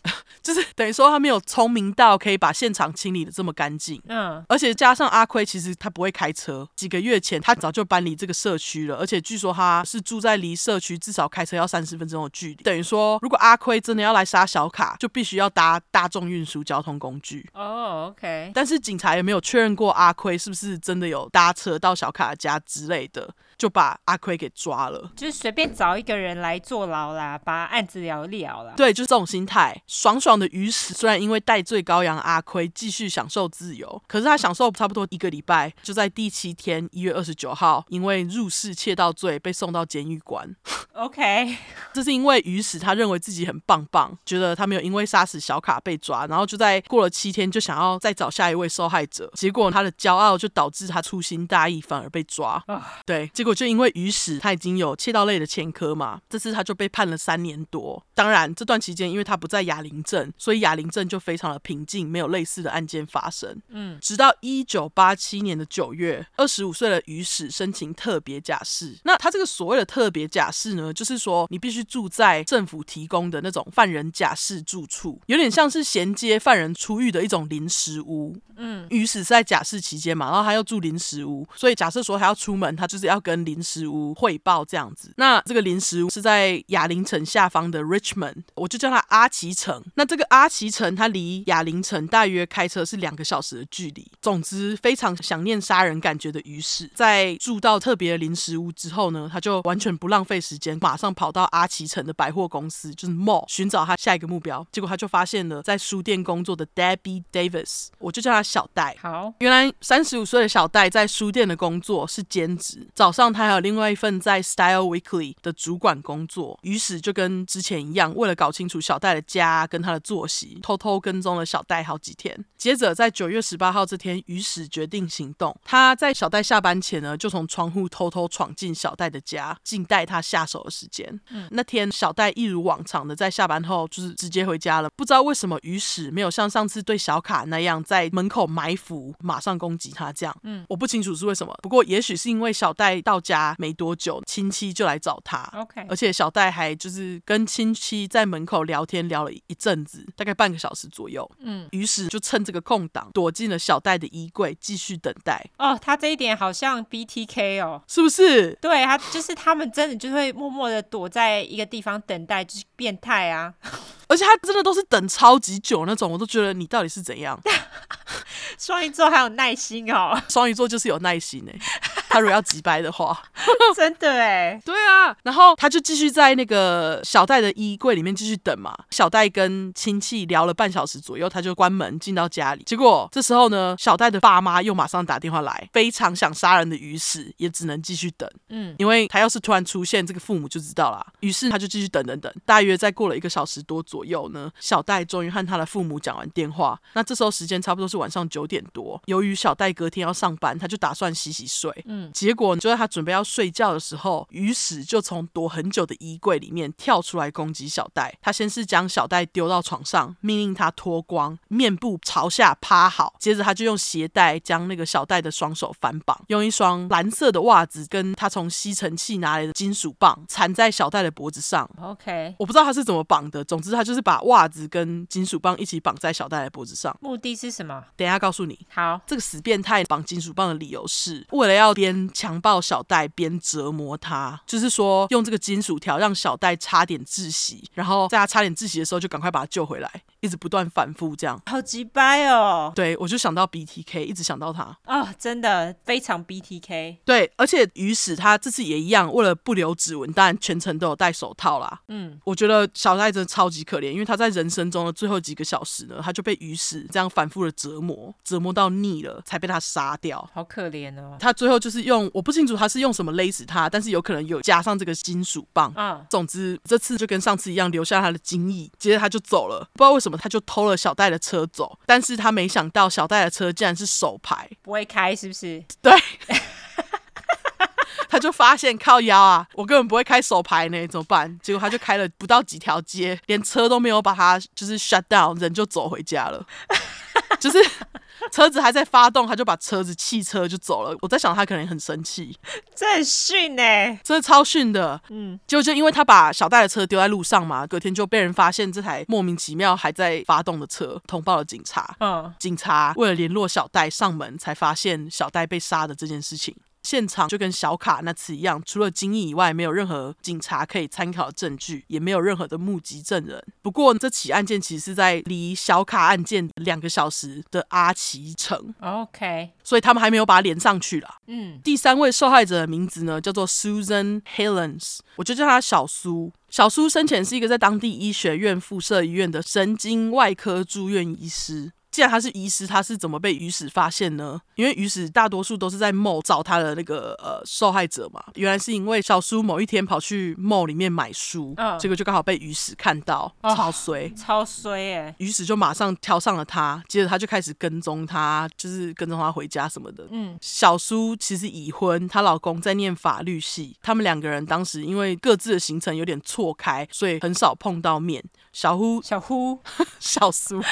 [SPEAKER 1] 就是等于说他没有聪明到可以把现场清理的这么干净，嗯，而且加上阿亏其实他不会开车，几个月前他早就搬离这个社区了，而且据说他是住在离社区至少开车要三十分钟的距离，等于说如果阿亏真的要来杀小卡，就必须要搭大众运输交通工具。
[SPEAKER 2] 哦，OK，
[SPEAKER 1] 但是警察也没有确认过阿亏是不是真的有搭车到小卡家之类的。就把阿奎给抓了，
[SPEAKER 2] 就是随便找一个人来坐牢啦，把案子了一了啦。
[SPEAKER 1] 对，就是这种心态。爽爽的鱼史虽然因为戴罪羔羊阿奎继续享受自由，可是他享受差不多一个礼拜，就在第七天一月二十九号，因为入室窃盗罪被送到监狱关。
[SPEAKER 2] OK，
[SPEAKER 1] 这是因为鱼史他认为自己很棒棒，觉得他没有因为杀死小卡被抓，然后就在过了七天就想要再找下一位受害者，结果他的骄傲就导致他粗心大意，反而被抓。对，结果。就因为鱼史他已经有窃盗类的前科嘛，这次他就被判了三年多。当然，这段期间因为他不在哑铃镇，所以哑铃镇就非常的平静，没有类似的案件发生。嗯，直到一九八七年的九月，二十五岁的鱼史申请特别假释。那他这个所谓的特别假释呢，就是说你必须住在政府提供的那种犯人假释住处，有点像是衔接犯人出狱的一种临时屋。嗯，鱼史是在假释期间嘛，然后他又住临时屋，所以假设说他要出门，他就是要跟临时屋汇报这样子。那这个临时屋是在哑铃城下方的 Richmond，我就叫它阿奇城。那这个阿奇城，它离哑铃城大约开车是两个小时的距离。总之，非常想念杀人感觉的鱼是，在住到特别的临时屋之后呢，他就完全不浪费时间，马上跑到阿奇城的百货公司，就是 Mall，寻找他下一个目标。结果他就发现了在书店工作的 Debbie Davis，我就叫他小戴。
[SPEAKER 2] 好，
[SPEAKER 1] 原来三十五岁的小戴在书店的工作是兼职，早上他还有另外一份在 Style Weekly 的主管工作。于是就跟之前一样，为了搞清楚小戴的家跟他的作息，偷偷跟踪了小戴好几天。接着在九月十八号这天，于史决定行动。他在小戴下班前呢，就从窗户偷偷闯进小戴的家，静待他下手的时间。嗯，那天小戴一如往常的在下班后就是直接回家了。不知道为什么于史没有像上次对小卡那样在门口埋伏，马上攻击他这样。嗯，我不清楚是为什么。不过也许是因为小戴到家没多久，亲戚就来找他。
[SPEAKER 2] OK，
[SPEAKER 1] 而且小戴还就是跟亲戚在门口聊天聊了一阵子，大概半个小时左右。嗯，于是就趁这个空档躲进了小戴的衣柜，继续等待。
[SPEAKER 2] 哦，他这一点好像 BTK 哦，
[SPEAKER 1] 是不是？
[SPEAKER 2] 对，他就是他们真的就会默默的躲在一个地方等待，就是变态啊。
[SPEAKER 1] 而且他真的都是等超级久那种，我都觉得你到底是怎样？
[SPEAKER 2] 双鱼座还有耐心哦，
[SPEAKER 1] 双鱼座就是有耐心哎。他如果要急掰的话，
[SPEAKER 2] 真的哎，
[SPEAKER 1] 对啊，然后他就继续在那个小戴的衣柜里面继续等嘛。小戴跟亲戚聊了半小时左右，他就关门进到家里。结果这时候呢，小戴的爸妈又马上打电话来，非常想杀人的鱼史也只能继续等。嗯，因为他要是突然出现，这个父母就知道了。于是他就继续等等等，大约再过了一个小时多左右呢，小戴终于和他的父母讲完电话。那这时候时间差不多是晚上九点多。由于小戴隔天要上班，他就打算洗洗睡。嗯。
[SPEAKER 2] 嗯，
[SPEAKER 1] 结果就在他准备要睡觉的时候，鱼史就从躲很久的衣柜里面跳出来攻击小戴。他先是将小戴丢到床上，命令他脱光，面部朝下趴好。接着他就用鞋带将那个小戴的双手反绑，用一双蓝色的袜子跟他从吸尘器拿来的金属棒缠在小戴的脖子上。
[SPEAKER 2] OK，
[SPEAKER 1] 我不知道他是怎么绑的，总之他就是把袜子跟金属棒一起绑在小戴的脖子上。
[SPEAKER 2] 目的是什么？
[SPEAKER 1] 等一下告诉你。
[SPEAKER 2] 好，
[SPEAKER 1] 这个死变态绑金属棒的理由是为了要边强暴小戴边折磨他，就是说用这个金属条让小戴差点窒息，然后在他差点窒息的时候就赶快把他救回来，一直不断反复这样。
[SPEAKER 2] 好鸡掰哦！
[SPEAKER 1] 对，我就想到 BTK，一直想到他
[SPEAKER 2] 哦，真的非常 BTK。
[SPEAKER 1] 对，而且鱼史他这次也一样，为了不留指纹，当然全程都有戴手套啦。
[SPEAKER 2] 嗯，
[SPEAKER 1] 我觉得小戴真的超级可怜，因为他在人生中的最后几个小时呢，他就被鱼史这样反复的折磨，折磨到腻了，才被他杀掉。
[SPEAKER 2] 好可怜哦。
[SPEAKER 1] 他最后就是用，我不清楚他是用什么勒死他，但是有可能有加上这个金属棒。
[SPEAKER 2] 嗯，
[SPEAKER 1] 总之这次就跟上次一样，留下他的精液。接着他就走了，不知道为什么他就偷了小戴的车走，但是他没想到小戴的车竟然是手牌，
[SPEAKER 2] 不会开是不是？
[SPEAKER 1] 对。他就发现靠腰啊，我根本不会开手牌呢，怎么办？结果他就开了不到几条街，连车都没有把他就是 shut down，人就走回家了，就是车子还在发动，他就把车子弃车就走了。我在想他可能很生气，
[SPEAKER 2] 这很逊呢，
[SPEAKER 1] 真的超逊的。
[SPEAKER 2] 嗯，
[SPEAKER 1] 就就因为他把小戴的车丢在路上嘛，隔天就被人发现这台莫名其妙还在发动的车，通报了警察。
[SPEAKER 2] 嗯，
[SPEAKER 1] 警察为了联络小戴上门，才发现小戴被杀的这件事情。现场就跟小卡那次一样，除了精液以外，没有任何警察可以参考的证据，也没有任何的目击证人。不过这起案件其实是在离小卡案件两个小时的阿奇城
[SPEAKER 2] ，OK，
[SPEAKER 1] 所以他们还没有把它连上去了。
[SPEAKER 2] 嗯，
[SPEAKER 1] 第三位受害者的名字呢，叫做 Susan Helens，我就叫她小苏。小苏生前是一个在当地医学院附设医院的神经外科住院医师。既然他是医师，他是怎么被鱼史发现呢？因为鱼史大多数都是在 mall 找他的那个呃受害者嘛。原来是因为小苏某一天跑去 mall 里面买书，
[SPEAKER 2] 嗯、
[SPEAKER 1] 结果就刚好被鱼史看到，
[SPEAKER 2] 哦、
[SPEAKER 1] 超衰，
[SPEAKER 2] 超衰哎！
[SPEAKER 1] 鱼史就马上挑上了他，接着他就开始跟踪他，就是跟踪他回家什么的。
[SPEAKER 2] 嗯，
[SPEAKER 1] 小苏其实已婚，她老公在念法律系，他们两个人当时因为各自的行程有点错开，所以很少碰到面。小呼，
[SPEAKER 2] 小呼，
[SPEAKER 1] 小苏。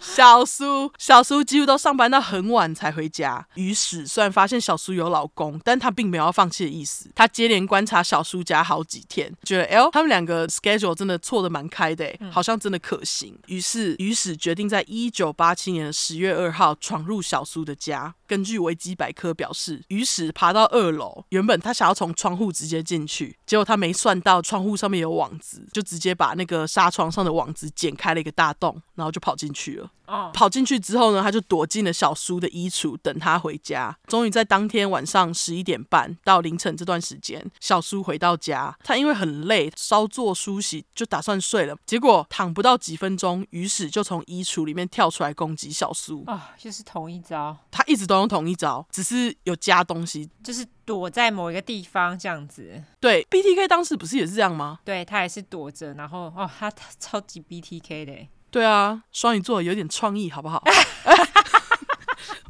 [SPEAKER 1] 小苏，小苏几乎都上班到很晚才回家。于是虽然发现小苏有老公，但他并没有要放弃的意思。他接连观察小苏家好几天，觉得哎呦，他们两个 schedule 真的错的蛮开的，好像真的可行。于是于是决定在一九八七年的十月二号闯入小苏的家。根据维基百科表示，鱼屎爬到二楼，原本他想要从窗户直接进去，结果他没算到窗户上面有网子，就直接把那个纱窗上的网子剪开了一个大洞，然后就跑进去了。
[SPEAKER 2] 哦，
[SPEAKER 1] 跑进去之后呢，他就躲进了小叔的衣橱，等他回家。终于在当天晚上十一点半到凌晨这段时间，小叔回到家。他因为很累，稍作梳洗，就打算睡了。结果躺不到几分钟，鱼屎就从衣橱里面跳出来攻击小叔。
[SPEAKER 2] 啊、哦，就是同一招。
[SPEAKER 1] 他一直都用同一招，只是有加东西，
[SPEAKER 2] 就是躲在某一个地方这样子。
[SPEAKER 1] 对，BTK 当时不是也是这样吗？
[SPEAKER 2] 对，他也是躲着，然后哦，他超级 BTK 的。
[SPEAKER 1] 对啊，双鱼座有点创意，好不好？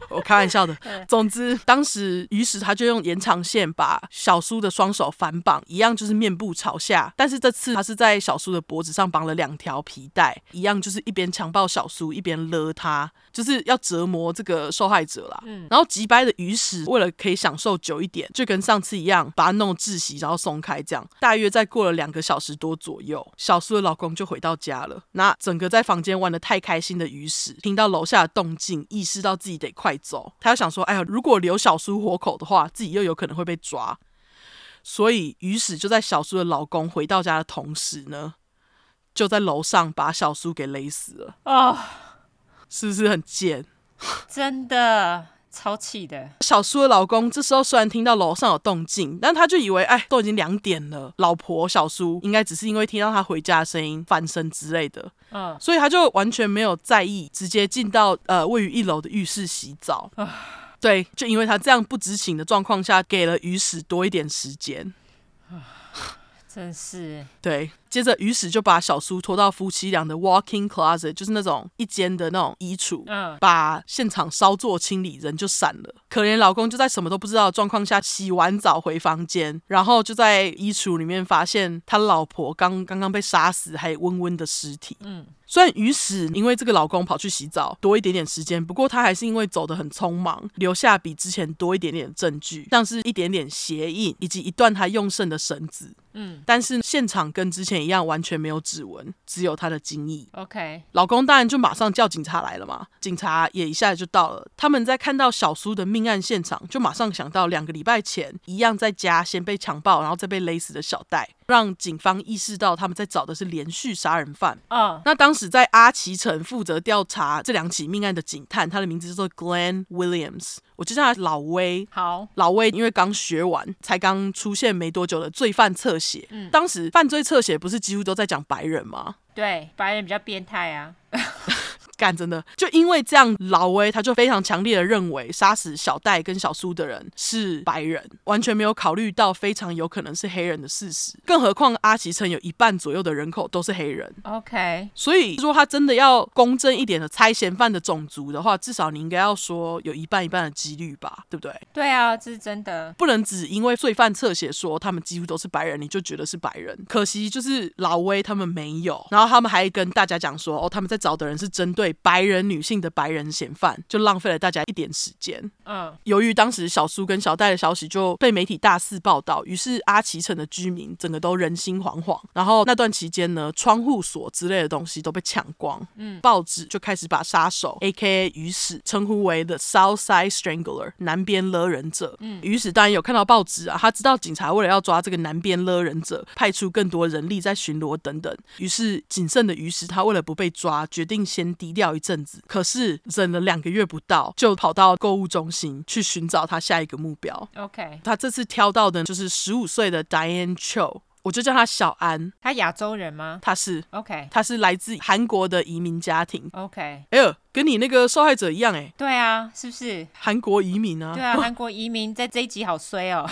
[SPEAKER 1] 我开玩笑的。总之，当时鱼史他就用延长线把小苏的双手反绑，一样就是面部朝下。但是这次他是在小苏的脖子上绑了两条皮带，一样就是一边强暴小苏，一边勒他，就是要折磨这个受害者啦。嗯。然后急掰的鱼史为了可以享受久一点，就跟上次一样，把他弄窒息，然后松开。这样大约再过了两个小时多左右，小苏的老公就回到家了。那整个在房间玩的太开心的鱼史，听到楼下的动静，意识到自己得快走。他又想说：“哎呀，如果留小叔活口的话，自己又有可能会被抓。”所以于是就在小叔的老公回到家的同时呢，就在楼上把小叔给勒死了。
[SPEAKER 2] 啊，
[SPEAKER 1] 是不是很贱？
[SPEAKER 2] 真的。超气的。
[SPEAKER 1] 小苏的老公这时候虽然听到楼上有动静，但他就以为哎，都已经两点了，老婆小苏应该只是因为听到他回家的声音翻身之类的，
[SPEAKER 2] 嗯，
[SPEAKER 1] 所以他就完全没有在意，直接进到呃位于一楼的浴室洗澡。
[SPEAKER 2] 嗯、
[SPEAKER 1] 对，就因为他这样不知情的状况下，给了鱼屎多一点时间。
[SPEAKER 2] 真是。
[SPEAKER 1] 对，接着于是就把小苏拖到夫妻俩的 walking closet，就是那种一间的那种衣橱，
[SPEAKER 2] 嗯，
[SPEAKER 1] 把现场稍作清理，人就散了。可怜老公就在什么都不知道的状况下洗完澡回房间，然后就在衣橱里面发现他老婆刚刚刚被杀死，还温温的尸体。嗯。虽然于是因为这个老公跑去洗澡多一点点时间，不过他还是因为走得很匆忙，留下比之前多一点点证据，像是一点点鞋印以及一段他用剩的绳子。嗯，但是现场跟之前一样，完全没有指纹，只有他的精液。
[SPEAKER 2] OK，
[SPEAKER 1] 老公当然就马上叫警察来了嘛，警察也一下子就到了。他们在看到小苏的命案现场，就马上想到两个礼拜前一样在家先被强暴，然后再被勒死的小戴，让警方意识到他们在找的是连续杀人犯。嗯，oh. 那当时在阿奇城负责调查这两起命案的警探，他的名字叫做 Glenn Williams，我就叫他老威。
[SPEAKER 2] 好，
[SPEAKER 1] 老威因为刚学完，才刚出现没多久的罪犯侧写。嗯，当时犯罪侧写不是几乎都在讲白人吗？
[SPEAKER 2] 对，白人比较变态啊。
[SPEAKER 1] 干真的，就因为这样，老威他就非常强烈的认为杀死小戴跟小苏的人是白人，完全没有考虑到非常有可能是黑人的事实。更何况阿奇城有一半左右的人口都是黑人。
[SPEAKER 2] OK，
[SPEAKER 1] 所以说他真的要公正一点的猜嫌犯的种族的话，至少你应该要说有一半一半的几率吧，对不对？
[SPEAKER 2] 对啊，这是真的，
[SPEAKER 1] 不能只因为罪犯侧写说他们几乎都是白人，你就觉得是白人。可惜就是老威他们没有，然后他们还跟大家讲说，哦，他们在找的人是针对。白人女性的白人嫌犯，就浪费了大家一点时间。嗯，由于当时小苏跟小戴的消息就被媒体大肆报道，于是阿奇城的居民整个都人心惶惶。然后那段期间呢，窗户锁之类的东西都被抢光。嗯，报纸就开始把杀手 A.K.A. 于是称呼为 The Southside Strangler 南边勒人者。嗯，于是当然有看到报纸啊，他知道警察为了要抓这个南边勒人者，派出更多人力在巡逻等等。于是谨慎的于是他为了不被抓，决定先低调一阵子，可是忍了两个月不到，就跑到购物中心去寻找他下一个目标。
[SPEAKER 2] OK，
[SPEAKER 1] 他这次挑到的就是十五岁的 Diane Cho，我就叫他小安。
[SPEAKER 2] 他亚洲人吗？
[SPEAKER 1] 他是。
[SPEAKER 2] OK，
[SPEAKER 1] 他是来自韩国的移民家庭。
[SPEAKER 2] OK，
[SPEAKER 1] 哎呦，跟你那个受害者一样哎。
[SPEAKER 2] 对啊，是不是？
[SPEAKER 1] 韩国移民啊。
[SPEAKER 2] 对啊，韩国移民在这一集好衰哦。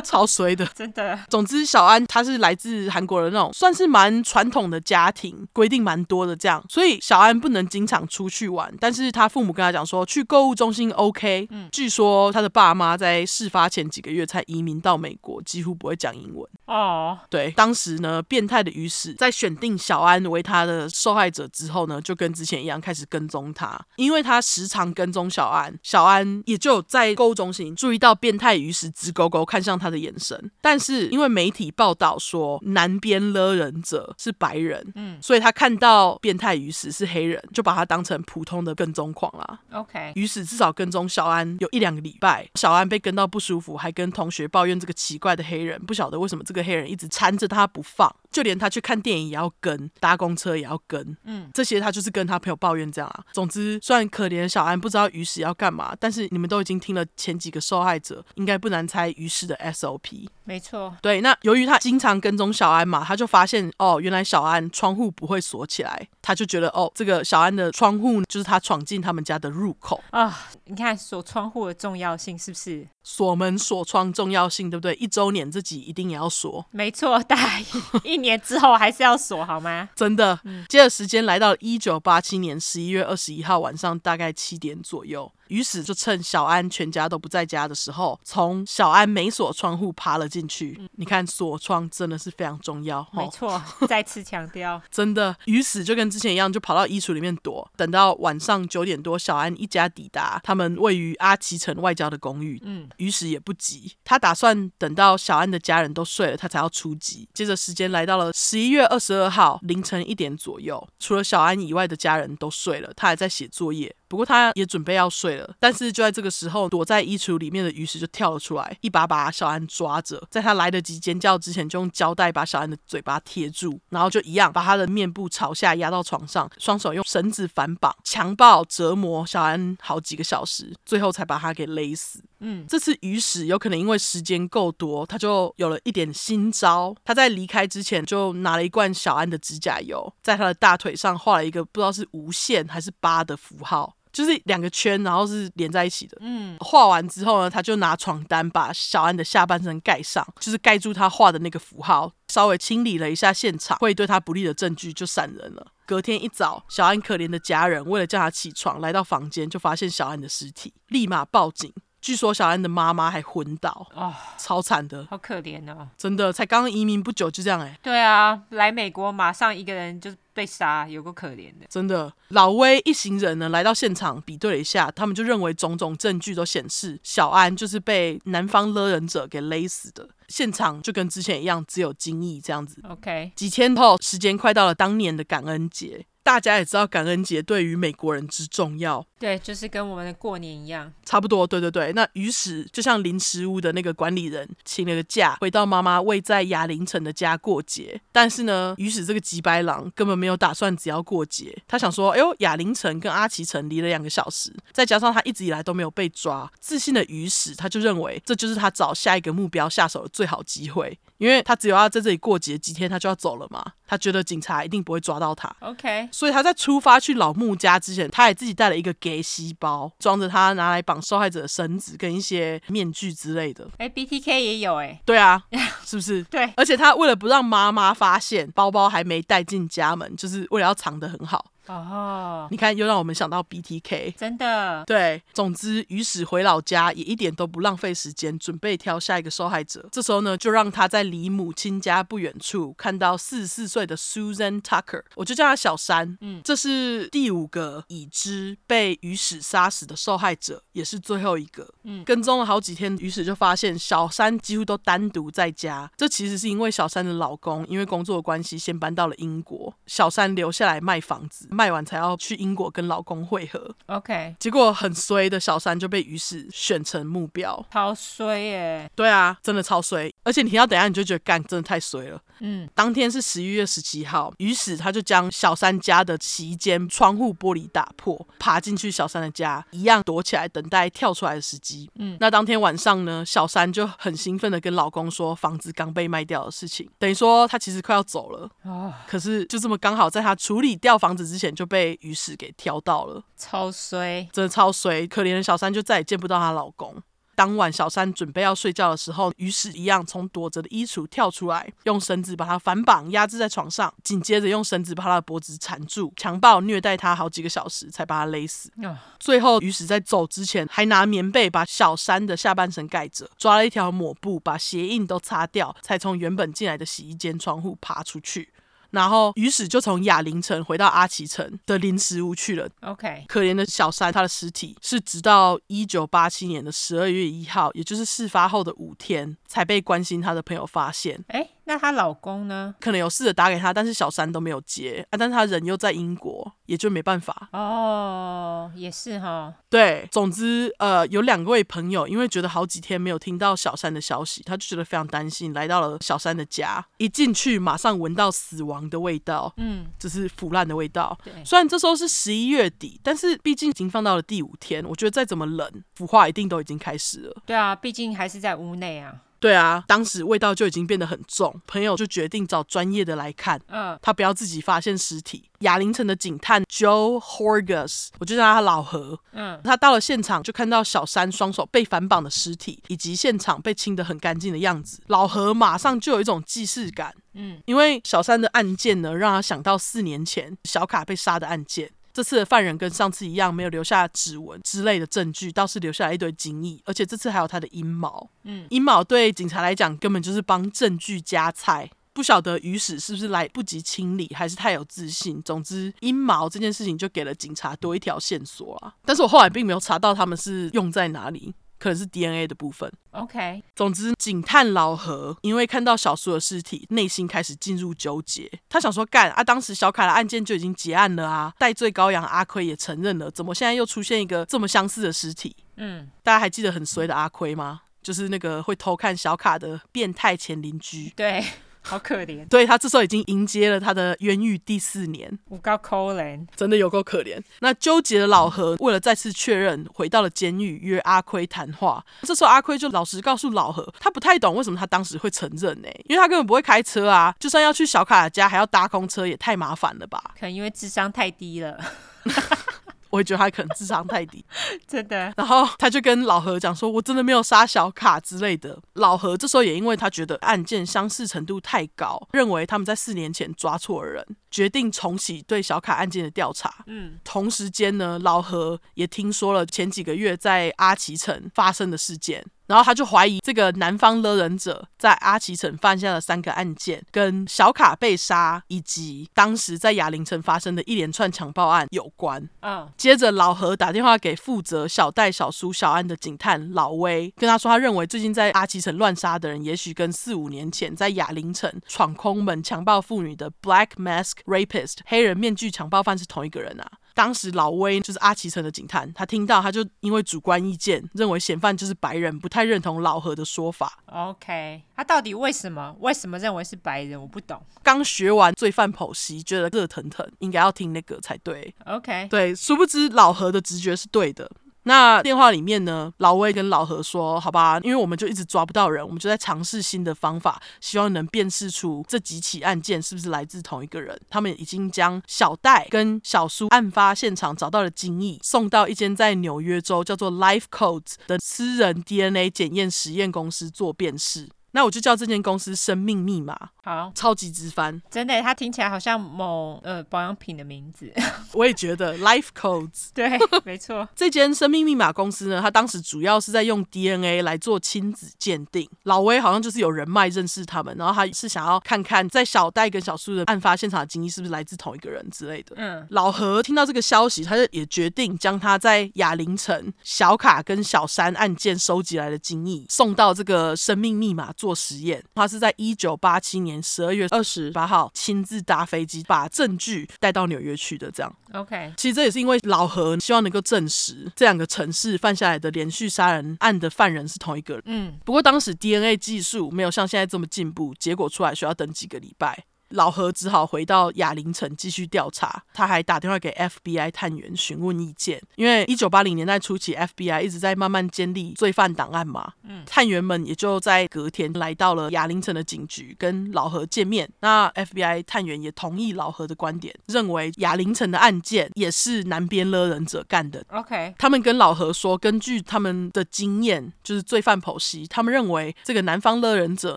[SPEAKER 1] 超衰的，
[SPEAKER 2] 真的。
[SPEAKER 1] 总之，小安他是来自韩国的那种，算是蛮传统的家庭，规定蛮多的这样，所以小安不能经常出去玩。但是他父母跟他讲说，去购物中心 OK。嗯，据说他的爸妈在事发前几个月才移民到美国，几乎不会讲英文。
[SPEAKER 2] 哦，
[SPEAKER 1] 对，当时呢，变态的于是，在选定小安为他的受害者之后呢，就跟之前一样开始跟踪他，因为他时常跟踪小安，小安也就在购物中心注意到变态于是直勾勾看向他的眼神，但是因为媒体报道说南边勒人者是白人，嗯，所以他看到变态鱼死是黑人，就把他当成普通的跟踪狂啦。
[SPEAKER 2] OK，
[SPEAKER 1] 于是至少跟踪小安有一两个礼拜，小安被跟到不舒服，还跟同学抱怨这个奇怪的黑人，不晓得为什么这个黑人一直缠着他不放，就连他去看电影也要跟，搭公车也要跟，嗯，这些他就是跟他朋友抱怨这样啊。总之，虽然可怜的小安不知道于是要干嘛，但是你们都已经听了前几个受害者，应该不难猜于是的 SOP，
[SPEAKER 2] 没错，
[SPEAKER 1] 对。那由于他经常跟踪小安嘛，他就发现哦，原来小安窗户不会锁起来，他就觉得哦，这个小安的窗户就是他闯进他们家的入口
[SPEAKER 2] 啊。你看锁窗户的重要性是不是？
[SPEAKER 1] 锁门锁窗重要性对不对？一周年自己一定也要锁，
[SPEAKER 2] 没错，大概 一年之后还是要锁好吗？
[SPEAKER 1] 真的。嗯、接着时间来到一九八七年十一月二十一号晚上，大概七点左右。于是就趁小安全家都不在家的时候，从小安没锁窗户爬了进去。嗯、你看锁窗真的是非常重要，
[SPEAKER 2] 没错，再次强调，
[SPEAKER 1] 真的。于是就跟之前一样，就跑到衣橱里面躲。等到晚上九点多，小安一家抵达他们位于阿奇城外郊的公寓。嗯，于是也不急，他打算等到小安的家人都睡了，他才要出击。接着时间来到了十一月二十二号凌晨一点左右，除了小安以外的家人都睡了，他还在写作业。不过他也准备要睡了，但是就在这个时候，躲在衣橱里面的于是就跳了出来，一把把小安抓着，在他来得及尖叫之前，就用胶带把小安的嘴巴贴住，然后就一样把他的面部朝下压到床上，双手用绳子反绑，强暴折磨小安好几个小时，最后才把他给勒死。嗯，这次鱼屎有可能因为时间够多，他就有了一点新招。他在离开之前就拿了一罐小安的指甲油，在他的大腿上画了一个不知道是无限还是八的符号。就是两个圈，然后是连在一起的。
[SPEAKER 2] 嗯，
[SPEAKER 1] 画完之后呢，他就拿床单把小安的下半身盖上，就是盖住他画的那个符号，稍微清理了一下现场会对他不利的证据，就闪人了。隔天一早，小安可怜的家人为了叫他起床，来到房间就发现小安的尸体，立马报警。据说小安的妈妈还昏倒，
[SPEAKER 2] 哦，
[SPEAKER 1] 超惨的，
[SPEAKER 2] 好可怜哦，
[SPEAKER 1] 真的，才刚移民不久就这样哎。
[SPEAKER 2] 对啊，来美国马上一个人就被杀，有够可怜的。
[SPEAKER 1] 真的，老威一行人呢来到现场比对了一下，他们就认为种种证据都显示小安就是被南方勒人者给勒死的。现场就跟之前一样，只有精液这样子。
[SPEAKER 2] OK，
[SPEAKER 1] 几天后，时间快到了当年的感恩节。大家也知道感恩节对于美国人之重要，
[SPEAKER 2] 对，就是跟我们的过年一样，
[SPEAKER 1] 差不多。对对对，那于是就像临时屋的那个管理人请了个假，回到妈妈位在亚林城的家过节。但是呢，于是这个吉白狼根本没有打算只要过节，他想说，哎呦，亚林城跟阿奇城离了两个小时，再加上他一直以来都没有被抓，自信的于是他就认为这就是他找下一个目标下手的最好机会，因为他只有要在这里过节几天，他就要走了嘛。他觉得警察一定不会抓到他。
[SPEAKER 2] OK。
[SPEAKER 1] 所以他在出发去老木家之前，他也自己带了一个给西包，装着他拿来绑受害者的绳子跟一些面具之类的。
[SPEAKER 2] 哎，BTK 也有哎。
[SPEAKER 1] 对啊，是不是？
[SPEAKER 2] 对。
[SPEAKER 1] 而且他为了不让妈妈发现，包包还没带进家门，就是为了要藏得很好。
[SPEAKER 2] 哦，
[SPEAKER 1] 你看，又让我们想到 BTK，
[SPEAKER 2] 真的。
[SPEAKER 1] 对，总之，于是回老家也一点都不浪费时间，准备挑下一个受害者。这时候呢，就让他在离母亲家不远处看到四十四岁的 Susan Tucker，我就叫他小山。嗯，这是第五个已知被于史杀死的受害者，也是最后一个。嗯，跟踪了好几天，于史就发现小山几乎都单独在家。这其实是因为小山的老公因为工作的关系先搬到了英国，小山留下来卖房子。卖完才要去英国跟老公会合
[SPEAKER 2] ，OK。
[SPEAKER 1] 结果很衰的小三就被于是选成目标，
[SPEAKER 2] 超衰耶！
[SPEAKER 1] 对啊，真的超衰。而且你听到等下你就觉得干，真的太衰了。
[SPEAKER 2] 嗯，
[SPEAKER 1] 当天是十一月十七号，于是他就将小三家的洗衣间窗户玻璃打破，爬进去小三的家，一样躲起来等待跳出来的时机。嗯，那当天晚上呢，小三就很兴奋的跟老公说房子刚被卖掉的事情，等于说他其实快要走了。
[SPEAKER 2] 哦，
[SPEAKER 1] 可是就这么刚好在他处理掉房子之前就被于是给挑到了，
[SPEAKER 2] 超衰，
[SPEAKER 1] 真的超衰，可怜的小三就再也见不到她老公。当晚，小三准备要睡觉的时候，于是一样从躲着的衣橱跳出来，用绳子把他反绑压制在床上，紧接着用绳子把他的脖子缠住，强暴虐待他好几个小时，才把他勒死。
[SPEAKER 2] 哦、
[SPEAKER 1] 最后，于是在走之前还拿棉被把小三的下半身盖着，抓了一条抹布把鞋印都擦掉，才从原本进来的洗衣间窗户爬出去。然后，于是就从雅林城回到阿奇城的临时屋去了。
[SPEAKER 2] OK，
[SPEAKER 1] 可怜的小三，他的尸体是直到一九八七年的十二月一号，也就是事发后的五天，才被关心他的朋友发现。
[SPEAKER 2] 哎。那她老公呢？
[SPEAKER 1] 可能有试着打给她，但是小三都没有接啊。但是她人又在英国，也就没办法。
[SPEAKER 2] 哦，也是哈。
[SPEAKER 1] 对，总之，呃，有两位朋友因为觉得好几天没有听到小三的消息，他就觉得非常担心，来到了小三的家。一进去，马上闻到死亡的味道，嗯，就是腐烂的味道。
[SPEAKER 2] 对，
[SPEAKER 1] 虽然这时候是十一月底，但是毕竟已经放到了第五天，我觉得再怎么冷，腐化一定都已经开始了。
[SPEAKER 2] 对啊，毕竟还是在屋内啊。
[SPEAKER 1] 对啊，当时味道就已经变得很重，朋友就决定找专业的来看，嗯，他不要自己发现尸体。亚林城的警探 Joe Horgas，我就叫他老何，嗯，他到了现场就看到小三双手被反绑的尸体，以及现场被清得很干净的样子，老何马上就有一种既视感，嗯，因为小三的案件呢，让他想到四年前小卡被杀的案件。这次的犯人跟上次一样，没有留下指纹之类的证据，倒是留下来一堆精液，而且这次还有他的阴毛。嗯，阴毛对警察来讲根本就是帮证据加菜。不晓得鱼屎是不是来不及清理，还是太有自信。总之，阴毛这件事情就给了警察多一条线索啊。但是我后来并没有查到他们是用在哪里。可能是 DNA 的部分。
[SPEAKER 2] OK，
[SPEAKER 1] 总之，警探老何因为看到小苏的尸体，内心开始进入纠结。他想说，干啊，当时小卡的案件就已经结案了啊，戴罪羔羊阿奎也承认了，怎么现在又出现一个这么相似的尸体？嗯，大家还记得很衰的阿奎吗？就是那个会偷看小卡的变态前邻居。
[SPEAKER 2] 对。好可怜，
[SPEAKER 1] 对，他这时候已经迎接了他的冤狱第四年，
[SPEAKER 2] 我够可怜，
[SPEAKER 1] 真的有够可怜。那纠结的老何为了再次确认，回到了监狱约阿奎谈话。这时候阿奎就老实告诉老何，他不太懂为什么他当时会承认呢？因为他根本不会开车啊，就算要去小卡的家，还要搭公车，也太麻烦了吧？
[SPEAKER 2] 可能因为智商太低了。
[SPEAKER 1] 我也觉得他可能智商太低，
[SPEAKER 2] 真的。
[SPEAKER 1] 然后他就跟老何讲说：“我真的没有杀小卡之类的。”老何这时候也因为他觉得案件相似程度太高，认为他们在四年前抓错了人，决定重启对小卡案件的调查。嗯，同时间呢，老何也听说了前几个月在阿奇城发生的事件。然后他就怀疑这个南方勒人者在阿奇城犯下了三个案件，跟小卡被杀以及当时在哑铃城发生的一连串强暴案有关。嗯，接着老何打电话给负责小戴、小苏、小安的警探老威，跟他说他认为最近在阿奇城乱杀的人，也许跟四五年前在哑铃城闯空门强暴妇女的 Black Mask Rapist 黑人面具强暴犯是同一个人啊。当时老威就是阿奇城的警探，他听到他就因为主观意见认为嫌犯就是白人，不太认同老何的说法。
[SPEAKER 2] OK，他到底为什么为什么认为是白人？我不懂。
[SPEAKER 1] 刚学完罪犯剖析，觉得热腾腾，应该要听那个才对。
[SPEAKER 2] OK，
[SPEAKER 1] 对，殊不知老何的直觉是对的。那电话里面呢，老威跟老何说：“好吧，因为我们就一直抓不到人，我们就在尝试新的方法，希望能辨识出这几起案件是不是来自同一个人。他们已经将小戴跟小苏案发现场找到的精液送到一间在纽约州叫做 Life Codes 的私人 DNA 检验实验公司做辨识。”那我就叫这间公司“生命密码”，
[SPEAKER 2] 好，
[SPEAKER 1] 超级直翻，
[SPEAKER 2] 真的，它听起来好像某呃保养品的名字。
[SPEAKER 1] 我也觉得 Life Codes，
[SPEAKER 2] 对，没错。
[SPEAKER 1] 这间生命密码公司呢，它当时主要是在用 DNA 来做亲子鉴定。老威好像就是有人脉认识他们，然后他是想要看看在小戴跟小苏的案发现场的精液是不是来自同一个人之类的。嗯，老何听到这个消息，他就也决定将他在哑铃城小卡跟小山案件收集来的精液送到这个生命密码做实验，他是在一九八七年十二月二十八号亲自搭飞机把证据带到纽约去的。这样
[SPEAKER 2] ，OK，
[SPEAKER 1] 其实这也是因为老何希望能够证实这两个城市犯下来的连续杀人案的犯人是同一个人。嗯，不过当时 DNA 技术没有像现在这么进步，结果出来需要等几个礼拜。老何只好回到哑铃城继续调查，他还打电话给 FBI 探员询问意见，因为一九八零年代初期，FBI 一直在慢慢建立罪犯档案嘛。嗯，探员们也就在隔天来到了哑铃城的警局，跟老何见面。那 FBI 探员也同意老何的观点，认为哑铃城的案件也是南边勒人者干的。
[SPEAKER 2] OK，
[SPEAKER 1] 他们跟老何说，根据他们的经验，就是罪犯剖析，他们认为这个南方勒人者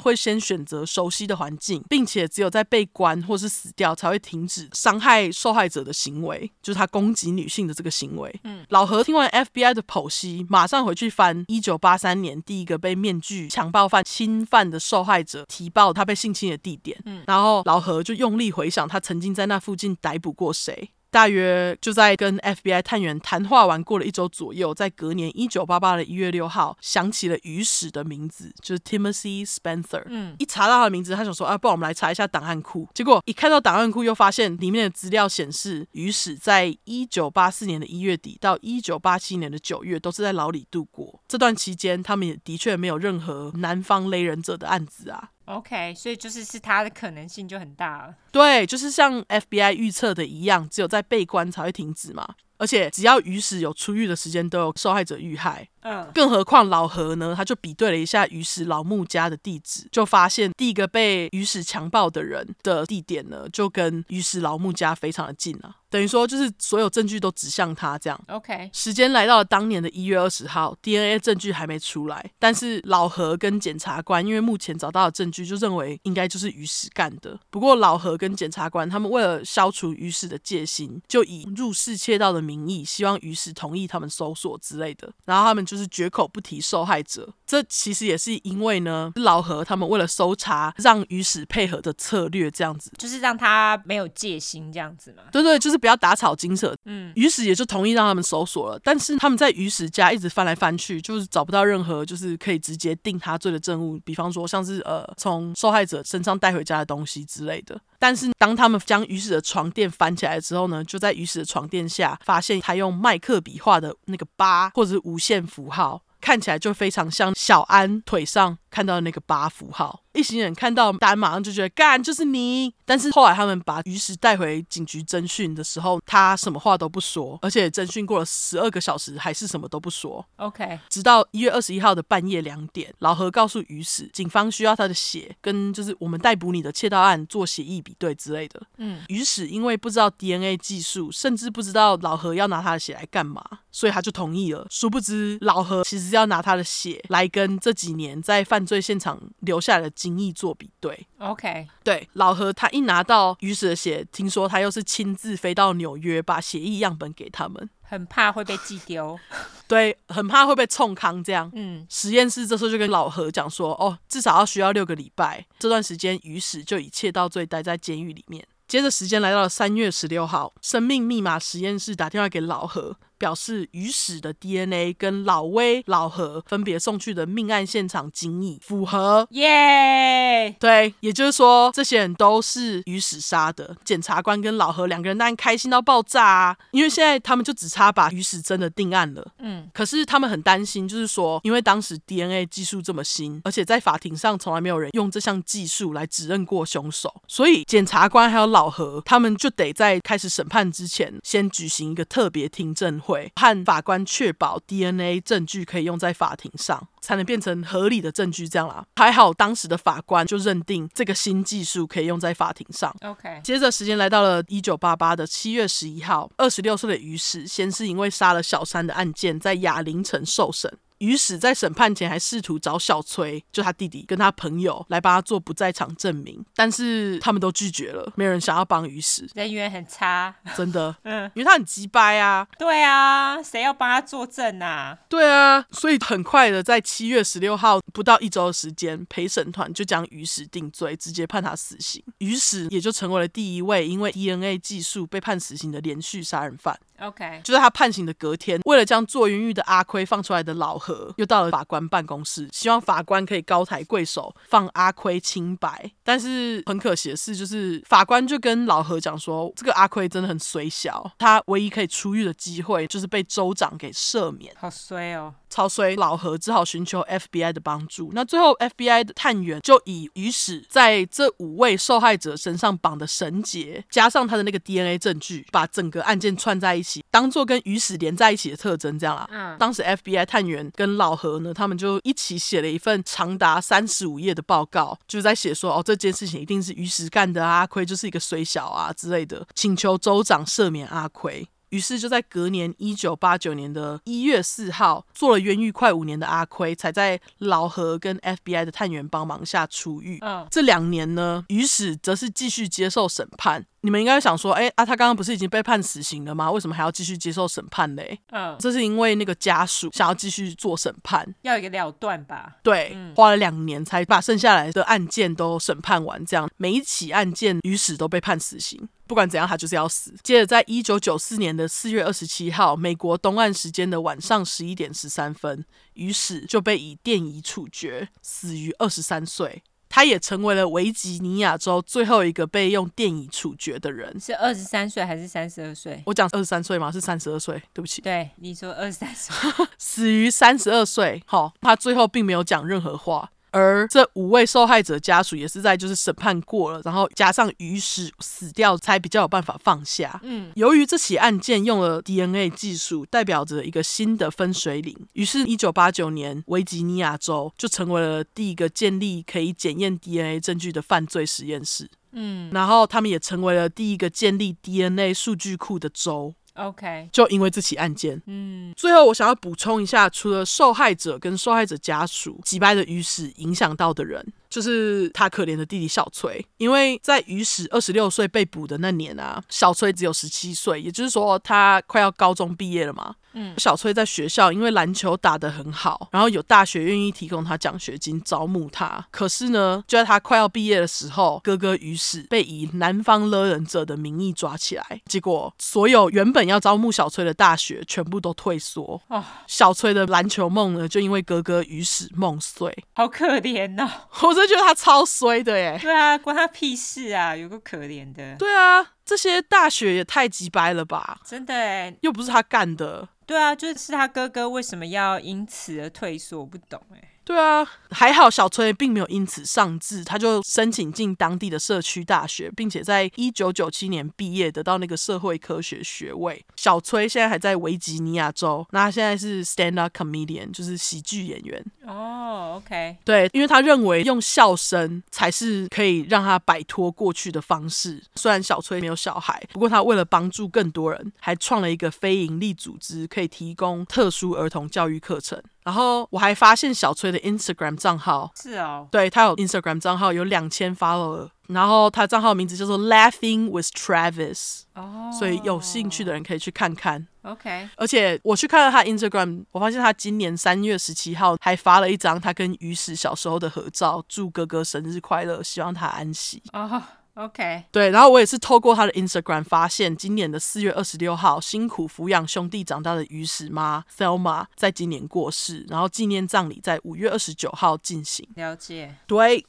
[SPEAKER 1] 会先选择熟悉的环境，并且只有在被关或是死掉才会停止伤害受害者的行为，就是他攻击女性的这个行为。嗯，老何听完 FBI 的剖析，马上回去翻一九八三年第一个被面具强暴犯侵犯的受害者提报他被性侵的地点。嗯，然后老何就用力回想他曾经在那附近逮捕过谁。大约就在跟 FBI 探员谈话完过了一周左右，在隔年一九八八的一月六号，想起了鱼史的名字，就是 Timothy Spencer。嗯，一查到他的名字，他想说啊，不然我们来查一下档案库。结果一看到档案库，又发现里面的资料显示，鱼史在一九八四年的一月底到一九八七年的九月都是在牢里度过。这段期间，他们也的确没有任何南方勒人者的案子啊。
[SPEAKER 2] OK，所以就是是他的可能性就很大了。
[SPEAKER 1] 对，就是像 FBI 预测的一样，只有在被关才会停止嘛。而且只要鱼史有出狱的时间，都有受害者遇害。嗯，更何况老何呢？他就比对了一下鱼史老木家的地址，就发现第一个被鱼史强暴的人的地点呢，就跟鱼史老木家非常的近啊。等于说，就是所有证据都指向他这样。
[SPEAKER 2] OK，
[SPEAKER 1] 时间来到了当年的一月二十号，DNA 证据还没出来，但是老何跟检察官因为目前找到的证据，就认为应该就是于史干的。不过老何跟检察官他们为了消除于史的戒心，就以入室窃盗的名义，希望于史同意他们搜索之类的。然后他们就是绝口不提受害者。这其实也是因为呢，老何他们为了搜查，让鱼史配合的策略，这样子
[SPEAKER 2] 就是让他没有戒心这样子嘛。
[SPEAKER 1] 对对，就是。不要打草惊蛇，嗯，鱼史也就同意让他们搜索了，但是他们在鱼史家一直翻来翻去，就是找不到任何就是可以直接定他罪的证物，比方说像是呃从受害者身上带回家的东西之类的。但是当他们将鱼史的床垫翻起来之后呢，就在鱼史的床垫下发现他用麦克笔画的那个疤或者是无限符符号，看起来就非常像小安腿上看到的那个八符号。一行人看到丹，马上就觉得干就是你。但是后来他们把于石带回警局侦讯的时候，他什么话都不说，而且侦讯过了十二个小时还是什么都不说。
[SPEAKER 2] OK，
[SPEAKER 1] 直到一月二十一号的半夜两点，老何告诉于石，警方需要他的血，跟就是我们逮捕你的窃盗案做血液比对之类的。嗯，于石因为不知道 DNA 技术，甚至不知道老何要拿他的血来干嘛，所以他就同意了。殊不知老何其实要拿他的血来跟这几年在犯罪现场留下来的精益做比对。
[SPEAKER 2] OK，
[SPEAKER 1] 对，老何他一拿到于石的血，听说他又是亲自飞到纽约把血液样本给他们，
[SPEAKER 2] 很怕会被寄丢，
[SPEAKER 1] 对，很怕会被冲康这样。
[SPEAKER 2] 嗯，
[SPEAKER 1] 实验室这时候就跟老何讲说，哦，至少要需要六个礼拜，这段时间于石就以窃盗罪待在监狱里面。接着时间来到了三月十六号，生命密码实验室打电话给老何。表示鱼屎的 DNA 跟老威、老何分别送去的命案现场精液符合，
[SPEAKER 2] 耶
[SPEAKER 1] 对，也就是说这些人都是鱼屎杀的。检察官跟老何两个人当然开心到爆炸啊，因为现在他们就只差把鱼屎真的定案了。嗯，可是他们很担心，就是说，因为当时 DNA 技术这么新，而且在法庭上从来没有人用这项技术来指认过凶手，所以检察官还有老何他们就得在开始审判之前，先举行一个特别听证会。和法官确保 DNA 证据可以用在法庭上，才能变成合理的证据。这样啦，还好当时的法官就认定这个新技术可以用在法庭上。
[SPEAKER 2] OK，
[SPEAKER 1] 接着时间来到了一九八八的七月十一号，二十六岁的于氏先是因为杀了小三的案件在哑铃城受审。于史在审判前还试图找小崔，就他弟弟跟他朋友来帮他做不在场证明，但是他们都拒绝了，没有人想要帮于史，
[SPEAKER 2] 人缘很差，
[SPEAKER 1] 真的，
[SPEAKER 2] 嗯，
[SPEAKER 1] 因为他很鸡掰啊，
[SPEAKER 2] 对啊，谁要帮他作证啊？
[SPEAKER 1] 对啊，所以很快的在七月十六号不到一周的时间，陪审团就将于史定罪，直接判他死刑，于史也就成为了第一位因为 DNA 技术被判死刑的连续杀人犯。
[SPEAKER 2] OK，
[SPEAKER 1] 就在他判刑的隔天，为了将坐冤狱的阿亏放出来的老何，又到了法官办公室，希望法官可以高抬贵手放阿亏清白。但是很可惜的是，就是法官就跟老何讲说，这个阿亏真的很衰小，他唯一可以出狱的机会就是被州长给赦免。
[SPEAKER 2] 好衰哦。
[SPEAKER 1] 超衰，老何只好寻求 FBI 的帮助。那最后 FBI 的探员就以于石在这五位受害者身上绑的绳结，加上他的那个 DNA 证据，把整个案件串在一起，当做跟于石连在一起的特征。这样啦，嗯，当时 FBI 探员跟老何呢，他们就一起写了一份长达三十五页的报告，就在写说，哦，这件事情一定是于石干的啊，阿奎就是一个水小啊之类的，请求州长赦免阿亏。于是就在隔年一九八九年的一月四号，做了冤狱快五年的阿奎，才在老何跟 FBI 的探员帮忙下出狱。嗯，这两年呢，于石则是继续接受审判。你们应该想说，哎啊，他刚刚不是已经被判死刑了吗？为什么还要继续接受审判嘞？嗯，这是因为那个家属想要继续做审判，
[SPEAKER 2] 要一个了断吧？
[SPEAKER 1] 对，嗯、花了两年才把剩下来的案件都审判完，这样每一起案件于石都被判死刑。不管怎样，他就是要死。接着，在一九九四年的四月二十七号，美国东岸时间的晚上十一点十三分，于是就被以电椅处决，死于二十三岁。他也成为了维吉尼亚州最后一个被用电椅处决的人。
[SPEAKER 2] 是二十三岁还是三十二岁？
[SPEAKER 1] 我讲二十三岁吗？是三十二岁，对不起。
[SPEAKER 2] 对，你说二十三岁，
[SPEAKER 1] 死于三十二岁。好，他最后并没有讲任何话。而这五位受害者家属也是在就是审判过了，然后加上鱼死死掉，才比较有办法放下。嗯，由于这起案件用了 DNA 技术，代表着一个新的分水岭。于是，一九八九年，维吉尼亚州就成为了第一个建立可以检验 DNA 证据的犯罪实验室。嗯，然后他们也成为了第一个建立 DNA 数据库的州。
[SPEAKER 2] OK，
[SPEAKER 1] 就因为这起案件，嗯，最后我想要补充一下，除了受害者跟受害者家属，击败的鱼死影响到的人，就是他可怜的弟弟小崔，因为在于史二十六岁被捕的那年啊，小崔只有十七岁，也就是说他快要高中毕业了嘛。嗯，小崔在学校因为篮球打得很好，然后有大学愿意提供他奖学金招募他。可是呢，就在他快要毕业的时候，哥哥于史被以南方勒人者的名义抓起来，结果所有原本要招募小崔的大学全部都退缩。哦，小崔的篮球梦呢，就因为哥哥于史梦碎，
[SPEAKER 2] 好可怜哦。
[SPEAKER 1] 我真觉得他超衰的耶。
[SPEAKER 2] 对啊，关他屁事啊，有个可怜的。
[SPEAKER 1] 对啊，这些大学也太鸡掰了吧？
[SPEAKER 2] 真的哎，
[SPEAKER 1] 又不是他干的。
[SPEAKER 2] 对啊，就是他哥哥为什么要因此而退缩？我不懂哎。
[SPEAKER 1] 对啊，还好小崔并没有因此丧志，他就申请进当地的社区大学，并且在一九九七年毕业，得到那个社会科学学位。小崔现在还在维吉尼亚州，那他现在是 stand up comedian，就是喜剧演员。
[SPEAKER 2] 哦、oh，OK，
[SPEAKER 1] 对，因为他认为用笑声才是可以让他摆脱过去的方式。虽然小崔没有小孩，不过他为了帮助更多人，还创了一个非营利组织，可以提供特殊儿童教育课程。然后我还发现小崔的 Instagram 账号
[SPEAKER 2] 是哦，
[SPEAKER 1] 对，他有 Instagram 账号有两千 follower，然后他账号名字叫做 Laughing with Travis，哦，所以有兴趣的人可以去看看。
[SPEAKER 2] OK，
[SPEAKER 1] 而且我去看了他 Instagram，我发现他今年三月十七号还发了一张他跟于史小时候的合照，祝哥哥生日快乐，希望他安息。
[SPEAKER 2] 哦。OK，
[SPEAKER 1] 对，然后我也是透过他的 Instagram 发现，今年的四月二十六号，辛苦抚养兄弟长大的于是妈 Thelma 在今年过世，然后纪念葬礼在五月二十九号进行。
[SPEAKER 2] 了解，
[SPEAKER 1] 对，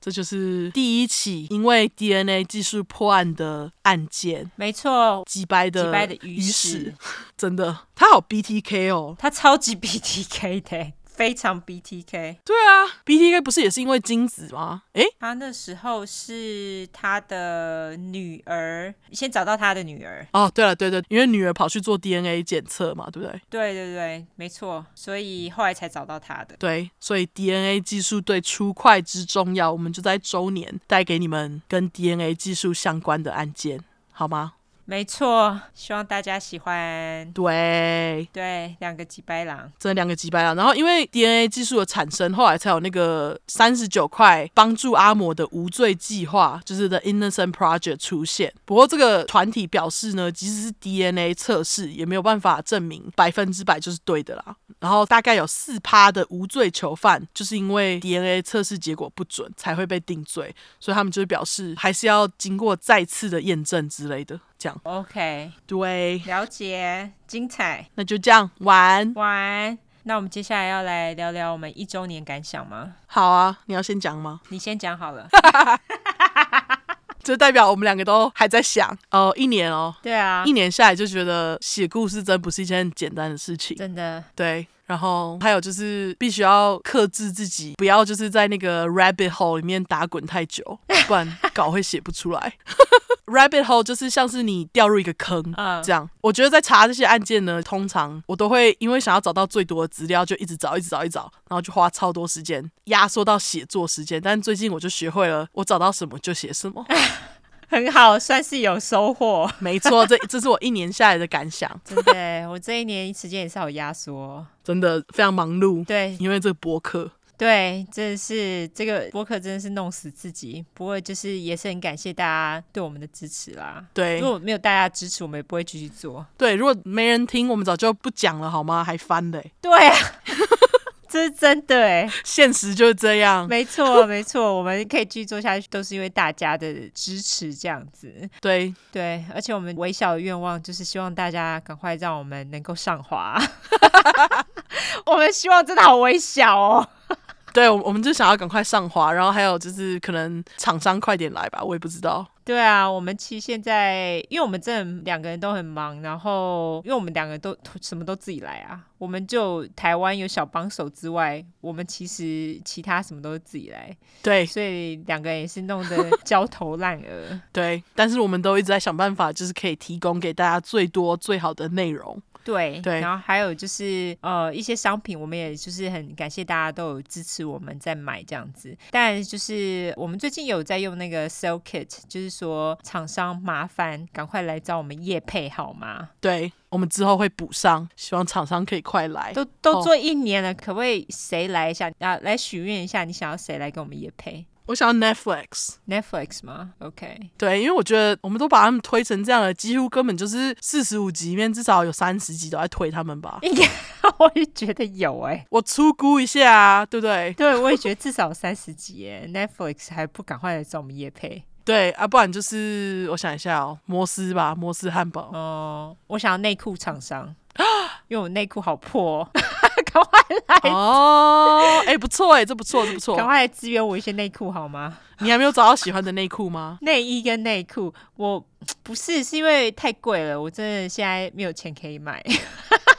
[SPEAKER 1] 这就是第一起因为 DNA 技术破案的案件。
[SPEAKER 2] 没错，
[SPEAKER 1] 击败的
[SPEAKER 2] 击败的于是，
[SPEAKER 1] 真的，他好 BTK 哦，
[SPEAKER 2] 他超级 BTK 的。非常 BTK，
[SPEAKER 1] 对啊，BTK 不是也是因为精子吗？诶，
[SPEAKER 2] 他那时候是他的女儿，先找到他的女儿。
[SPEAKER 1] 哦，对了，对对，因为女儿跑去做 DNA 检测嘛，对不对？
[SPEAKER 2] 对对对，没错，所以后来才找到他的。
[SPEAKER 1] 对，所以 DNA 技术对出快之重要，我们就在周年带给你们跟 DNA 技术相关的案件，好吗？
[SPEAKER 2] 没错，希望大家喜欢。
[SPEAKER 1] 对
[SPEAKER 2] 对，两个几白狼，
[SPEAKER 1] 真的两个几白狼。然后因为 DNA 技术的产生，后来才有那个三十九块帮助阿嬷的无罪计划，就是 The Innocent Project 出现。不过这个团体表示呢，即使是 DNA 测试，也没有办法证明百分之百就是对的啦。然后大概有四趴的无罪囚犯，就是因为 DNA 测试结果不准，才会被定罪。所以他们就表示，还是要经过再次的验证之类的。这样
[SPEAKER 2] OK，
[SPEAKER 1] 对，
[SPEAKER 2] 了解，精彩。
[SPEAKER 1] 那就这样，晚
[SPEAKER 2] 晚。那我们接下来要来聊聊我们一周年感想吗？
[SPEAKER 1] 好啊，你要先讲吗？
[SPEAKER 2] 你先讲好了。
[SPEAKER 1] 这代表我们两个都还在想哦，一年哦，
[SPEAKER 2] 对啊，
[SPEAKER 1] 一年下来就觉得写故事真不是一件很简单的事情，
[SPEAKER 2] 真的。
[SPEAKER 1] 对，然后还有就是必须要克制自己，不要就是在那个 rabbit hole 里面打滚太久，不然稿会写不出来。Rabbit hole 就是像是你掉入一个坑，这样。Uh. 我觉得在查这些案件呢，通常我都会因为想要找到最多的资料，就一直找，一直找，一直找，然后就花超多时间，压缩到写作时间。但最近我就学会了，我找到什么就写什么，
[SPEAKER 2] 很好，算是有收获。
[SPEAKER 1] 没错，这这是我一年下来的感想。
[SPEAKER 2] 真的，我这一年时间也是好压缩，
[SPEAKER 1] 真的非常忙碌。
[SPEAKER 2] 对，
[SPEAKER 1] 因为这个博客。
[SPEAKER 2] 对，真的是这个播客真的是弄死自己。不过就是也是很感谢大家对我们的支持啦。
[SPEAKER 1] 对，
[SPEAKER 2] 如果没有大家支持，我们也不会继续做。
[SPEAKER 1] 对，如果没人听，我们早就不讲了，好吗？还翻嘞。
[SPEAKER 2] 对啊，这是真的哎，
[SPEAKER 1] 现实就是这样。
[SPEAKER 2] 没错，没错，我们可以继续做下去，都是因为大家的支持，这样子。
[SPEAKER 1] 对
[SPEAKER 2] 对，而且我们微小的愿望就是希望大家赶快让我们能够上滑。我们希望真的好微小哦。
[SPEAKER 1] 对，我我们就想要赶快上滑，然后还有就是可能厂商快点来吧，我也不知道。
[SPEAKER 2] 对啊，我们其实现在，因为我们真的两个人都很忙，然后因为我们两个都什么都自己来啊，我们就台湾有小帮手之外，我们其实其他什么都是自己来。
[SPEAKER 1] 对，
[SPEAKER 2] 所以两个人也是弄得焦头烂额。
[SPEAKER 1] 对，但是我们都一直在想办法，就是可以提供给大家最多最好的内容。
[SPEAKER 2] 对，
[SPEAKER 1] 对，
[SPEAKER 2] 然后还有就是呃一些商品，我们也就是很感谢大家都有支持我们在买这样子。但就是我们最近有在用那个 Sell Kit，就是说厂商麻烦赶快来找我们业配好吗？
[SPEAKER 1] 对，我们之后会补上，希望厂商可以快来。
[SPEAKER 2] 都都做一年了，哦、可不可以谁来一下啊？来许愿一下，你想要谁来跟我们业配？
[SPEAKER 1] 我想要 Netflix，Netflix
[SPEAKER 2] 吗？OK，
[SPEAKER 1] 对，因为我觉得我们都把他们推成这样了，几乎根本就是四十五集里面至少有三十集都在推他们吧。应该，
[SPEAKER 2] 我也觉得有哎、欸，
[SPEAKER 1] 我粗估一下啊，对不对？
[SPEAKER 2] 对，我也觉得至少三十集哎，Netflix 还不赶快来找我们夜配？
[SPEAKER 1] 对啊，不然就是我想一下哦，摩斯吧，摩斯汉堡。
[SPEAKER 2] 哦，我想要内裤厂商，因为我内裤好破。赶快来
[SPEAKER 1] 哦！哎、欸，不错哎，这不错，这不错。
[SPEAKER 2] 赶快来支援我一些内裤好吗？
[SPEAKER 1] 你还没有找到喜欢的内裤吗？
[SPEAKER 2] 内衣跟内裤，我不是，是因为太贵了，我真的现在没有钱可以买。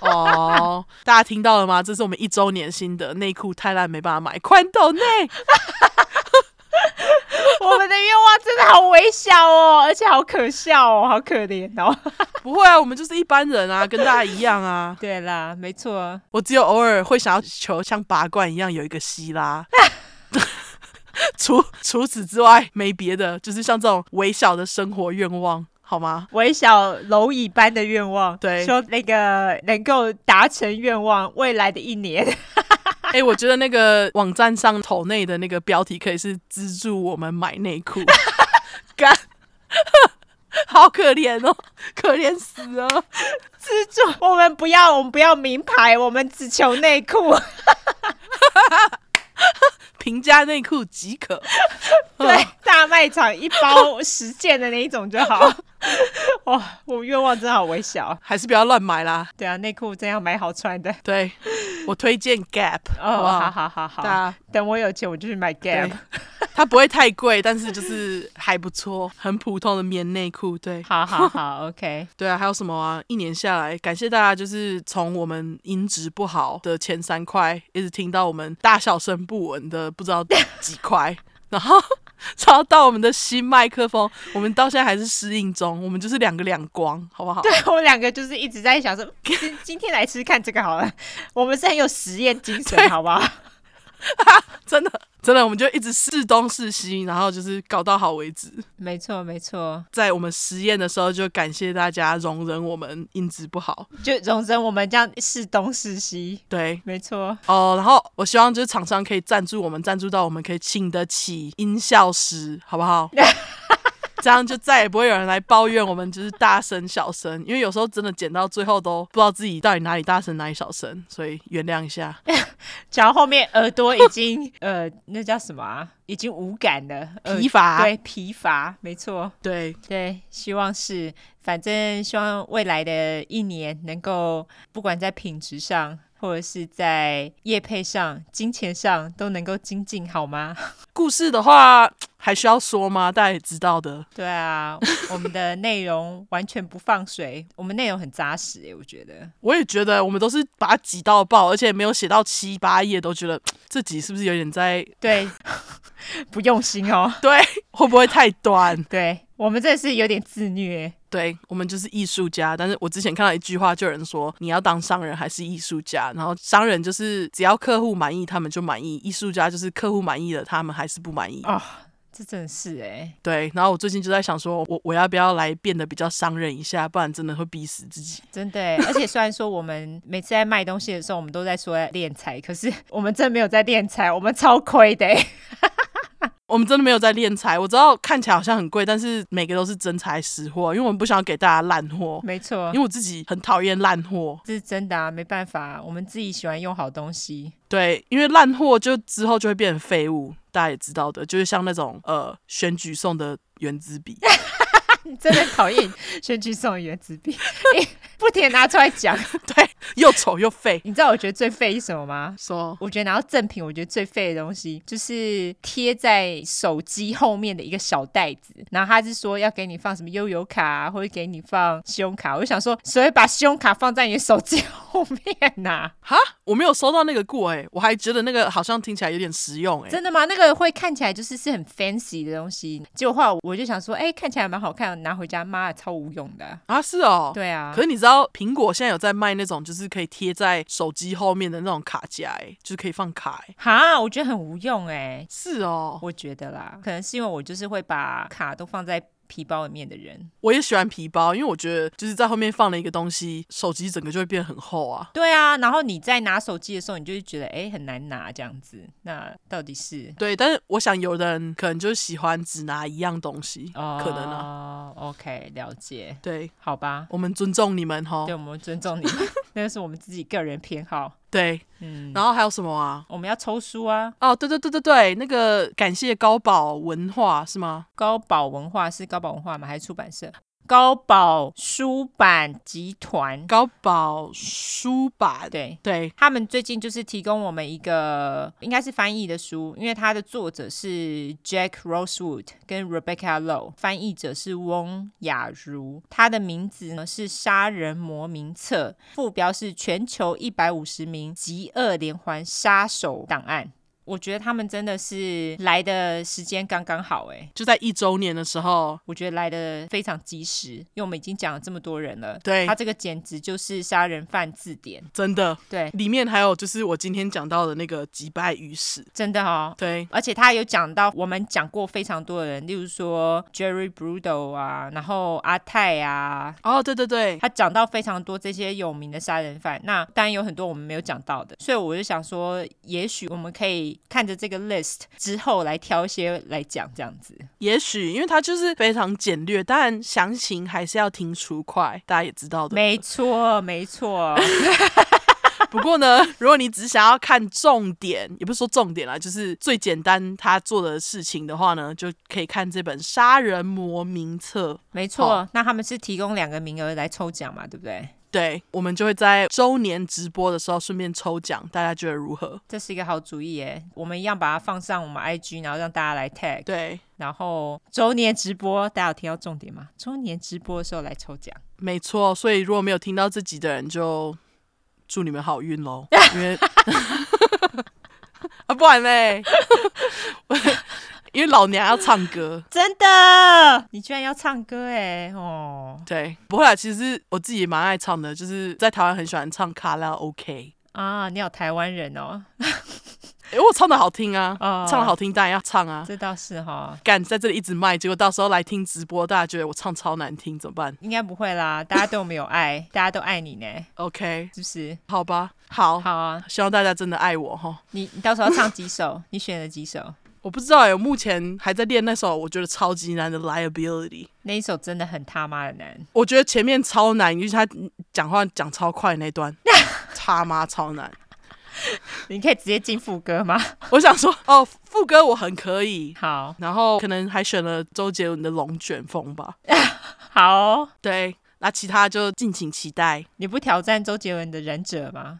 [SPEAKER 1] 哦，大家听到了吗？这是我们一周年新的内裤太烂没办法买，宽斗内。
[SPEAKER 2] 我们的愿望真的好微小哦，而且好可笑哦，好可怜哦。
[SPEAKER 1] 不会啊，我们就是一般人啊，跟大家一样啊。
[SPEAKER 2] 对啦，没错。
[SPEAKER 1] 我只有偶尔会想要求像拔罐一样有一个希拉。除除此之外没别的，就是像这种微小的生活愿望，好吗？
[SPEAKER 2] 微小蝼蚁般的愿望，
[SPEAKER 1] 对，
[SPEAKER 2] 说那个能够达成愿望，未来的一年。
[SPEAKER 1] 哎、欸，我觉得那个网站上头内的那个标题可以是资助我们买内裤，干，好可怜哦，可怜死了！
[SPEAKER 2] 资助我们不要，我们不要名牌，我们只求内裤。
[SPEAKER 1] 平价内裤即可，
[SPEAKER 2] 对，大卖场一包十件的那一种就好。哇，我愿望真好微小，
[SPEAKER 1] 还是不要乱买啦。
[SPEAKER 2] 对啊，内裤真要买好穿的。
[SPEAKER 1] 对，我推荐 Gap。
[SPEAKER 2] 哦，好好好好。
[SPEAKER 1] 啊，
[SPEAKER 2] 等我有钱，我就去买 Gap。
[SPEAKER 1] 它不会太贵，但是就是还不错，很普通的棉内裤。对，
[SPEAKER 2] 好好好，OK。
[SPEAKER 1] 对啊，还有什么啊？一年下来，感谢大家，就是从我们音质不好的前三块，一直听到我们大小声不稳的不知道几块，然后，然后到我们的新麦克风，我们到现在还是适应中，我们就是两个两光，好不好？
[SPEAKER 2] 对，我们两个就是一直在想说，今今天来吃看这个好了，我们是很有实验精神，好不好？
[SPEAKER 1] 真的。真的，我们就一直试东试西，然后就是搞到好为止。
[SPEAKER 2] 没错，没错。
[SPEAKER 1] 在我们实验的时候，就感谢大家容忍我们音质不好，
[SPEAKER 2] 就容忍我们这样试东试西。
[SPEAKER 1] 对，
[SPEAKER 2] 没错。
[SPEAKER 1] 哦，然后我希望就是厂商可以赞助我们，赞助到我们可以请得起音效师，好不好？这样就再也不会有人来抱怨我们就是大声小声，因为有时候真的剪到最后都不知道自己到底哪里大声哪里小声，所以原谅一下。
[SPEAKER 2] 讲到后面耳朵已经呃，那叫什么啊？已经无感了，
[SPEAKER 1] 疲乏。
[SPEAKER 2] 对，疲乏，没错。
[SPEAKER 1] 对
[SPEAKER 2] 对，希望是，反正希望未来的一年能够不管在品质上。或者是在业配上、金钱上都能够精进，好吗？
[SPEAKER 1] 故事的话还需要说吗？大家也知道的。
[SPEAKER 2] 对啊，我们的内容完全不放水，我们内容很扎实诶，我觉得。
[SPEAKER 1] 我也觉得，我们都是把它挤到爆，而且没有写到七八页，都觉得 这集是不是有点在
[SPEAKER 2] 对 不用心哦？
[SPEAKER 1] 对，会不会太短？
[SPEAKER 2] 对，我们这是有点自虐。
[SPEAKER 1] 对，我们就是艺术家，但是我之前看到一句话，就有人说你要当商人还是艺术家？然后商人就是只要客户满意，他们就满意；艺术家就是客户满意了，他们还是不满意
[SPEAKER 2] 啊、哦。这真是哎、欸，
[SPEAKER 1] 对。然后我最近就在想说，我我要不要来变得比较伤人一下，不然真的会逼死自己。
[SPEAKER 2] 真的，而且虽然说我们每次在卖东西的时候，我们都在说在敛财，可是我们真的没有在练财，我们超亏的。
[SPEAKER 1] 我们真的没有在练财，我知道看起来好像很贵，但是每个都是真材实货，因为我们不想要给大家烂货。
[SPEAKER 2] 没错，
[SPEAKER 1] 因为我自己很讨厌烂货，
[SPEAKER 2] 这是真的啊，没办法，我们自己喜欢用好东西。
[SPEAKER 1] 对，因为烂货就之后就会变成废物，大家也知道的，就是像那种呃选举送的原子笔。
[SPEAKER 2] 你 真的讨厌选举送的原子笔，不停拿出来讲，
[SPEAKER 1] 对，又丑又废。
[SPEAKER 2] 你知道我觉得最废是什么吗？
[SPEAKER 1] 说，
[SPEAKER 2] 我觉得拿到赠品，我觉得最废的东西就是贴在手机后面的一个小袋子，然后他是说要给你放什么悠游卡啊，或者给你放信用卡，我就想说，谁会把信用卡放在你的手机后面呐、啊？
[SPEAKER 1] 哈，我没有收到那个过哎、欸，我还觉得那个好像听起来有点实用哎、欸。
[SPEAKER 2] 真的吗？那个会看起来就是是很 fancy 的东西，结果后来我就想说，哎、欸，看起来蛮好看。拿回家，妈的超无用的
[SPEAKER 1] 啊！是哦，
[SPEAKER 2] 对啊。
[SPEAKER 1] 可是你知道，苹果现在有在卖那种，就是可以贴在手机后面的那种卡夹，哎，就是可以放卡，哎。
[SPEAKER 2] 哈，我觉得很无用，哎。
[SPEAKER 1] 是哦，
[SPEAKER 2] 我觉得啦，可能是因为我就是会把卡都放在。皮包里面的人，
[SPEAKER 1] 我也喜欢皮包，因为我觉得就是在后面放了一个东西，手机整个就会变很厚啊。
[SPEAKER 2] 对啊，然后你在拿手机的时候，你就会觉得哎很难拿这样子。那到底是？
[SPEAKER 1] 对，但是我想有的人可能就喜欢只拿一样东西，
[SPEAKER 2] 哦、
[SPEAKER 1] 可能啊。
[SPEAKER 2] OK，了解。
[SPEAKER 1] 对，
[SPEAKER 2] 好吧，
[SPEAKER 1] 我们尊重你们哈。
[SPEAKER 2] 对，我们尊重你们，那个是我们自己个人偏好。
[SPEAKER 1] 对，嗯，然后还有什么啊？
[SPEAKER 2] 我们要抽书啊！
[SPEAKER 1] 哦，对对对对对，那个感谢高宝文化是吗？
[SPEAKER 2] 高宝文化是高宝文化吗？还是出版社？高宝书版集团，
[SPEAKER 1] 高宝书版，
[SPEAKER 2] 对。
[SPEAKER 1] 对，
[SPEAKER 2] 他们最近就是提供我们一个应该是翻译的书，因为它的作者是 Jack Rosewood 跟 Rebecca Low，翻译者是翁雅茹，他的名字呢是《杀人魔名册》，副标是全球一百五十名极恶连环杀手档案。我觉得他们真的是来的时间刚刚好，哎，
[SPEAKER 1] 就在一周年的时候，
[SPEAKER 2] 我觉得来的非常及时，因为我们已经讲了这么多人了。
[SPEAKER 1] 对，
[SPEAKER 2] 他这个简直就是杀人犯字典，
[SPEAKER 1] 真的。
[SPEAKER 2] 对，
[SPEAKER 1] 里面还有就是我今天讲到的那个击败于史，
[SPEAKER 2] 真的哦。
[SPEAKER 1] 对，
[SPEAKER 2] 而且他有讲到我们讲过非常多的人，例如说 Jerry Brudo 啊，然后阿泰啊，
[SPEAKER 1] 哦，对对对，
[SPEAKER 2] 他讲到非常多这些有名的杀人犯。那当然有很多我们没有讲到的，所以我就想说，也许我们可以。看着这个 list 之后来挑一些来讲，这样子。
[SPEAKER 1] 也许因为它就是非常简略，但详情还是要听出快，大家也知道的。
[SPEAKER 2] 没错，没错。
[SPEAKER 1] 不过呢，如果你只想要看重点，也不是说重点啦，就是最简单他做的事情的话呢，就可以看这本《杀人魔名册》。
[SPEAKER 2] 没错，那他们是提供两个名额来抽奖嘛，对不对？
[SPEAKER 1] 对，我们就会在周年直播的时候顺便抽奖，大家觉得如何？
[SPEAKER 2] 这是一个好主意耶！我们一样把它放上我们 IG，然后让大家来 tag。
[SPEAKER 1] 对，
[SPEAKER 2] 然后周年直播，大家有听到重点吗？周年直播的时候来抽奖，
[SPEAKER 1] 没错。所以如果没有听到这集的人，就祝你们好运喽！因为 啊，不然嘞。因为老娘要唱歌，
[SPEAKER 2] 真的，你居然要唱歌哎哦，
[SPEAKER 1] 对，不会啦，其实我自己也蛮爱唱的，就是在台湾很喜欢唱卡拉 OK
[SPEAKER 2] 啊，你有台湾人哦，
[SPEAKER 1] 哎，我唱的好听啊，哦、唱的好听当然要唱啊，
[SPEAKER 2] 这倒是哈，
[SPEAKER 1] 敢在这里一直卖，结果到时候来听直播，大家觉得我唱超难听怎么办？
[SPEAKER 2] 应该不会啦，大家对我们有爱，大家都爱你呢
[SPEAKER 1] ，OK，
[SPEAKER 2] 是不是？
[SPEAKER 1] 好吧，好，
[SPEAKER 2] 好啊，
[SPEAKER 1] 希望大家真的爱我哈。
[SPEAKER 2] 你你到时候要唱几首？你选了几首？
[SPEAKER 1] 我不知道哎、欸，我目前还在练那首我觉得超级难的 Liability，
[SPEAKER 2] 那一首真的很他妈的难。
[SPEAKER 1] 我觉得前面超难，尤其他讲话讲超快那段，他妈超难。
[SPEAKER 2] 你可以直接进副歌吗？
[SPEAKER 1] 我想说哦，副歌我很可以。
[SPEAKER 2] 好，
[SPEAKER 1] 然后可能还选了周杰伦的《龙卷风》吧。
[SPEAKER 2] 好、哦，
[SPEAKER 1] 对，那其他就敬请期待。
[SPEAKER 2] 你不挑战周杰伦的《忍者》吗？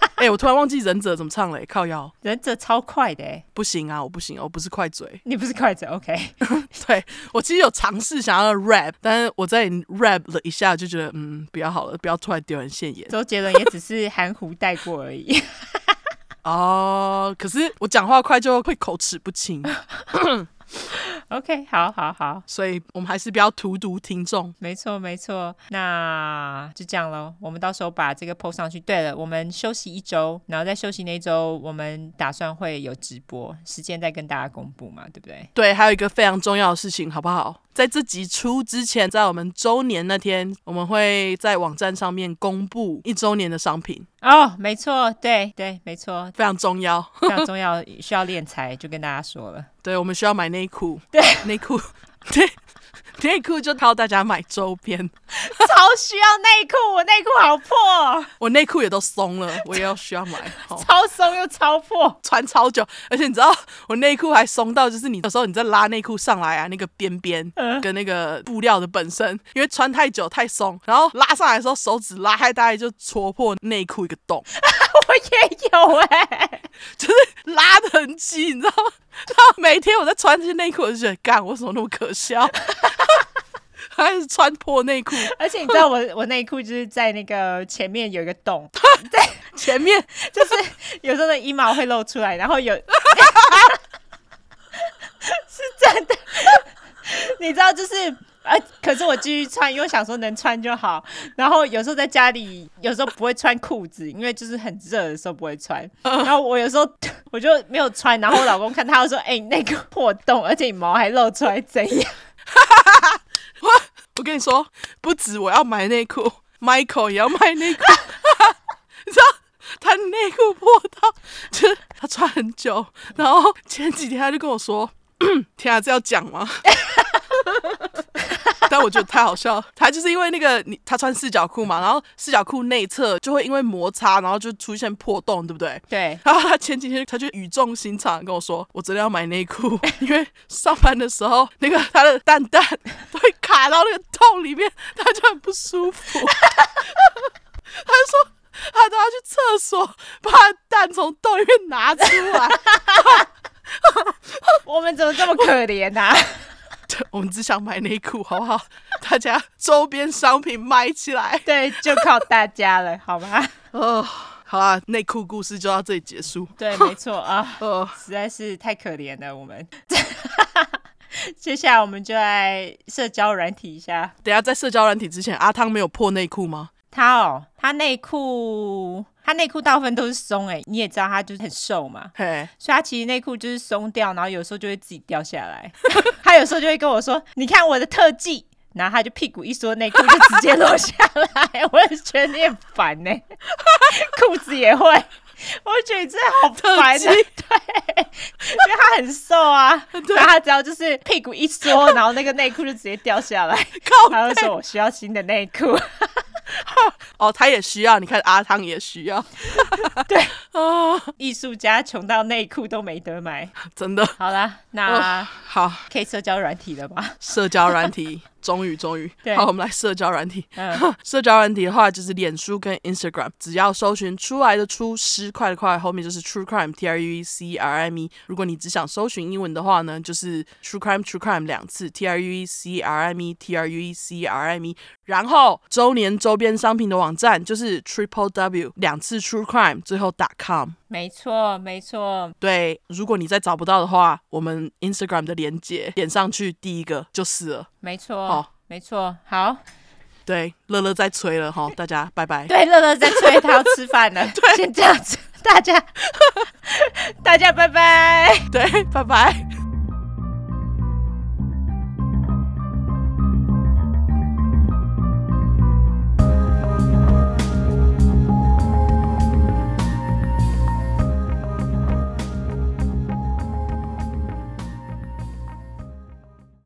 [SPEAKER 1] 哎、欸，我突然忘记忍者怎么唱了，靠腰。
[SPEAKER 2] 忍者超快的，哎，
[SPEAKER 1] 不行啊，我不行，我不是快嘴。
[SPEAKER 2] 你不是快嘴，OK？
[SPEAKER 1] 对，我其实有尝试想要 rap，但是我在 rap 了一下，就觉得嗯，不要好了，不要突然丢人现眼。
[SPEAKER 2] 周杰伦也只是含糊带过而已。
[SPEAKER 1] 哦，可是我讲话快就会口齿不清。
[SPEAKER 2] OK，好，好，好，
[SPEAKER 1] 所以我们还是不要荼毒听众。
[SPEAKER 2] 没错，没错，那就这样喽。我们到时候把这个 PO 上去。对了，我们休息一周，然后在休息那一周，我们打算会有直播时间再跟大家公布嘛，对不对？
[SPEAKER 1] 对，还有一个非常重要的事情，好不好？在这集出之前，在我们周年那天，我们会在网站上面公布一周年的商品。
[SPEAKER 2] 哦，没错，对对，没错，
[SPEAKER 1] 非常重要，
[SPEAKER 2] 非常重要，需要练财，就跟大家说了。
[SPEAKER 1] 对，我们需要买内裤，
[SPEAKER 2] 对，
[SPEAKER 1] 内裤，对。内裤就靠大家买周边，
[SPEAKER 2] 超需要内裤，我内裤好破，
[SPEAKER 1] 我内裤也都松了，我也要需要买，
[SPEAKER 2] 超松又超破，
[SPEAKER 1] 穿超久，而且你知道我内裤还松到，就是你有时候你在拉内裤上来啊，那个边边跟那个布料的本身，因为穿太久太松，然后拉上来的时候手指拉开，大概就戳破内裤一个洞。
[SPEAKER 2] 我也有哎、欸，
[SPEAKER 1] 就是拉的很紧，你知道吗？然后每天我在穿这些内裤，我就觉得，干，为什么那么可笑？还是穿破内裤，
[SPEAKER 2] 而且你知道我我内裤就是在那个前面有一个洞，
[SPEAKER 1] 在 前面
[SPEAKER 2] 就是有时候的衣毛会露出来，然后有 是真的，你知道就是。啊！可是我继续穿，因为想说能穿就好。然后有时候在家里，有时候不会穿裤子，因为就是很热的时候不会穿。然后我有时候 我就没有穿，然后我老公看他就说：“哎、欸，那个破洞，而且你毛还露出来，怎样？”
[SPEAKER 1] 我我跟你说，不止我要买内裤，Michael 也要买内裤。你知道他内裤破到，就是他穿很久。然后前几天他就跟我说：“ 天啊，这要讲吗？”但我觉得太好笑，他就是因为那个你他穿四角裤嘛，然后四角裤内侧就会因为摩擦，然后就出现破洞，对不对？
[SPEAKER 2] 对。
[SPEAKER 1] 然后他前几天他就语重心长跟我说，我真的要买内裤，因为上班的时候那个他的蛋蛋都会卡到那个洞里面，他就很不舒服。他就说他都要去厕所把蛋从洞里面拿出来。
[SPEAKER 2] 我们怎么这么可怜啊？
[SPEAKER 1] 我们只想买内裤，好不好？大家周边商品买起来，
[SPEAKER 2] 对，就靠大家了，好吧？
[SPEAKER 1] 哦，好啊，内裤故事就到这里结束。
[SPEAKER 2] 对，没错啊，
[SPEAKER 1] 哦，
[SPEAKER 2] 实在是太可怜了，我们。接下来我们就来社交软体一下。
[SPEAKER 1] 等下在社交软体之前，阿汤没有破内裤吗？
[SPEAKER 2] 他哦，他内裤。他内裤大部分都是松哎、欸，你也知道他就是很瘦嘛，
[SPEAKER 1] 嘿
[SPEAKER 2] 所以他其实内裤就是松掉，然后有时候就会自己掉下来。他有时候就会跟我说：“你看我的特技。”然后他就屁股一缩，内裤就直接落下来。我也觉得你很烦呢、欸，裤子也会，我觉得你真的好烦、欸。
[SPEAKER 1] 技
[SPEAKER 2] 对，因为他很瘦啊，对然后他只要就是屁股一缩，然后那个内裤就直接掉下来。
[SPEAKER 1] 靠
[SPEAKER 2] 他就说我需要新的内裤。
[SPEAKER 1] 哦，他也需要，你看阿汤也需要，
[SPEAKER 2] 对
[SPEAKER 1] 哦，
[SPEAKER 2] 艺术家穷到内裤都没得买，
[SPEAKER 1] 真的。
[SPEAKER 2] 好啦，那、
[SPEAKER 1] 哦、好，
[SPEAKER 2] 可以社交软体了吧？
[SPEAKER 1] 社交软体。终于，终于，
[SPEAKER 2] 对
[SPEAKER 1] 好，我们来社交软体。
[SPEAKER 2] 嗯、
[SPEAKER 1] 社交软体的话，就是脸书跟 Instagram，只要搜寻出来的出失快的快，后面就是 True Crime，T R U E C R I M E。如果你只想搜寻英文的话呢，就是 True Crime，True Crime 两次，T R U E C R I M E，T R U E C R I M E。然后周年周边商品的网站就是 Triple W 两次 True Crime，最后 dot com。
[SPEAKER 2] 没错，没错。
[SPEAKER 1] 对，如果你再找不到的话，我们 Instagram 的链接点上去，第一个就是了。
[SPEAKER 2] 没错，哦，没错。好，
[SPEAKER 1] 对，乐乐在催了哈，大家 拜拜。
[SPEAKER 2] 对，乐乐在催，他要吃饭了。对，先这样子，大家，大家拜拜。
[SPEAKER 1] 对，拜拜。